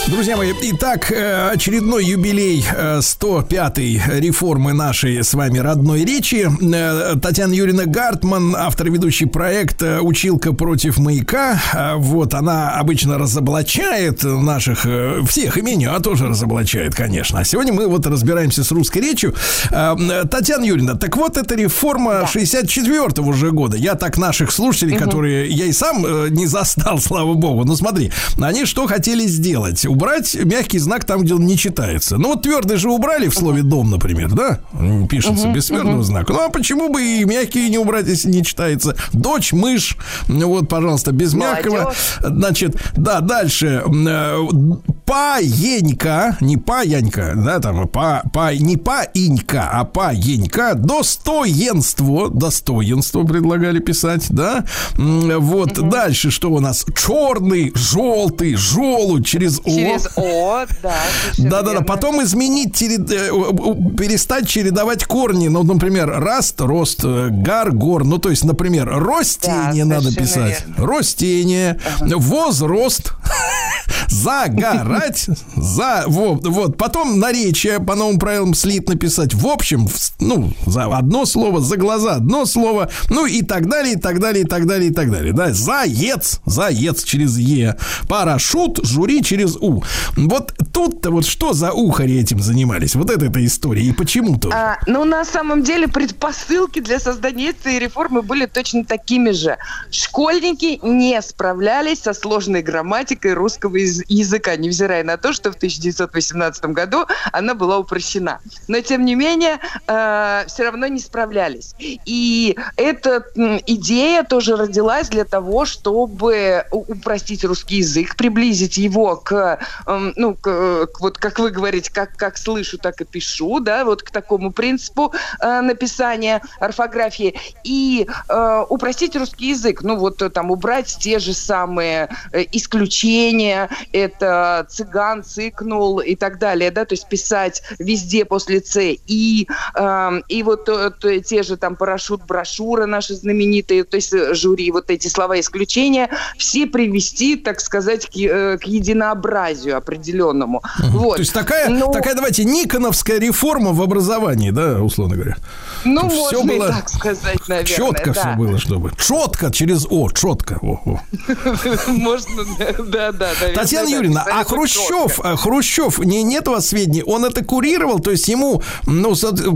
Друзья мои, итак, э, очередной юбилей 105-й э, реформы нашей с вами родной речи. Э, Татьяна Юрьевна Гартман, автор ведущий проекта «Училка против маяка». Вот, она обычно разоблачает наших, всех и меня тоже разоблачает, конечно. А сегодня мы вот разбираемся с русской речью. Татьяна Юрьевна, так вот, эта реформа да. 64-го уже года. Я так наших слушателей, угу. которые я и сам не застал, слава богу. Ну смотри, они что хотели сделать? Убрать мягкий знак там, где он не читается. Ну, вот твердый же убрали в слове дом, например, да? Пишется без твердого знака. Ну, а почему бы и мягкий не убрать, если не читается? Дочь, мышь, вот, пожалуйста, без мягкого. Значит, да, дальше. Э, паенька, не паянька, да, там, па, па, не паинька, а паенька, достоинство, достоинство предлагали писать, да? Вот, угу. дальше что у нас? Черный, желтый, желудь через О через О, да. Да-да-да. Потом изменить. Э, перестать чередовать корни. Ну, например, раст, рост, э, гар, гор. Ну, то есть, например, ростение да, надо писать. Верно. Ростение, ага. возраст, загорать, за, вот, вот. Потом наречие по новым правилам слит написать. В общем, ну, за одно слово, за глаза одно слово, ну и так далее, и так далее, и так далее, и так далее. Да, заец, заец через Е. Парашют, жюри через У. Вот тут-то вот что за ухари этим занимались? Вот это эта история. И почему то? А, ну, на самом деле, предпосылки для создания этой реформы были точно такими же. Школьники не справлялись со сложной грамматикой русского языка, невзирая на то, что в 1918 году она была упрощена. Но, тем не менее, э, все равно не справлялись. И эта идея тоже родилась для того, чтобы упростить русский язык, приблизить его к Эм, ну, к, вот как вы говорите, как, как слышу, так и пишу, да, вот к такому принципу э, написания орфографии. И э, упростить русский язык, ну, вот э, там убрать те же самые э, исключения, это цыган, цикнул и так далее, да, то есть писать везде после Ц. И, э, и вот э, те же там парашют, брошюра наши знаменитые, то есть э, жюри, вот эти слова исключения, все привести, так сказать, к, э, к единообразию разнообразию определенному. Угу. Вот. То есть такая, ну, такая, давайте, Никоновская реформа в образовании, да, условно говоря. Ну, все можно было и так сказать, наверное. Четко да. все было, чтобы. Четко через О, четко. О, о. Можно, да, да. Татьяна Юрьевна, а Хрущев, а Хрущев, не, нет у вас сведений, он это курировал, то есть ему, ну,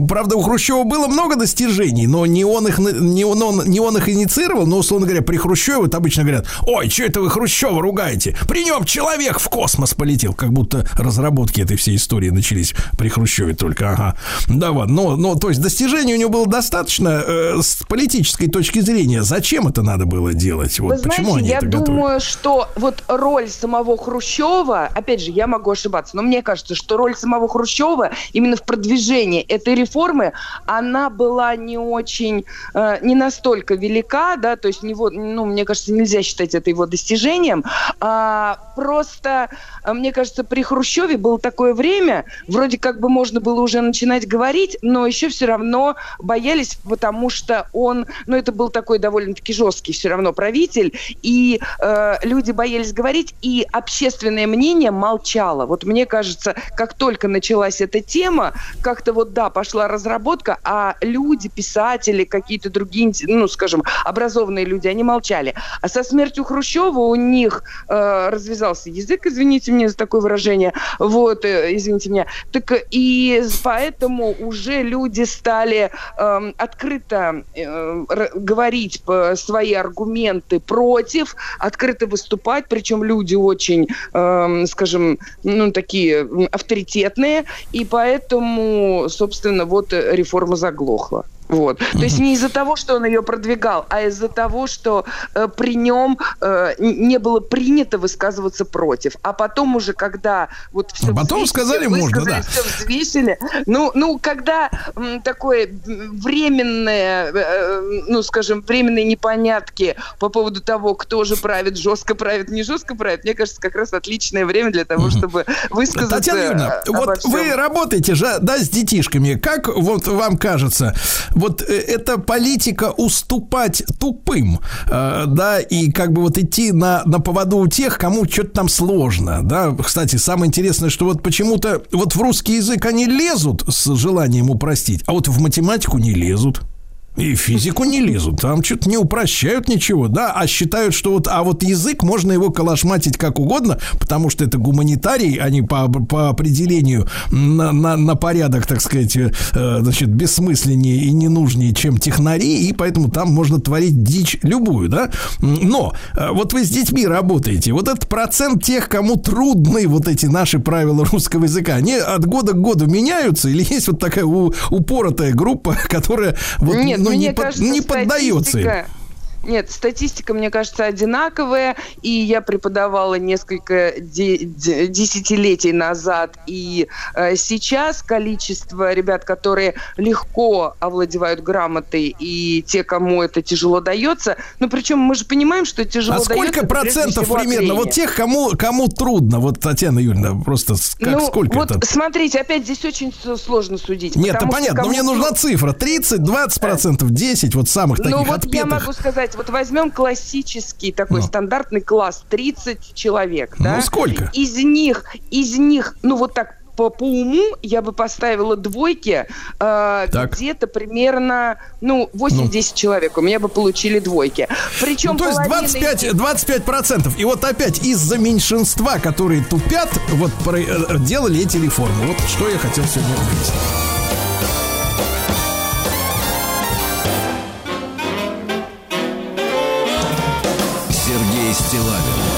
правда, у Хрущева было много достижений, но не он их, не он, не он их инициировал, но, условно говоря, при Хрущеве вот обычно говорят, ой, что это вы Хрущева ругаете? При нем человек в космос полетел, как будто разработки этой всей истории начались при Хрущеве только, ага. Да, вот, но, но, то есть достижений у него было достаточно э, с политической точки зрения. Зачем это надо было делать? Вот, Вы почему знаете, они я это думаю, готовили? что вот роль самого Хрущева, опять же, я могу ошибаться, но мне кажется, что роль самого Хрущева именно в продвижении этой реформы, она была не очень, э, не настолько велика, да, то есть него, ну, мне кажется, нельзя считать это его достижением, а просто мне кажется, при Хрущеве было такое время, вроде как бы можно было уже начинать говорить, но еще все равно боялись, потому что он, ну это был такой довольно-таки жесткий все равно правитель, и э, люди боялись говорить, и общественное мнение молчало. Вот мне кажется, как только началась эта тема, как-то вот да, пошла разработка, а люди, писатели, какие-то другие, ну скажем, образованные люди, они молчали. А со смертью Хрущева у них э, развязался язык, извините меня, мне за такое выражение. Вот, э, извините меня. Так и поэтому уже люди стали э, открыто э, говорить свои аргументы против, открыто выступать, причем люди очень, э, скажем, ну, такие авторитетные, и поэтому, собственно, вот реформа заглохла. Вот. То есть не из-за того, что он ее продвигал, а из-за того, что э, при нем э, не было принято высказываться против. А потом уже, когда вот все а потом сказали, можно, да. все взвесили, ну, ну, когда м, такое временное, э, ну, скажем, временные непонятки по поводу того, кто же правит, жестко правит, не жестко правит, мне кажется, как раз отличное время для того, чтобы высказаться. Татьяна Юрьевна, вот всем. вы работаете же, да, с детишками. Как вот вам кажется, вот э, эта политика уступать тупым, э, да, и как бы вот идти на, на поводу у тех, кому что-то там сложно, да. Кстати, самое интересное, что вот почему-то вот в русский язык они лезут с желанием упростить, а вот в математику не лезут. И физику не лезут, там что-то не упрощают ничего, да, а считают, что вот, а вот язык можно его калашматить как угодно, потому что это гуманитарий, они по, по определению на, на, на порядок, так сказать, э, значит, бессмысленнее и ненужнее, чем технари, и поэтому там можно творить дичь любую, да. Но э, вот вы с детьми работаете, вот этот процент тех, кому трудны вот эти наши правила русского языка, они от года к году меняются, или есть вот такая у, упоротая группа, которая вот Нет, ну, мне не, под- кажется, не поддается Нет, статистика, мне кажется, одинаковая, и я преподавала несколько де- де- десятилетий назад, и э, сейчас количество ребят, которые легко овладевают грамотой, и те, кому это тяжело дается, ну, причем мы же понимаем, что тяжело А сколько дается, прежде процентов всего, от примерно? Вот тех, кому, кому трудно, вот Татьяна Юрьевна, просто как ну, сколько вот это? смотрите, опять здесь очень сложно судить. Нет, это понятно, но мне нужна цифра. 30, 20 процентов, 10 вот самых таких Ну вот я отпетых. могу сказать, вот возьмем классический такой Ну. стандартный класс, 30 человек, Ну, да? сколько? Из них, из них, ну вот так по, по уму я бы поставила двойки, э, где-то примерно, ну, 8-10 человек у меня бы получили двойки. Причем Ну, то есть половина 25, из них- 25 процентов. И вот опять из-за меньшинства, которые тупят, вот про- э, делали эти реформы. Вот что я хотел сегодня выяснить. Стилавин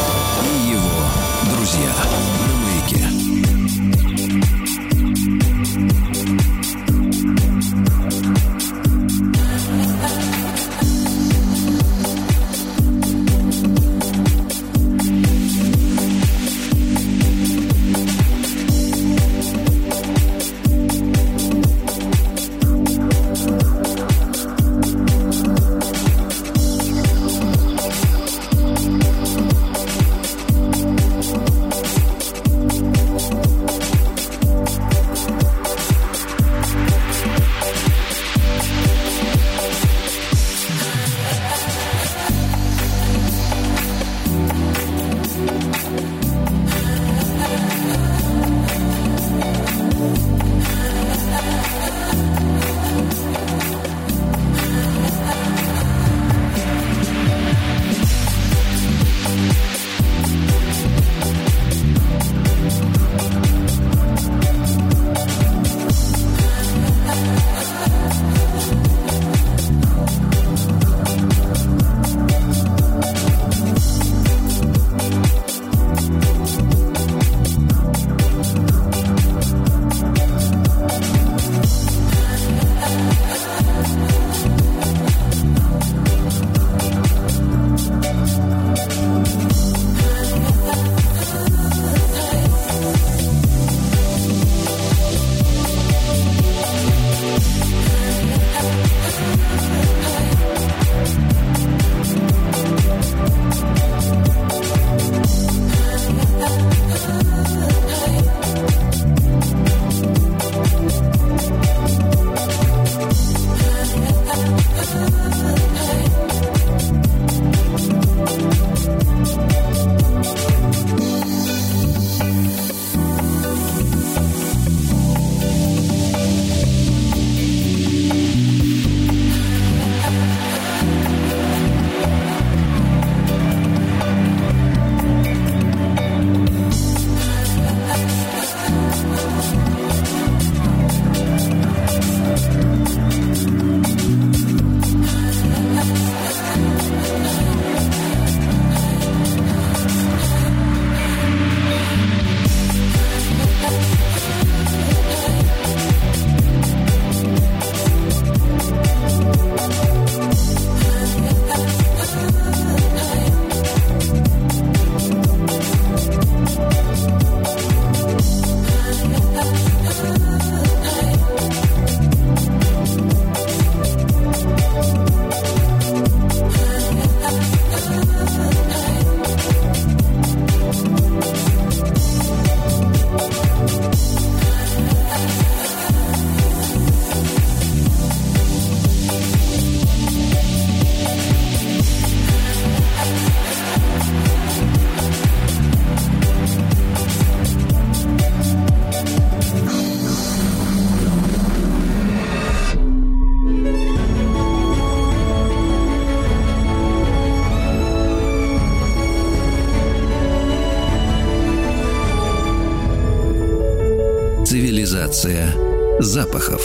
запахов.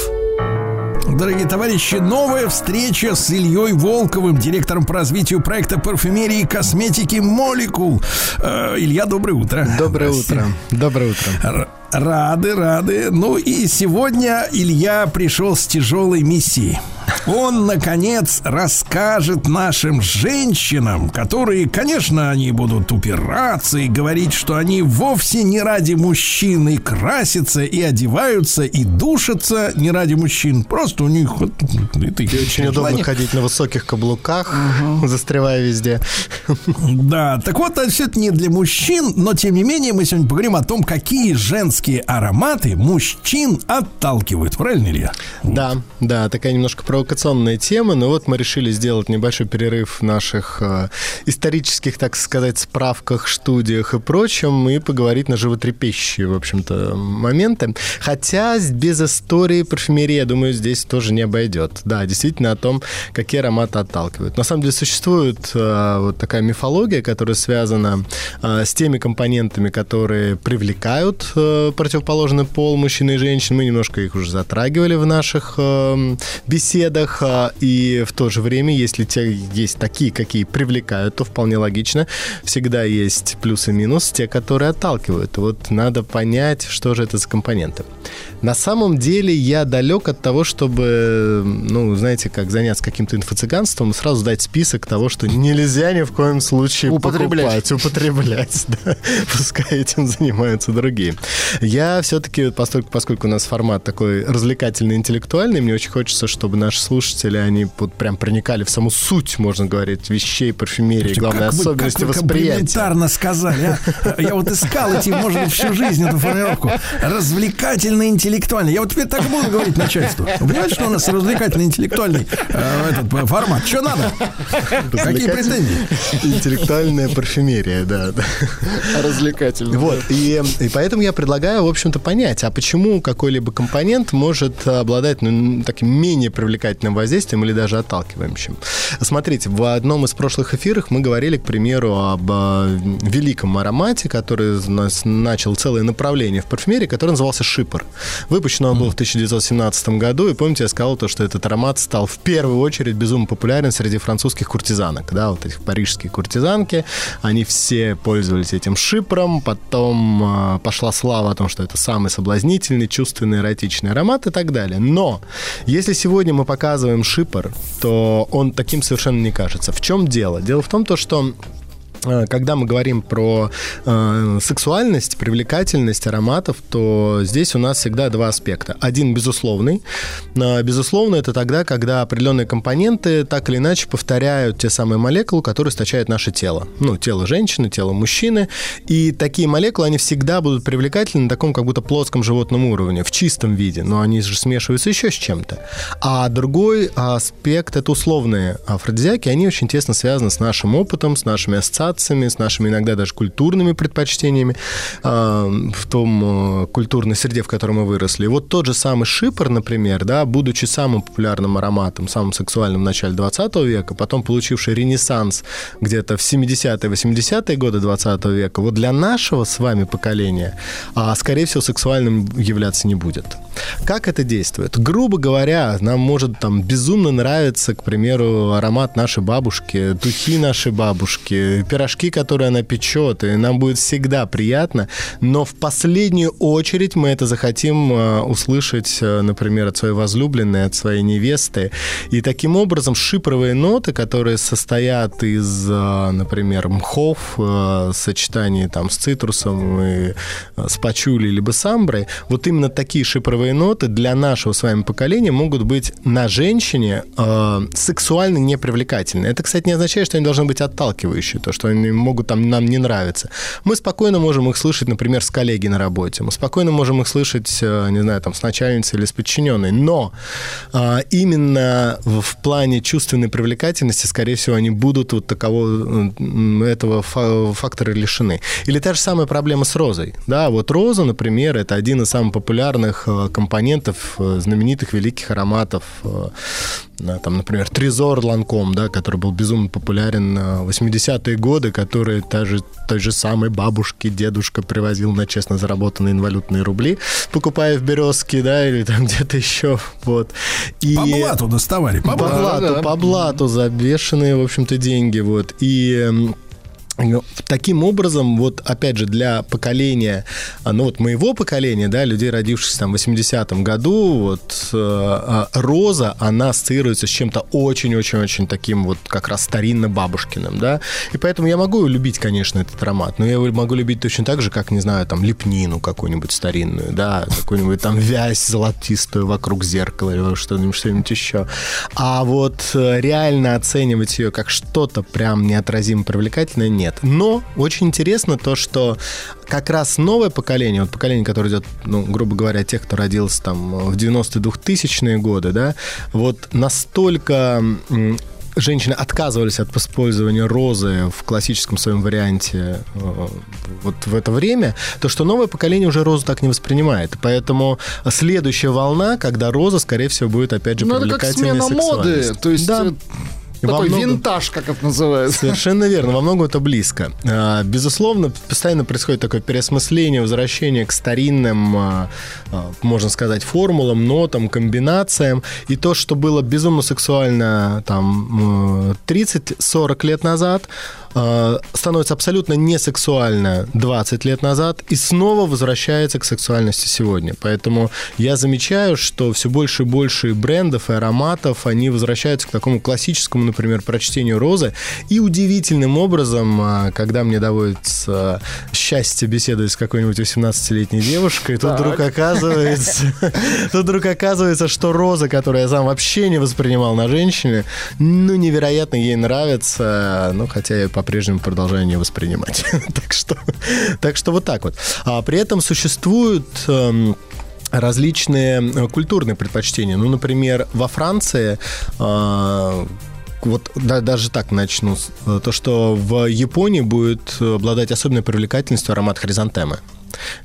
Дорогие товарищи, новая встреча с Ильей Волковым, директором по развитию проекта парфюмерии и косметики «Молекул». Э, Илья, доброе утро. Доброе утро. Доброе утро. Рады, рады. Ну и сегодня Илья пришел с тяжелой миссией. Он, наконец, расскажет нашим женщинам, которые, конечно, они будут упираться и говорить, что они вовсе не ради мужчин и красятся, и одеваются, и душатся не ради мужчин. Просто у них... Вот, это и очень желание. удобно ходить на высоких каблуках, угу. застревая везде. Да, так вот, все это не для мужчин, но, тем не менее, мы сегодня поговорим о том, какие женские ароматы мужчин отталкивают. Правильно, Илья? Да, да, такая немножко провокационная тема, но вот мы решили сделать небольшой перерыв в наших э, исторических, так сказать, справках, студиях и прочем, и поговорить на животрепещущие, в общем-то, моменты. Хотя без истории парфюмерии, я думаю, здесь тоже не обойдет. Да, действительно о том, какие ароматы отталкивают. На самом деле существует э, вот такая мифология, которая связана э, с теми компонентами, которые привлекают э, противоположный пол мужчины и женщин. Мы немножко их уже затрагивали в наших э, беседах, а, и в то же время, если те есть такие, какие привлекают, то вполне логично, всегда есть плюс и минус, те, которые отталкивают. Вот надо понять, что же это за компоненты. На самом деле я далек от того, чтобы, ну, знаете, как заняться каким-то инфо-цыганством сразу дать список того, что нельзя ни в коем случае употреблять, покупать, употреблять. Да. Пускай этим занимаются другие. Я все-таки, поскольку, поскольку у нас формат такой развлекательный, интеллектуальный, мне очень хочется, чтобы наши слушатели, они вот прям проникали в саму суть, можно говорить, вещей, парфюмерии, главной особенности как вы восприятия. сказали, а? Я вот искал эти, может быть, всю жизнь эту формулировку. Развлекательный, интеллектуальный. Я вот теперь так буду говорить начальству. Вы понимаете, что у нас развлекательный, интеллектуальный э, этот э, формат? Что надо? Какие претензии? Интеллектуальная парфюмерия, да. Развлекательная. Вот, и, и поэтому я предлагаю, в общем-то, понять, а почему какой-либо компонент может обладать ну, таким менее привлекательным воздействием или даже отталкивающим. Смотрите, в одном из прошлых эфиров мы говорили, к примеру, об э, великом аромате, который начал целое направление в парфюмерии, который назывался шипор. Выпущен он был в 1917 году, и помните, я сказал то, что этот аромат стал в первую очередь безумно популярен среди французских куртизанок, да, вот этих парижские куртизанки, они все пользовались этим шипром, потом э, пошла слава о том, что это самый соблазнительный, чувственный, эротичный аромат и так далее. Но если сегодня мы показываем шипор, то он таким совершенно не кажется. В чем дело? Дело в том, то, что когда мы говорим про э, сексуальность, привлекательность ароматов, то здесь у нас всегда два аспекта. Один безусловный. Э, безусловно, это тогда, когда определенные компоненты так или иначе повторяют те самые молекулы, которые источает наше тело. Ну, тело женщины, тело мужчины. И такие молекулы, они всегда будут привлекательны на таком как будто плоском животном уровне, в чистом виде. Но они же смешиваются еще с чем-то. А другой аспект — это условные афродизиаки. Они очень тесно связаны с нашим опытом, с нашими ассоциациями, ассоциациями, с нашими иногда даже культурными предпочтениями э, в том э, культурной среде, в которой мы выросли. Вот тот же самый шипор, например, да, будучи самым популярным ароматом, самым сексуальным в начале 20 века, потом получивший ренессанс где-то в 70-е, 80-е годы 20 века, вот для нашего с вами поколения, а, скорее всего, сексуальным являться не будет. Как это действует? Грубо говоря, нам может там безумно нравиться, к примеру, аромат нашей бабушки, духи нашей бабушки, пирожки, которые она печет, и нам будет всегда приятно, но в последнюю очередь мы это захотим э, услышать, э, например, от своей возлюбленной, от своей невесты. И таким образом шипровые ноты, которые состоят из, э, например, мхов, в сочетании там с цитрусом и с пачули либо самброй, вот именно такие шипровые ноты для нашего с вами поколения могут быть на женщине э, сексуально непривлекательны. Это, кстати, не означает, что они должны быть отталкивающие, то, что они могут там нам не нравиться. Мы спокойно можем их слышать, например, с коллеги на работе. Мы спокойно можем их слышать, э, не знаю, там, с начальницей или с подчиненной. Но а, именно в плане чувственной привлекательности, скорее всего, они будут вот такового этого фактора лишены. Или та же самая проблема с розой. Да, вот роза, например, это один из самых популярных э, компонентов э, знаменитых великих ароматов. Там, например, Трезор Ланком, да, который был безумно популярен в 80-е годы, который та же, той же самой бабушке дедушка привозил на честно заработанные инвалютные рубли, покупая в Березке, да, или там где-то еще. Вот. И... По блату доставали, по По блату. блату, по блату за бешеные, в общем-то, деньги. Вот. И Таким образом, вот опять же, для поколения, а, ну вот моего поколения, да, людей, родившихся там в 80-м году, вот э, э, роза, она ассоциируется с чем-то очень-очень-очень таким вот как раз старинно-бабушкиным, да, и поэтому я могу любить, конечно, этот аромат, но я его могу любить точно так же, как, не знаю, там, лепнину какую-нибудь старинную, да, какую-нибудь там вязь золотистую вокруг зеркала или что-нибудь, что-нибудь еще. А вот э, реально оценивать ее как что-то прям неотразимо привлекательное нет. Но очень интересно то, что как раз новое поколение, вот поколение, которое идет, ну, грубо говоря, тех, кто родился там в 90-е, 2000-е годы, да, вот настолько женщины отказывались от использования розы в классическом своем варианте э, вот в это время, то что новое поколение уже розу так не воспринимает. Поэтому следующая волна, когда роза, скорее всего, будет опять же Ну, это как привлекательной смена моды. То есть Да. Такой многом- винтаж, как это называется. Совершенно верно, во многом это близко. А, Безусловно, постоянно происходит такое переосмысление, возвращение к старинным, а, а, можно сказать, формулам, нотам, комбинациям. И то, что было безумно сексуально там э, 30-40 лет назад, а, становится абсолютно несексуально 20 лет назад и снова возвращается к сексуальности сегодня. Поэтому я замечаю, что все больше и больше брендов и ароматов, они возвращаются к такому классическому, например, прочтению розы. И удивительным образом, а, когда мне доводится счастье беседовать с какой-нибудь 18-летней девушкой, тут вдруг оказывается, тут вдруг оказывается, что роза, которую я сам вообще не воспринимал на женщине, ну, невероятно ей нравится, ну, хотя я по-прежнему продолжаю не воспринимать. так, что, так что вот так вот. А при этом существуют эм, различные э, культурные предпочтения. Ну, например, во Франции э, вот да- даже так начну. э, То, что в Японии будет обладать особенной привлекательностью аромат хризантемы.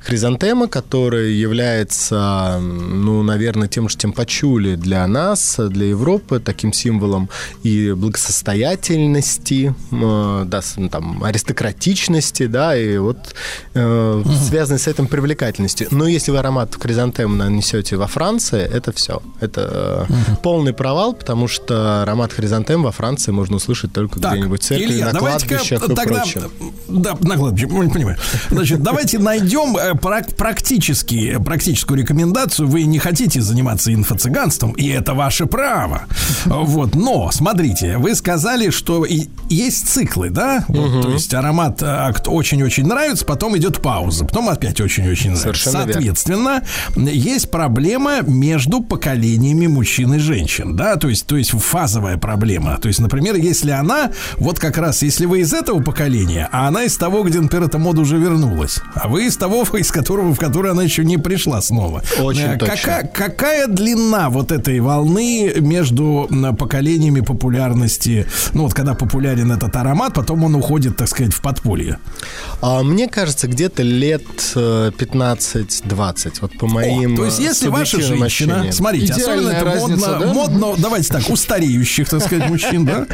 Хризантема, которая является, ну, наверное, тем же, чем пачули для нас, для Европы, таким символом и благосостоятельности, э, да, ну, там, аристократичности, да, и вот э, связанной с этим привлекательностью. Но если вы аромат хризантемы нанесете во Франции, это все. Это э, полный провал, потому что аромат хризантем во Франции можно услышать только где-нибудь в церкви, Илья, на кладбищах и тогда, прочем. да, на кладбище, понимаю. Значит, давайте найдем э, прак- практически, практическую рекомендацию. Вы не хотите заниматься инфо-цыганством, и это ваше право. Вот, но, смотрите, вы сказали, что и- есть циклы, да? Вот, то есть аромат а, кто очень-очень нравится, потом идет пауза, потом опять очень-очень нравится. Совершенно верно. Соответственно, есть проблема между поколениями мужчин и женщин, да, то есть, то есть фазовая проблема. То есть, например, если она, вот как раз, если вы из этого поколения, а она из того, где, например, эта мода уже вернулась, а вы из того, из которого, в который она еще не пришла снова. Очень Э, точно. Какая, длина вот этой волны между поколениями популярности? Ну, вот когда популярен этот аромат, потом он уходит, так сказать, в подполье. А, мне кажется, где-то лет э, 15-20, вот по моим О, то есть, э, если ваша женщина, ощущениям. смотрите, особенно Идеальная это разница, модно, да? модно, давайте так, у стареющих, так сказать, мужчин, да?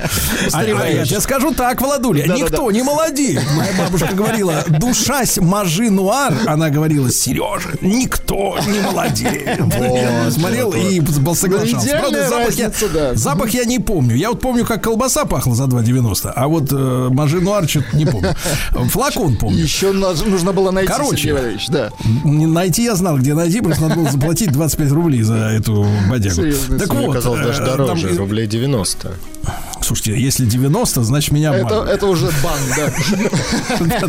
А, а я тебе скажу так, Владуля, никто не молодеет. Моя бабушка говорила, душась мажи нуар, она говорила, Сережа, никто не молодеет. Я смотрел и был соглашался. Правда, запах я, запах я не помню. Я вот помню, как колбаса пахла за 2,90, а вот э, мажи нуар что-то не помню. Флакон помню. Еще нужно было найти, Короче. Сергей да. Найти я знал, где найти, просто надо было заплатить 25 рублей за эту бодягу. Серьезно, Так вот, казалось, даже э, дороже, там, рублей 90. Слушайте, если 90, значит меня Это, это уже бан,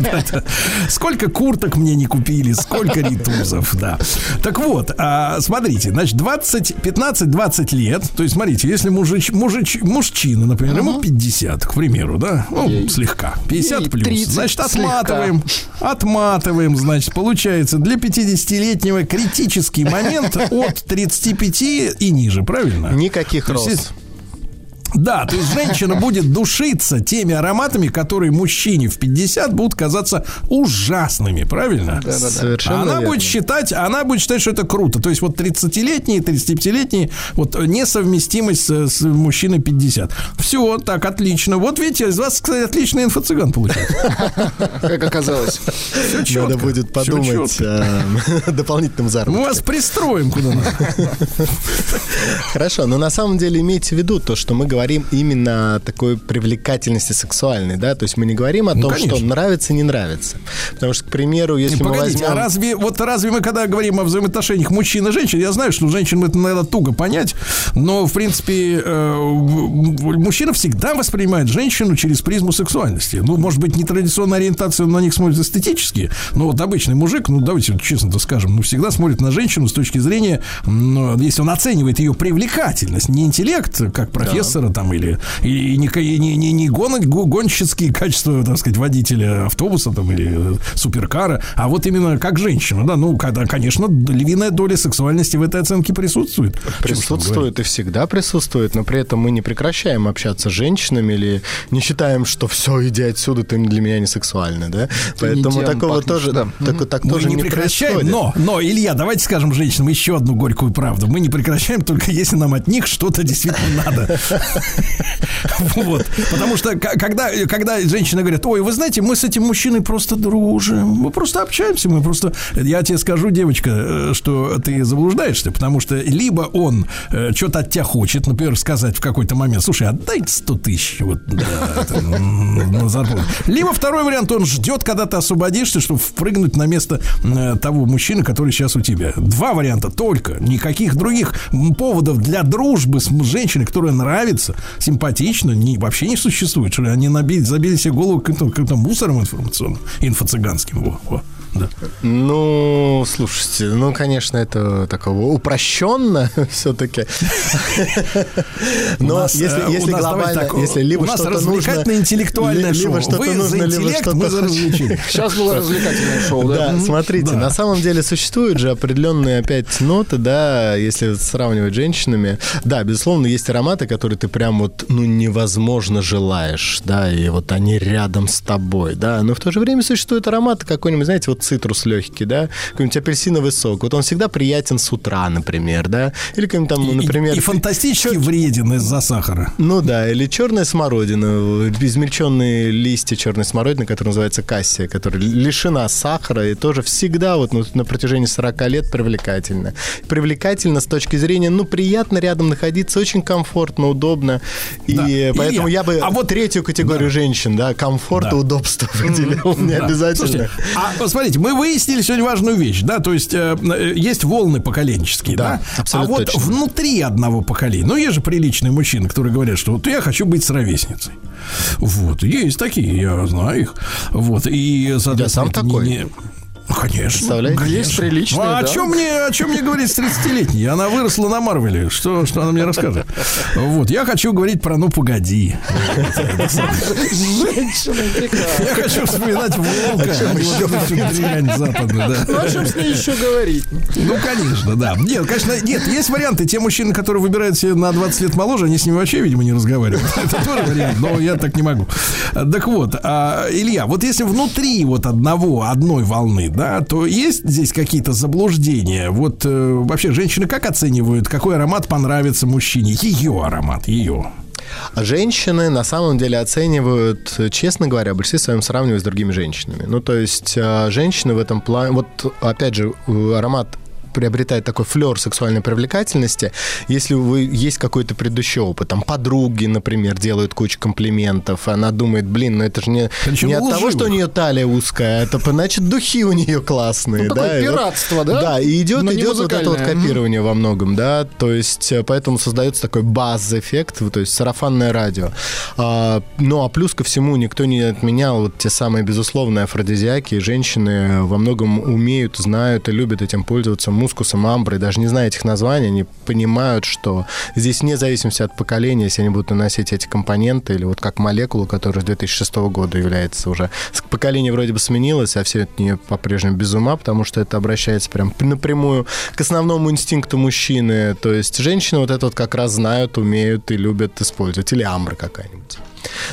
да. Сколько курток мне не купили, сколько ритузов, да. Так вот, а, смотрите, значит, 20, 15-20 лет, то есть, смотрите, если мужич, мужич, мужчина, например, ему 50, к примеру, да, ну, слегка, 50 Ей плюс, 30 значит, отматываем, отматываем, значит, получается, для 50-летнего критический момент от 35 и ниже, правильно? Никаких роз. Да, то есть женщина будет душиться теми ароматами, которые мужчине в 50 будут казаться ужасными, правильно? Да, да, да. Совершенно она верно. будет считать, она будет считать, что это круто. То есть вот 30-летние, 35-летние, вот несовместимость с, с мужчиной 50. Все, так, отлично. Вот видите, из вас, кстати, отличный инфо-цыган получается. Как оказалось. Все четко. Надо будет подумать четко. о дополнительном Мы заработке. вас пристроим куда надо. Хорошо, но на самом деле имейте в виду то, что мы говорим именно о такой привлекательности сексуальной, да, то есть мы не говорим о Ну, том, конечно. что нравится, не нравится. Потому что, к примеру, если Не, мы Погодите, возьмем... а разве вот разве мы когда говорим о взаимоотношениях мужчин и женщин, я знаю, что женщинам это иногда туго понять, но в принципе э, мужчина всегда воспринимает женщину через призму сексуальности. Ну, может быть, нетрадиционная ориентация на них смотрит эстетически, но вот обычный мужик, ну давайте честно-то скажем, ну всегда смотрит на женщину с точки зрения, ну, если он оценивает ее привлекательность, не интеллект, как профессора там или и не, и не, не, не гон- гу- гонщицкие качества, так сказать, водителя автобуса там или э, суперкара, а вот именно как женщина, да, ну, когда, конечно, львиная доля сексуальности в этой оценке присутствует. Присутствует и всегда присутствует, но при этом мы не прекращаем общаться с женщинами или не считаем, что все, иди отсюда, ты для меня не сексуальный, да? Поэтому не тем такого пахнешь, тоже, да. так, так Мы тоже не не прекращаем, происходит. но, но, Илья, давайте скажем женщинам еще одну горькую правду. Мы не прекращаем только если нам от них что-то действительно надо. Вот. Потому что когда, когда женщины говорят, ой, вы знаете, мы с этим мужчиной просто дружим, мы просто общаемся, мы просто... Я тебе скажу, девочка, э, что ты заблуждаешься, потому что либо он э, что-то от тебя хочет, например, сказать в какой-то момент, слушай, отдай 100 тысяч вот, да, на зарплату. Либо второй вариант, он ждет, когда ты освободишься, чтобы впрыгнуть на место э, того мужчины, который сейчас у тебя. Два варианта только. Никаких других поводов для дружбы с женщиной, которая нравится, симпатична, не, вообще не существует. Что ли, они набили, забили себе голову каким-то, каким-то мусором информационным, инфо-цыганским. Во, во, да. Ну, слушайте, ну, конечно, это такого упрощенно все-таки. Но если, э, глобально, если либо что-то нужно... развлекательно-интеллектуальное ли- Либо шоу. что-то Вы нужно, за либо интеллект, что-то. Сейчас было развлекательное шоу, да? Смотрите, на самом деле существуют же определенные опять ноты, да, если сравнивать с женщинами. Да, безусловно, есть ароматы, которые ты прям вот, ну, невозможно желаешь, да, и вот они рядом с тобой, да, но в то же время существует аромат какой-нибудь, знаете, вот цитрус легкий, да, какой-нибудь апельсиновый сок, вот он всегда приятен с утра, например, да, или какой-нибудь там, И- например... и, фантастически вреден из-за сахара. Ну да, или черная смородина, измельченные листья черной смородины, которая называется кассия, которая лишена сахара и тоже всегда вот ну, на протяжении 40 лет привлекательна. Привлекательна с точки зрения, ну, приятно рядом находиться, очень комфортно, удобно. И Да. поэтому Илья, я бы а вот- третью категорию Да. женщин, да, комфорт и Да. удобство выделил не Да. обязательно. Слушайте, а посмотрите, мы выяснили сегодня важную вещь, да, то есть э, э, есть волны поколенческие, Да, да, а вот точно. внутри одного поколения, ну есть же приличные мужчины, которые говорят, что вот я хочу быть с ровесницей. Вот, есть такие, я знаю их. Вот, и, соответственно, сам это не- такой. не- конечно. Представляете? Есть приличные, Ну, а о да. чем мне, о чем мне говорить с 30-летней? Она выросла на Марвеле. Что, что она мне расскажет? Вот, я хочу говорить про «Ну, погоди». Женщина. Я хочу вспоминать волка, а не вот эту всю дрянь западную, да. Ну, о чем с ней еще говорить? Ну, конечно, да. Нет, конечно, нет, есть варианты. Те мужчины, которые выбирают себе на 20 лет моложе, они с ними вообще, видимо, не разговаривают. Это тоже вариант, но я так не могу. Так вот, а, Илья, вот если внутри вот одного, одной волны, да, то есть здесь какие-то заблуждения? Вот э, вообще женщины как оценивают, какой аромат понравится мужчине? Ее аромат, ее. А Женщины на самом деле оценивают, честно говоря, в большинстве своем сравнивают с другими женщинами. Ну, то есть э, женщины в этом плане... Вот, опять же, э, аромат приобретает такой флер сексуальной привлекательности, если вы есть какой-то предыдущий опыт. Там подруги, например, делают кучу комплиментов, она думает, блин, ну это же не, Причем не от того, что у нее талия узкая, это значит духи у нее классные. Ну, да, такое и вот- пиратство, да? Да, и идет, Но идет вот это вот копирование во многом, да, то есть э, поэтому создается такой баз-эффект, то есть сарафанное радио. А, ну, а плюс ко всему никто не отменял вот те самые безусловные афродизиаки, женщины во многом умеют, знают и любят этим пользоваться. Мускусом, амброй, даже не зная этих названий, они понимают, что здесь вне зависимости от поколения, если они будут наносить эти компоненты, или вот как молекулу, которая с 2006 года является уже... Поколение вроде бы сменилось, а все от нее по-прежнему без ума, потому что это обращается прям напрямую к основному инстинкту мужчины. То есть женщины вот это вот как раз знают, умеют и любят использовать. Или амбра какая-нибудь.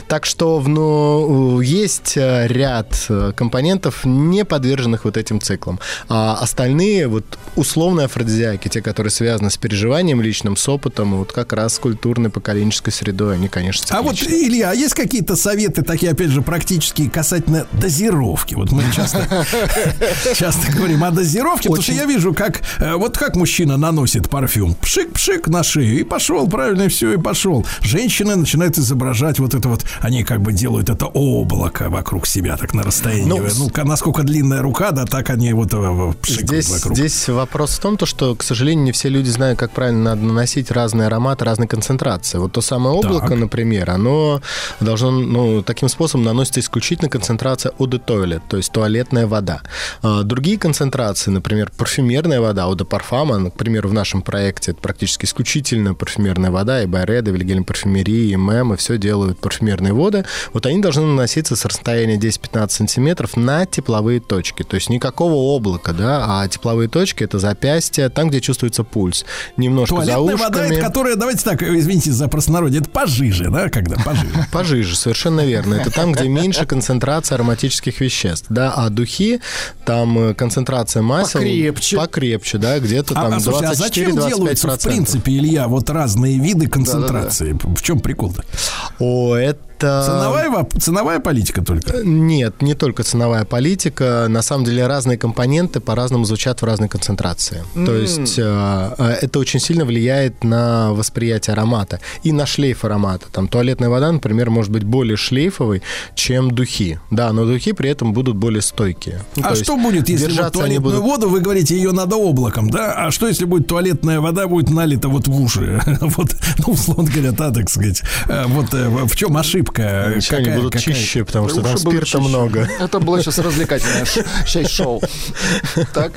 Так что ну, есть э, ряд э, компонентов, не подверженных вот этим циклам. А остальные, вот условные афродизиаки, те, которые связаны с переживанием личным, с опытом, вот как раз с культурной поколенческой средой, они, конечно, цикличны. А вот, Илья, а есть какие-то советы, такие, опять же, практические, касательно дозировки? Вот мы часто, часто говорим о дозировке, потому что я вижу, как э, вот как мужчина наносит парфюм. Пшик-пшик на шею, и пошел, правильно, все, и пошел. Женщины начинают изображать вот это вот, они как бы делают это облако вокруг себя, так на расстоянии. Ну, ну насколько длинная рука, да, так они вот э, здесь, вокруг. Здесь вопрос в том, то, что, к сожалению, не все люди знают, как правильно надо наносить разные ароматы, разные концентрации. Вот то самое облако, так. например, оно должно, ну, таким способом наносится исключительно концентрация eau de toilette, то есть туалетная вода. А другие концентрации, например, парфюмерная вода, eau de parfum, например, в нашем проекте это практически исключительно парфюмерная вода, и Байреда, Вильгельм парфюмерии, и МЭМ, и все делают парфюмерные воды, вот они должны наноситься с расстояния 10-15 сантиметров на тепловые точки. То есть никакого облака, да, а тепловые точки это запястье, там, где чувствуется пульс. Немножко Туалетная за ушками. вода, это которая, давайте так, извините за простонародье, это пожиже, да, когда пожиже. Пожиже, совершенно верно. Это там, где меньше концентрация ароматических веществ, да, а духи, там э, концентрация масел... Покрепче. Покрепче, да, где-то там а, 24-25%. А зачем делаются, в принципе, Илья, вот разные виды концентрации? Да, да, да. В чем прикол-то? О, это это... Ценовая, ценовая политика только? Нет, не только ценовая политика. На самом деле разные компоненты по-разному звучат в разной концентрации. Mm. То есть э, э, это очень сильно влияет на восприятие аромата и на шлейф аромата. Там туалетная вода, например, может быть более шлейфовой, чем духи. Да, но духи при этом будут более стойкие. Ну, а что будет, если вот туалетную будут... воду, вы говорите, ее надо облаком, да? А что, если будет туалетная вода, будет налита вот в уши? вот, ну, условно говоря, да, так сказать. Э, вот в чем ошибка? Ошибка. Ничего, какая, они будут какая... чище, потому что там спирта много. Это было сейчас развлекательное часть шоу. Так?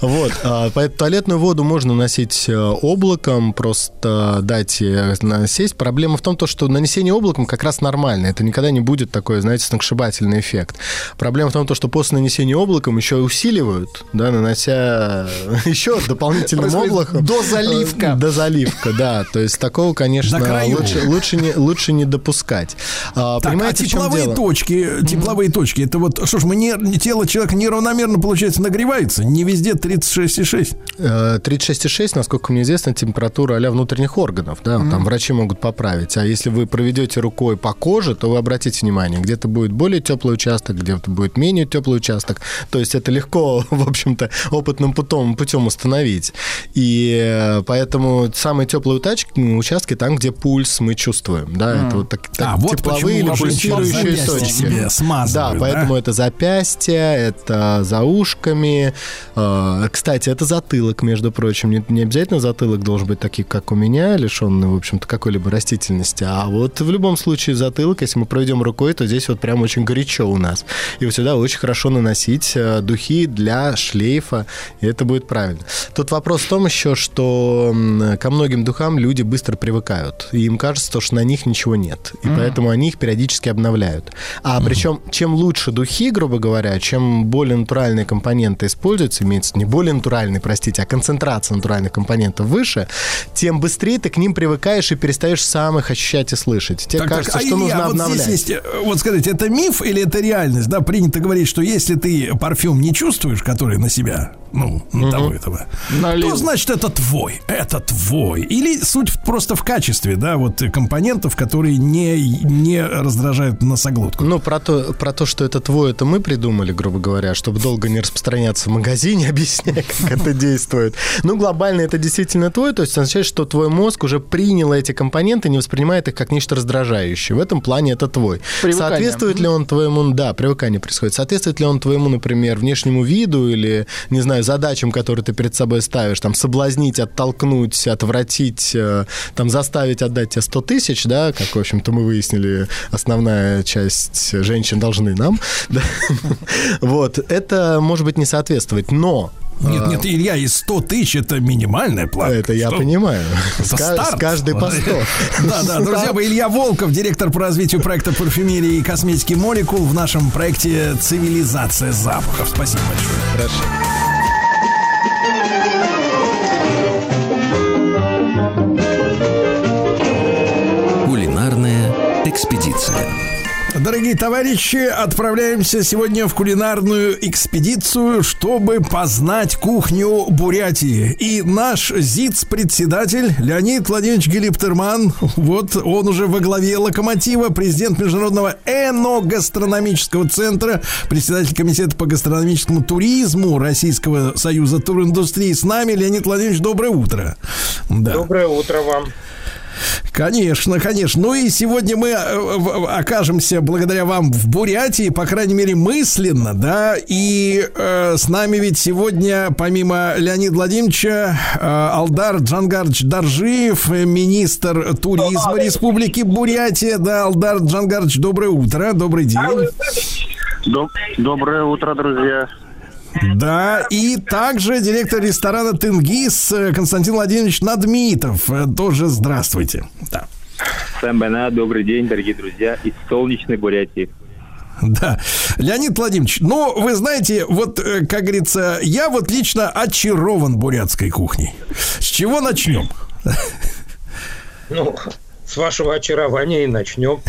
Вот. А, поэтому туалетную воду можно носить э, облаком, просто дать сесть. Проблема в том, что нанесение облаком как раз нормально. Это никогда не будет такой, знаете, сногсшибательный эффект. Проблема в том, что после нанесения облаком еще усиливают, да, нанося еще дополнительным облаком. До заливка. До заливка, да. То есть такого, конечно, лучше, лучше, не, лучше не допускать. А, так, понимаете, а тепловые точки, тепловые mm-hmm. точки, это вот, что ж, мы не, тело человека неравномерно, получается, нагревается, не везде 36,6? 36,6, э, насколько мне известно, температура а внутренних органов, да, mm-hmm. там врачи могут поправить, а если вы проведете рукой по коже, то вы обратите внимание, где-то будет более теплый участок, где-то будет менее теплый участок, то есть это легко, в общем-то, опытным путем, путем установить, и э, поэтому самые теплые участки там, где пульс мы чувствуем, да, mm-hmm. это вот так, так а, вот тепловые или пульсирующие точки. Да, поэтому да? это запястье, это за ушками. А, кстати, это затылок, между прочим. Не, не обязательно затылок должен быть таких, как у меня, лишенный, в общем-то, какой-либо растительности. А вот в любом случае затылок, если мы проведем рукой, то здесь вот прям очень горячо у нас. И вот сюда очень хорошо наносить э, духи для шлейфа, и это будет правильно. Тут вопрос в том еще, что ко многим духам люди быстро привыкают. И им кажется, что на них ничего нет. И mm-hmm. поэтому они их периодически обновляют. А mm-hmm. причем, чем лучше духи, грубо говоря, чем более натуральные компоненты используются, имеется не более натуральные, простите, а концентрация натуральных компонентов выше, тем быстрее ты к ним привыкаешь и перестаешь сам их ощущать и слышать. Тебе так, кажется, так, а что нужно вот обновлять. Здесь есть, э, вот скажите, это миф или это реальность? Да, принято говорить, что если ты парфюм не чувствуешь, который на себя, ну, на угу. того этого, Налил. то значит это твой, это твой. Или суть просто в качестве, да, вот компонентов, которые не не раздражают носоглотку. Ну, про то, про то, что это твой, это мы придумали, грубо говоря, чтобы долго не распространяться в магазине, объясняя, как это действует. Ну, глобально это действительно твой, то есть означает, что твой мозг уже принял эти компоненты, не воспринимает их как нечто раздражающее. В этом плане это твой. Привыкание. Соответствует ли он твоему... Да, привыкание происходит. Соответствует ли он твоему, например, внешнему виду или, не знаю, задачам, которые ты перед собой ставишь, там, соблазнить, оттолкнуть, отвратить, э, там, заставить отдать тебе 100 тысяч, да, как, в общем-то, мы выяснили, основная часть женщин должны нам. Вот, это может быть не соответствовать, но Нет, нет, Илья, и 100 тысяч это минимальная плата. Это я Что? понимаю. Это старт. с каждой по 100. Да, да, друзья мои, Илья Волков, директор по развитию проекта парфюмерии и косметики молекул в нашем проекте «Цивилизация запахов». Спасибо большое. Хорошо. Экспедиция. Дорогие товарищи, отправляемся сегодня в кулинарную экспедицию, чтобы познать кухню Бурятии. И наш ЗИЦ-председатель Леонид Владимирович Гелиптерман, вот он уже во главе локомотива, президент Международного эногастрономического центра, председатель комитета по гастрономическому туризму Российского союза туриндустрии. С нами Леонид Владимирович, доброе утро. Да. Доброе утро вам. Конечно, конечно. Ну и сегодня мы э, окажемся благодаря вам в Бурятии, по крайней мере, мысленно, да. И э, с нами ведь сегодня, помимо Леонида Владимировича, э, Алдар Джангарович Даржиев, э, министр туризма Республики Бурятия. Да, Алдар Джангарович, доброе утро, добрый день. Доброе утро, друзья. Да, и также директор ресторана «Тенгиз» Константин Владимирович Надмитов. Тоже здравствуйте. Да. Сэм Бена, добрый день, дорогие друзья, из солнечной Бурятии. Да. Леонид Владимирович, ну, вы знаете, вот, э, как говорится, я вот лично очарован бурятской кухней. С чего начнем? Ну, с вашего очарования и начнем.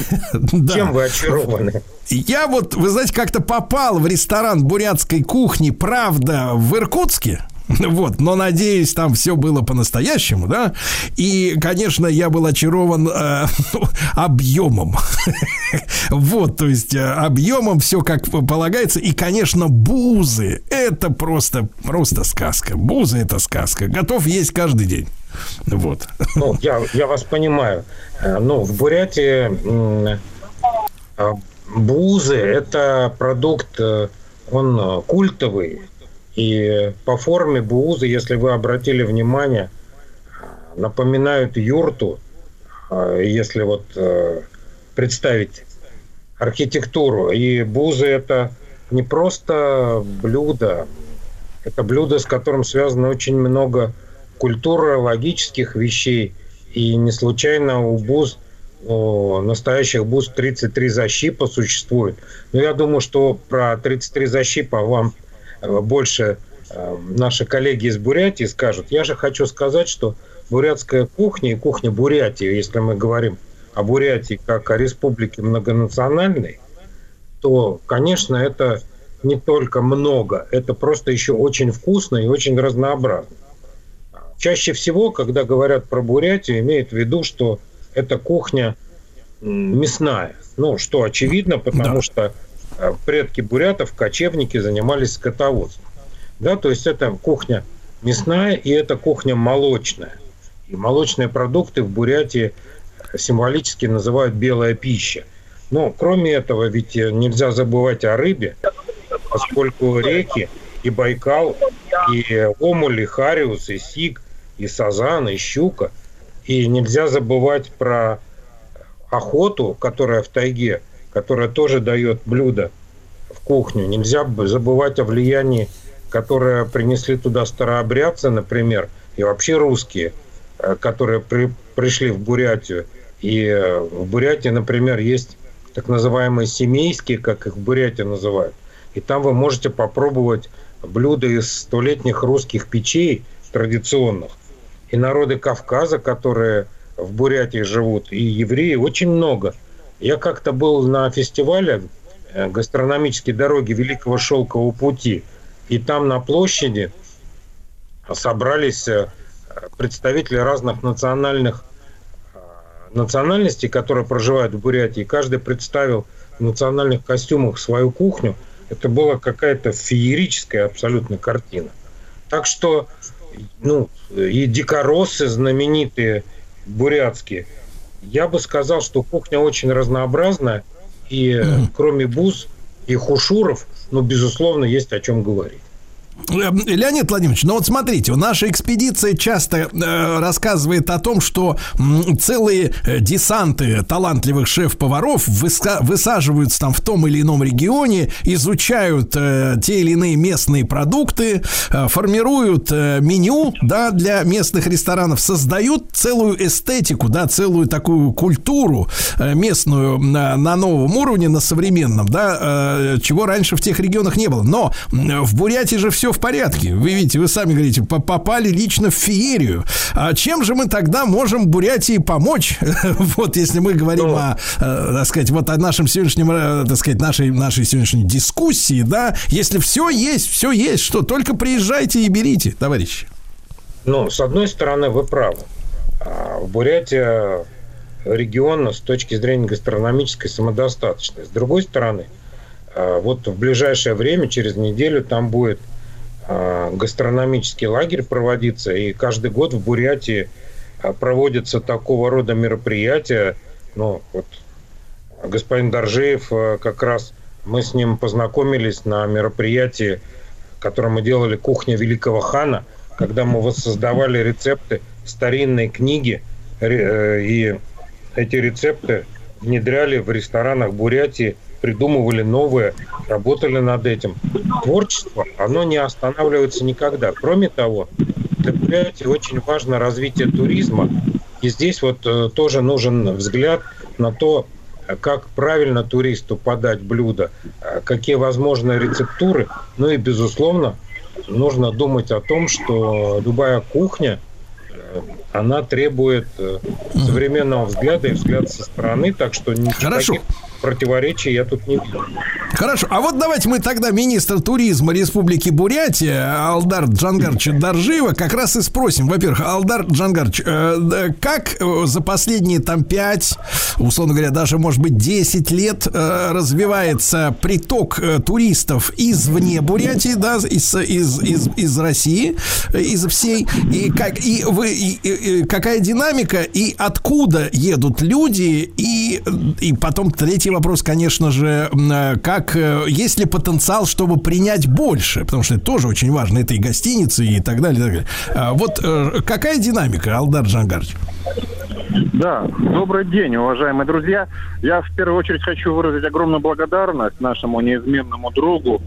Чем вы очарованы? Я вот, вы знаете, как-то попал в ресторан бурятской кухни, правда, в Иркутске. Вот, но надеюсь, там все было по-настоящему, да. И, конечно, я был очарован э, объемом. Вот, то есть э, объемом все как полагается. И, конечно, бузы. Это просто, просто сказка. Бузы это сказка. Готов есть каждый день. Вот. Ну, я, я вас понимаю. Э, Ну, в Бурятии э, бузы – это продукт, э, он культовый. И по форме бузы, если вы обратили внимание, напоминают юрту. Если вот представить архитектуру. И бузы – это не просто блюдо, это блюдо, с которым связано очень много культурологических вещей. И не случайно у буз, у настоящих буз 33 защипа существует. Но я думаю, что про 33 защипа вам э, больше э, наши коллеги из Бурятии скажут. Я же хочу сказать, что бурятская кухня и кухня Бурятии, если мы говорим о Бурятии как о республике многонациональной, то, конечно, это не только много, это просто еще очень вкусно и очень разнообразно. Чаще всего, когда говорят про Бурятию, имеют в виду, что это кухня мясная. Ну, что очевидно, потому что э, предки бурятов, кочевники, занимались скотоводством. Да, то есть это кухня мясная и это кухня молочная. И молочные продукты в Бурятии символически называют белая пища. Но кроме этого, ведь э, нельзя забывать о рыбе, поскольку реки и Байкал, и Омуль, и Хариус, и Сик, и Сазан, и Щука. И нельзя забывать про охоту, которая в тайге, которая тоже дает блюдо в кухню. Нельзя забывать о влиянии, которое принесли туда старообрядцы, например, и вообще русские, э, которые при- пришли в Бурятию. И э, в Бурятии, например, есть так называемые семейские, как их в Бурятии называют. И там вы можете попробовать блюда из столетних русских печей традиционных. И народы Кавказа, которые в Бурятии живут, и евреи очень много. Я как-то был на фестивале э, гастрономические дороги Великого Шелкового пути, и там на площади собрались э, представители разных национальных э, национальностей, которые проживают в Бурятии. Каждый представил в национальных костюмах свою кухню. Это была какая-то феерическая абсолютно картина. Так что, ну, и дикоросы знаменитые бурятские. Я бы сказал, что кухня очень разнообразная, и э, кроме буз и хушуров, ну, безусловно, есть о чем говорить. Леонид Владимирович, ну вот смотрите, наша экспедиция часто э, рассказывает о том, что м, целые э, десанты талантливых шеф-поваров выска- высаживаются там в том или ином регионе, изучают э, те или иные местные продукты, э, формируют э, меню, да, для местных ресторанов, создают целую эстетику, да, целую такую культуру э, местную на, на новом уровне, на современном, да, э, чего раньше в тех регионах не было. Но в Бурятии же все в порядке. Вы видите, вы сами говорите, по- попали лично в феерию. А чем же мы тогда можем Бурятии помочь? Вот если мы говорим о, э, так сказать, вот о нашем сегодняшнем, э, так сказать, нашей, нашей сегодняшней дискуссии, да, если все есть, все есть, что только приезжайте и берите, товарищи. Ну, с одной стороны, вы правы. А, В Бурятии регион с точки зрения гастрономической самодостаточной. С другой стороны, а, вот в ближайшее время, через неделю, там будет а, гастрономический лагерь проводиться, и каждый год в Бурятии а, проводятся такого рода мероприятия. Ну, вот господин Доржеев а, как раз мы с ним познакомились на мероприятии, которое мы делали «Кухня великого хана», когда мы воссоздавали рецепты старинной книги, э, и эти рецепты внедряли в ресторанах Бурятии, придумывали новые, работали над этим. Творчество, оно не останавливается никогда. Кроме того, для Бурятии очень важно развитие туризма. И здесь вот э, тоже нужен взгляд на то, как правильно туристу подать блюдо, э, какие возможны рецептуры. Ну и, безусловно, нужно думать о том, что любая кухня, э, она требует э, современного взгляда и взгляда со стороны, так что никаких противоречий я тут не вижу. Хорошо, а вот давайте мы тогда министра туризма Республики Бурятия Алдар Джангарча Доржиева как раз и спросим. Во-первых, Алдар Джангарч, э, да, как э, за последние там 5, условно говоря, даже может быть 10 лет э, развивается приток э, туристов извне Бурятии, да, из, из, из, из России, э, из всей, и, как, и, вы, и- и какая динамика, и откуда едут люди, и, и потом третий вопрос, конечно же, э, как, э, есть ли потенциал, чтобы принять больше, потому что это тоже очень важно, это и гостиницы, и так далее, и так далее. А Вот э, какая динамика, Алдар Джангарович? Да, добрый день, уважаемые друзья. Я в первую очередь хочу выразить огромную благодарность нашему неизменному другу,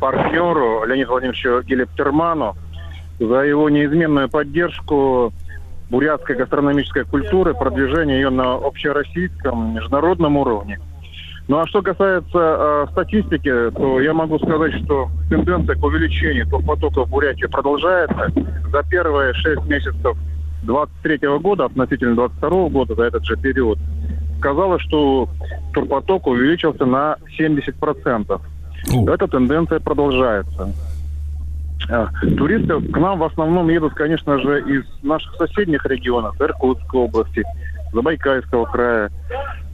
партнеру Леониду Владимировичу Гелептерману за его неизменную поддержку бурятской гастрономической культуры, продвижение ее на общероссийском, международном уровне. Ну а что касается э, статистики, то я могу сказать, что тенденция к увеличению турпотока в Бурятии продолжается. За первые шесть месяцев 23 года относительно 22 года, за этот же период, сказала, что турпоток увеличился на 70%. Эта тенденция продолжается. А, Туристы к нам в основном едут, конечно же, из наших соседних регионов, Иркутской области, Забайкальского края,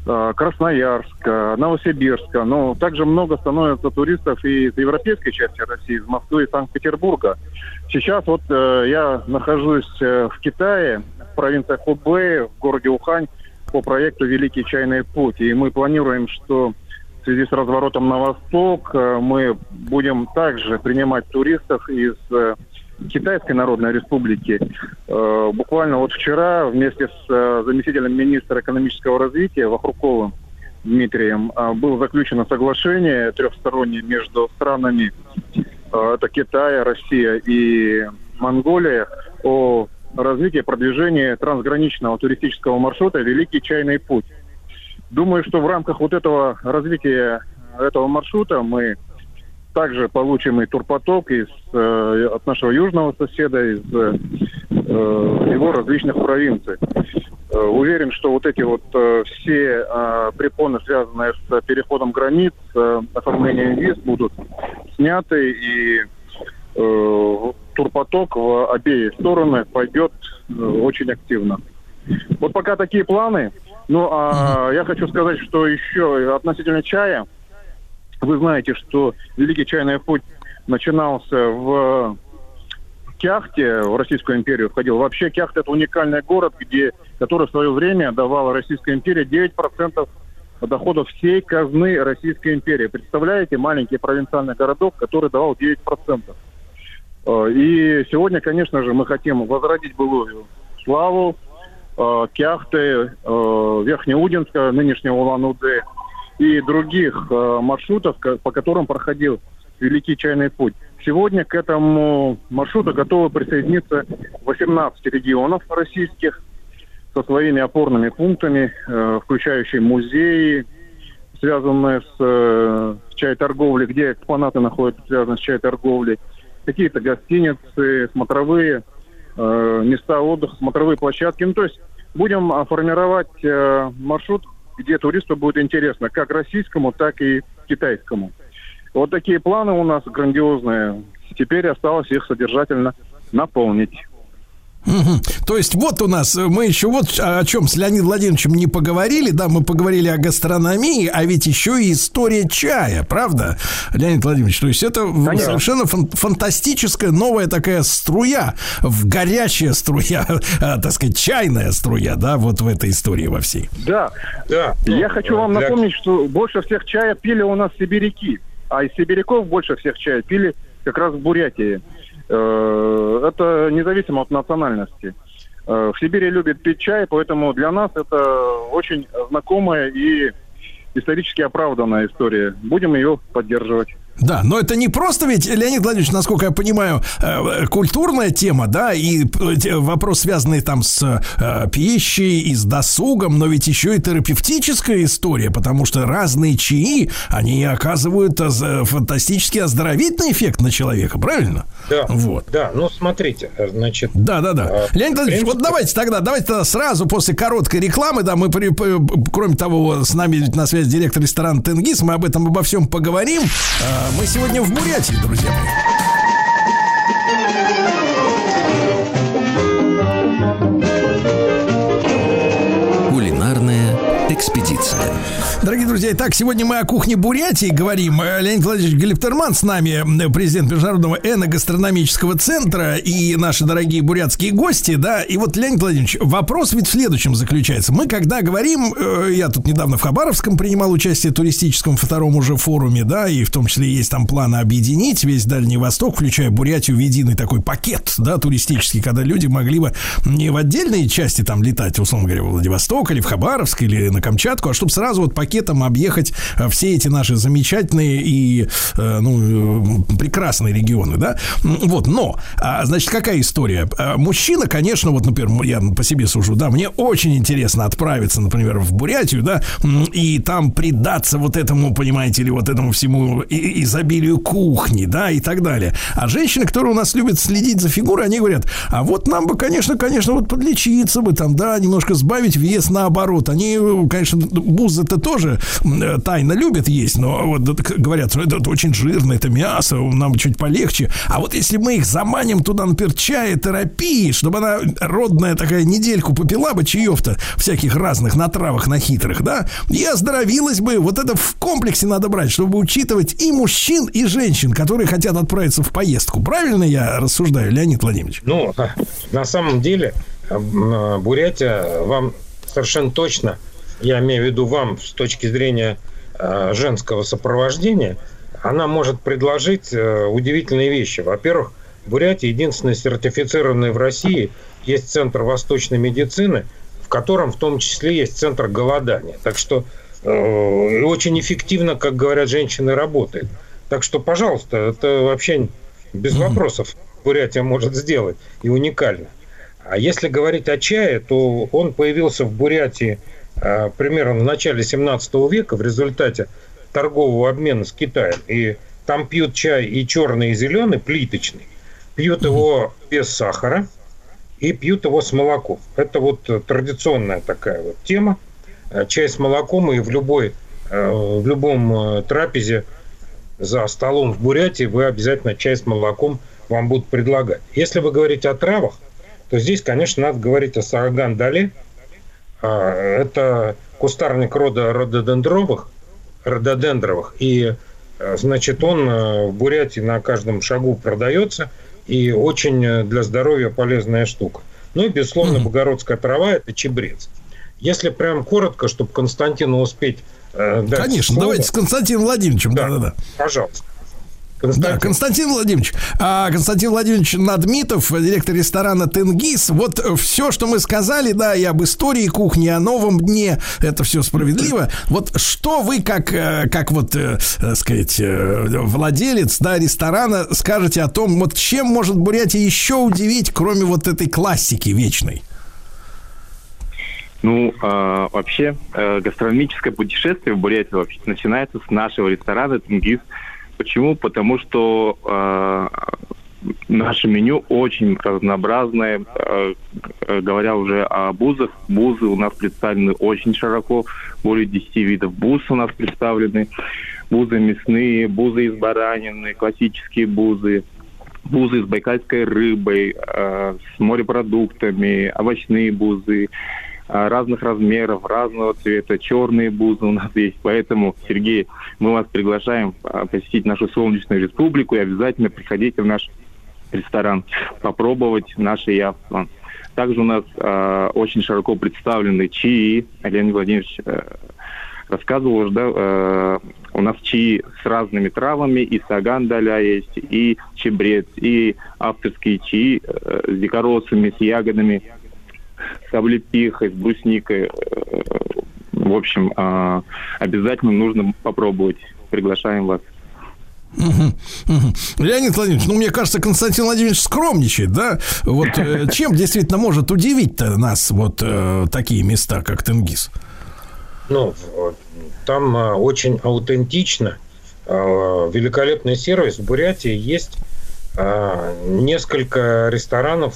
а, Красноярска, Новосибирска. Но также много становится туристов и из европейской части России, из Москвы и Санкт-Петербурга. Сейчас вот э, я нахожусь э, в Китае, в провинции Хубэй, в городе Ухань, по проекту «Великий чайный путь». И мы планируем, что в связи с разворотом на восток э, мы будем также принимать туристов из э, Китайской Народной Республики. Э, Буквально вот вчера вместе с заместителем министра экономического развития Вахруковым Дмитрием было заключено соглашение трехстороннее между странами это Китай, Россия и Монголия о развитии и продвижении трансграничного туристического маршрута «Великий чайный путь». Думаю, что в рамках вот этого развития этого маршрута мы также получим и турпоток из, э, от нашего южного соседа, из э, э, его различных провинций. Э, Уверен, что вот эти вот э, все э, препоны, связанные с переходом границ, э, оформлением виз, будут сняты и э, турпоток в обеи стороны пойдет э, очень активно. Вот пока такие планы. Ну, а я хочу сказать, что еще относительно чая. Вы знаете, что Великий чайный путь начинался в Кяхте, в Российскую империю входил. Вообще Кяхта это уникальный город, где, который в свое время давала Российская империя 9% доходов всей казны Российской империи. Представляете, маленький провинциальный городок, который давал 9%. Э, И сегодня, конечно же, мы хотим возродить былую славу Кяхты, э, Верхнеудинска, нынешнего Улан-Удэ и других э, маршрутов, по которым проходил Великий Чайный Путь. Сегодня к этому маршруту готовы присоединиться 18 регионов российских со своими опорными пунктами, э, включающие музеи, связанные с, э, чай-торговлей, где экспонаты находятся, связанные с чай-торговлей, какие-то гостиницы, смотровые э, места отдыха, смотровые площадки. Ну, то есть будем а, формировать э, маршрут, где туристу будет интересно, как российскому, так и китайскому. Вот такие планы у нас грандиозные. Теперь осталось их содержательно наполнить. Мгм. То есть вот у нас, э, мы еще вот о чем с Леонидом Владимировичем не поговорили, да, мы поговорили о гастрономии, а ведь еще и история чая, правда, Леонид Владимирович? То есть это Конечно. совершенно фан- фантастическая новая такая струя, в горячая струя, а, так сказать, чайная струя, да, вот в этой истории во всей. Да, Да. Я хочу вам Для- напомнить, что больше всех чая пили у нас сибиряки, а из сибиряков больше всех чая пили как раз в Бурятии. Э, Это независимо от национальности. Э, В Сибири любят пить чай, поэтому для нас это очень знакомая и исторически оправданная история. Будем ее поддерживать. Да, но это не просто ведь, Леонид Владимирович, насколько я понимаю, э, культурная тема, да, и э, вопрос, связанный там с э, пищей и с досугом, но ведь еще и терапевтическая история, потому что разные чаи, они оказывают э, з- фантастически оздоровительный эффект на человека, правильно? Да, Вот. да, ну смотрите, значит... Да, да, да. а, Леонид Владимирович, в вот принципе, давайте тогда, давайте тогда сразу после короткой рекламы, да, мы, при- кроме того, с нами на связи директор ресторана Тенгиз, мы об этом обо всем поговорим. Мы сегодня в Бурятии, друзья мои. Экспедиция. Дорогие друзья, итак, сегодня мы о кухне Бурятии говорим. Э, Леонид Владимирович Галиптерман с нами, президент Международного эногастрономического центра и наши дорогие бурятские гости, да. И вот, Леонид Владимирович, вопрос ведь в следующем заключается. Мы когда говорим, э, я тут недавно в Хабаровском принимал участие в туристическом втором уже форуме, да, и в том числе есть там планы объединить весь Дальний Восток, включая Бурятию в единый такой пакет, да, туристический, когда люди могли бы не в отдельные части там летать, условно говоря, в Владивосток или в Хабаровск или на Камчатку, а чтобы сразу вот пакетом объехать э, все эти наши замечательные и э, ну, э, прекрасные регионы, да. Вот, но, а, значит, какая история? Мужчина, конечно, вот, например, я по себе сужу, да, мне очень интересно отправиться, например, в Бурятию, да, и там предаться вот этому, понимаете ли, вот этому всему изобилию кухни, да, и так далее. А женщины, которые у нас любят следить за фигурой, они говорят, а вот нам бы, конечно, конечно, вот подлечиться бы там, да, немножко сбавить вес наоборот. Они, конечно, бузы-то тоже э, тайно любят есть, но вот говорят, что это, очень жирно, это мясо, нам чуть полегче. А вот если мы их заманим туда, например, чая, терапии, чтобы она родная такая недельку попила бы чаев-то всяких разных на травах, на хитрых, да, и оздоровилась бы. Вот это в комплексе надо брать, чтобы учитывать и мужчин, и женщин, которые хотят отправиться в поездку. Правильно я рассуждаю, Леонид Владимирович? Ну, на самом деле, э, Бурятия вам совершенно точно, я имею в виду вам с точки зрения э, женского сопровождения, она может предложить э, удивительные вещи. Во-первых, Бурятия единственный сертифицированный в России есть центр восточной медицины, в котором в том числе есть центр голодания. Так что э, очень эффективно, как говорят женщины, работает. Так что, пожалуйста, это вообще без вопросов Бурятия может сделать и уникально. А если говорить о чае, то он появился в Бурятии примерно в начале 17 века в результате торгового обмена с Китаем. И там пьют чай и черный, и зеленый, плиточный. Пьют его без сахара и пьют его с молоком. Это вот традиционная такая вот тема. Э, Чай с молоком и в любой э, в любом трапезе за столом в Бурятии вы обязательно чай с молоком вам будут предлагать. Если вы говорите о травах, то здесь, конечно, надо говорить о сараган-дале. А, Это кустарник рода рододендровых, рододендровых. И, э, значит, он э, в Бурятии на каждом шагу продается. И очень э, для здоровья полезная штука. Ну и, безусловно, богородская трава – это чебрец. Если прям коротко, чтобы Константину успеть э, дать Конечно, слово. давайте с Константином Владимировичем, да-да-да. Пожалуйста. Да, Константин Владимирович, а, Константин Владимирович Надмитов, директор ресторана Тенгиз. Вот все, что мы сказали, да, и об истории кухни, о новом дне, это все справедливо. Вот что вы, как, э, как вот, э, так сказать, э, владелец, да, ресторана, скажете о том, вот чем может Бурятия еще удивить, кроме вот этой классики вечной? Ну, э, вообще, э, гастрономическое путешествие в Бурятии вообще начинается с нашего ресторана «Тенгиз». Почему? Потому что э, наше меню очень разнообразное. Э, говоря уже о бузах, бузы у нас представлены очень широко. Более 10 видов буз у нас представлены. Бузы мясные, бузы из баранины, классические бузы, бузы с байкальской рыбой, э, с морепродуктами, овощные бузы, разных размеров, разного цвета, черные бузы у нас есть. Поэтому, Сергей, мы вас приглашаем а, посетить нашу солнечную республику и обязательно приходите в наш ресторан, попробовать наше явство. Также у нас э, очень широко представлены чаи. Леонид Владимирович э, рассказывал уже, да, э, у нас чаи с разными травами, и саган даля есть, и чебрец, и авторские чаи э, с дикоросами, с ягодами с облепихой, с брусникой. Э, в общем, а, обязательно нужно попробовать. Приглашаем вас. Леонид Владимирович, ну, мне кажется, Константин Владимирович скромничает, да? Вот э, чем действительно может удивить-то нас вот э, такие места, как Тенгиз? Ну, там э, очень аутентично, э, великолепный сервис. В Бурятии есть э, несколько ресторанов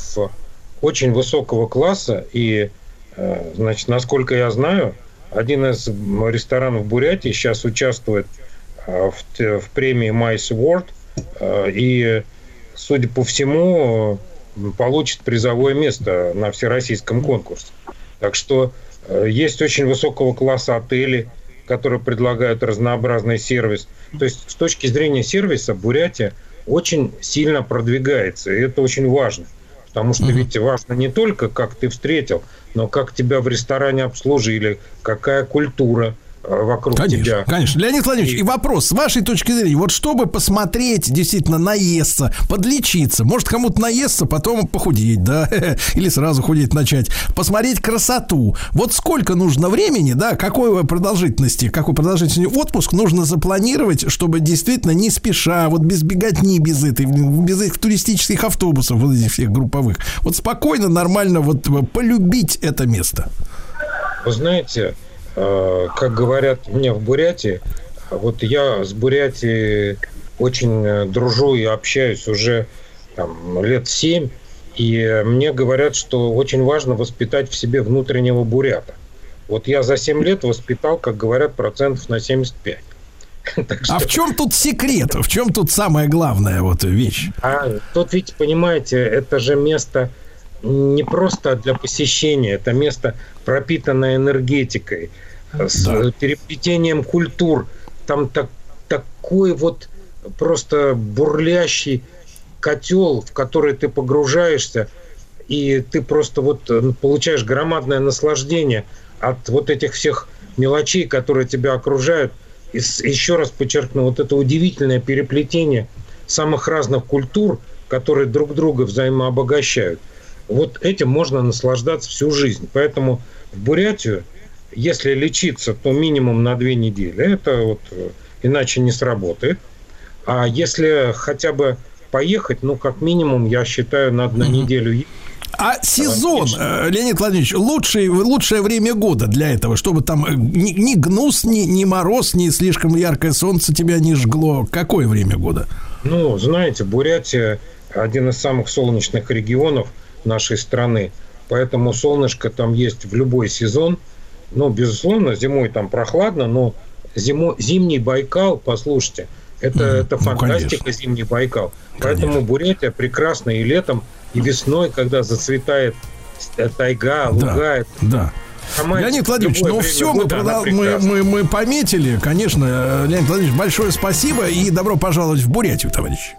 очень высокого класса. И, э, значит, насколько я знаю, один из ресторанов Бурятии сейчас участвует э, в, в премии Mice Award. Э, и, судя по всему, получит призовое место на всероссийском конкурсе. Так что есть очень высокого класса отели, которые предлагают разнообразный сервис. То есть с точки зрения сервиса Бурятия очень сильно продвигается, и это очень важно. Потому что ведь важно не только, как ты встретил, но как тебя в ресторане обслужили, какая культура, вокруг конечно, тебя. Конечно. Леонид Владимирович, и... и вопрос, с вашей точки зрения, вот чтобы посмотреть, действительно наесться, подлечиться, может кому-то наесться, потом похудеть, да, или сразу худеть начать, посмотреть красоту. Вот сколько нужно времени, да, какой продолжительности, какой продолжительности отпуск нужно запланировать, чтобы действительно не спеша, вот без беготни, без этой, без этих туристических автобусов, вот этих всех групповых, вот спокойно, нормально вот полюбить это место. Вы знаете, Э, как говорят мне в Бурятии, вот я с Бурятией очень э, дружу и общаюсь уже там, лет семь, и мне говорят, что очень важно воспитать в себе внутреннего бурята. Вот я за 7 лет воспитал, как говорят, процентов на 75. Что... А в чем тут секрет? В чем тут самая главная вот вещь? А тут ведь, понимаете, это же место не просто для посещения, это место пропитанное энергетикой, с да. переплетением культур. Там так, такой вот просто бурлящий котел, в который ты погружаешься, и ты просто вот э, получаешь громадное наслаждение от вот этих всех мелочей, которые тебя окружают. И еще раз подчеркну, вот это удивительное переплетение самых разных культур, которые друг друга взаимообогащают. Вот этим можно наслаждаться всю жизнь. Поэтому в Бурятию если лечиться, то минимум на две недели. Это вот э, иначе не сработает. А если хотя бы поехать, ну, как минимум, я считаю, надо на неделю а сезон, э, Леонид Владимирович, лучшее, лучшее время года для этого, чтобы там э, ни, ни гнус, ни, ни мороз, ни слишком яркое солнце тебя не жгло. Какое время года? Ну, знаете, Бурятия один из самых солнечных регионов нашей страны. Поэтому солнышко там есть в любой сезон. Ну, безусловно, зимой там прохладно, но зимо, зимний Байкал, послушайте, это, mm, это фантастика, ну, зимний Байкал. Конечно. Поэтому Бурятия прекрасна и летом, и весной, когда зацветает тайга, луга. Да, это... да. Леонид Владимирович, ну все, мы, продал, мы, мы, мы пометили, конечно. Леонид Владимирович, большое спасибо и добро пожаловать в Бурятию, товарищ.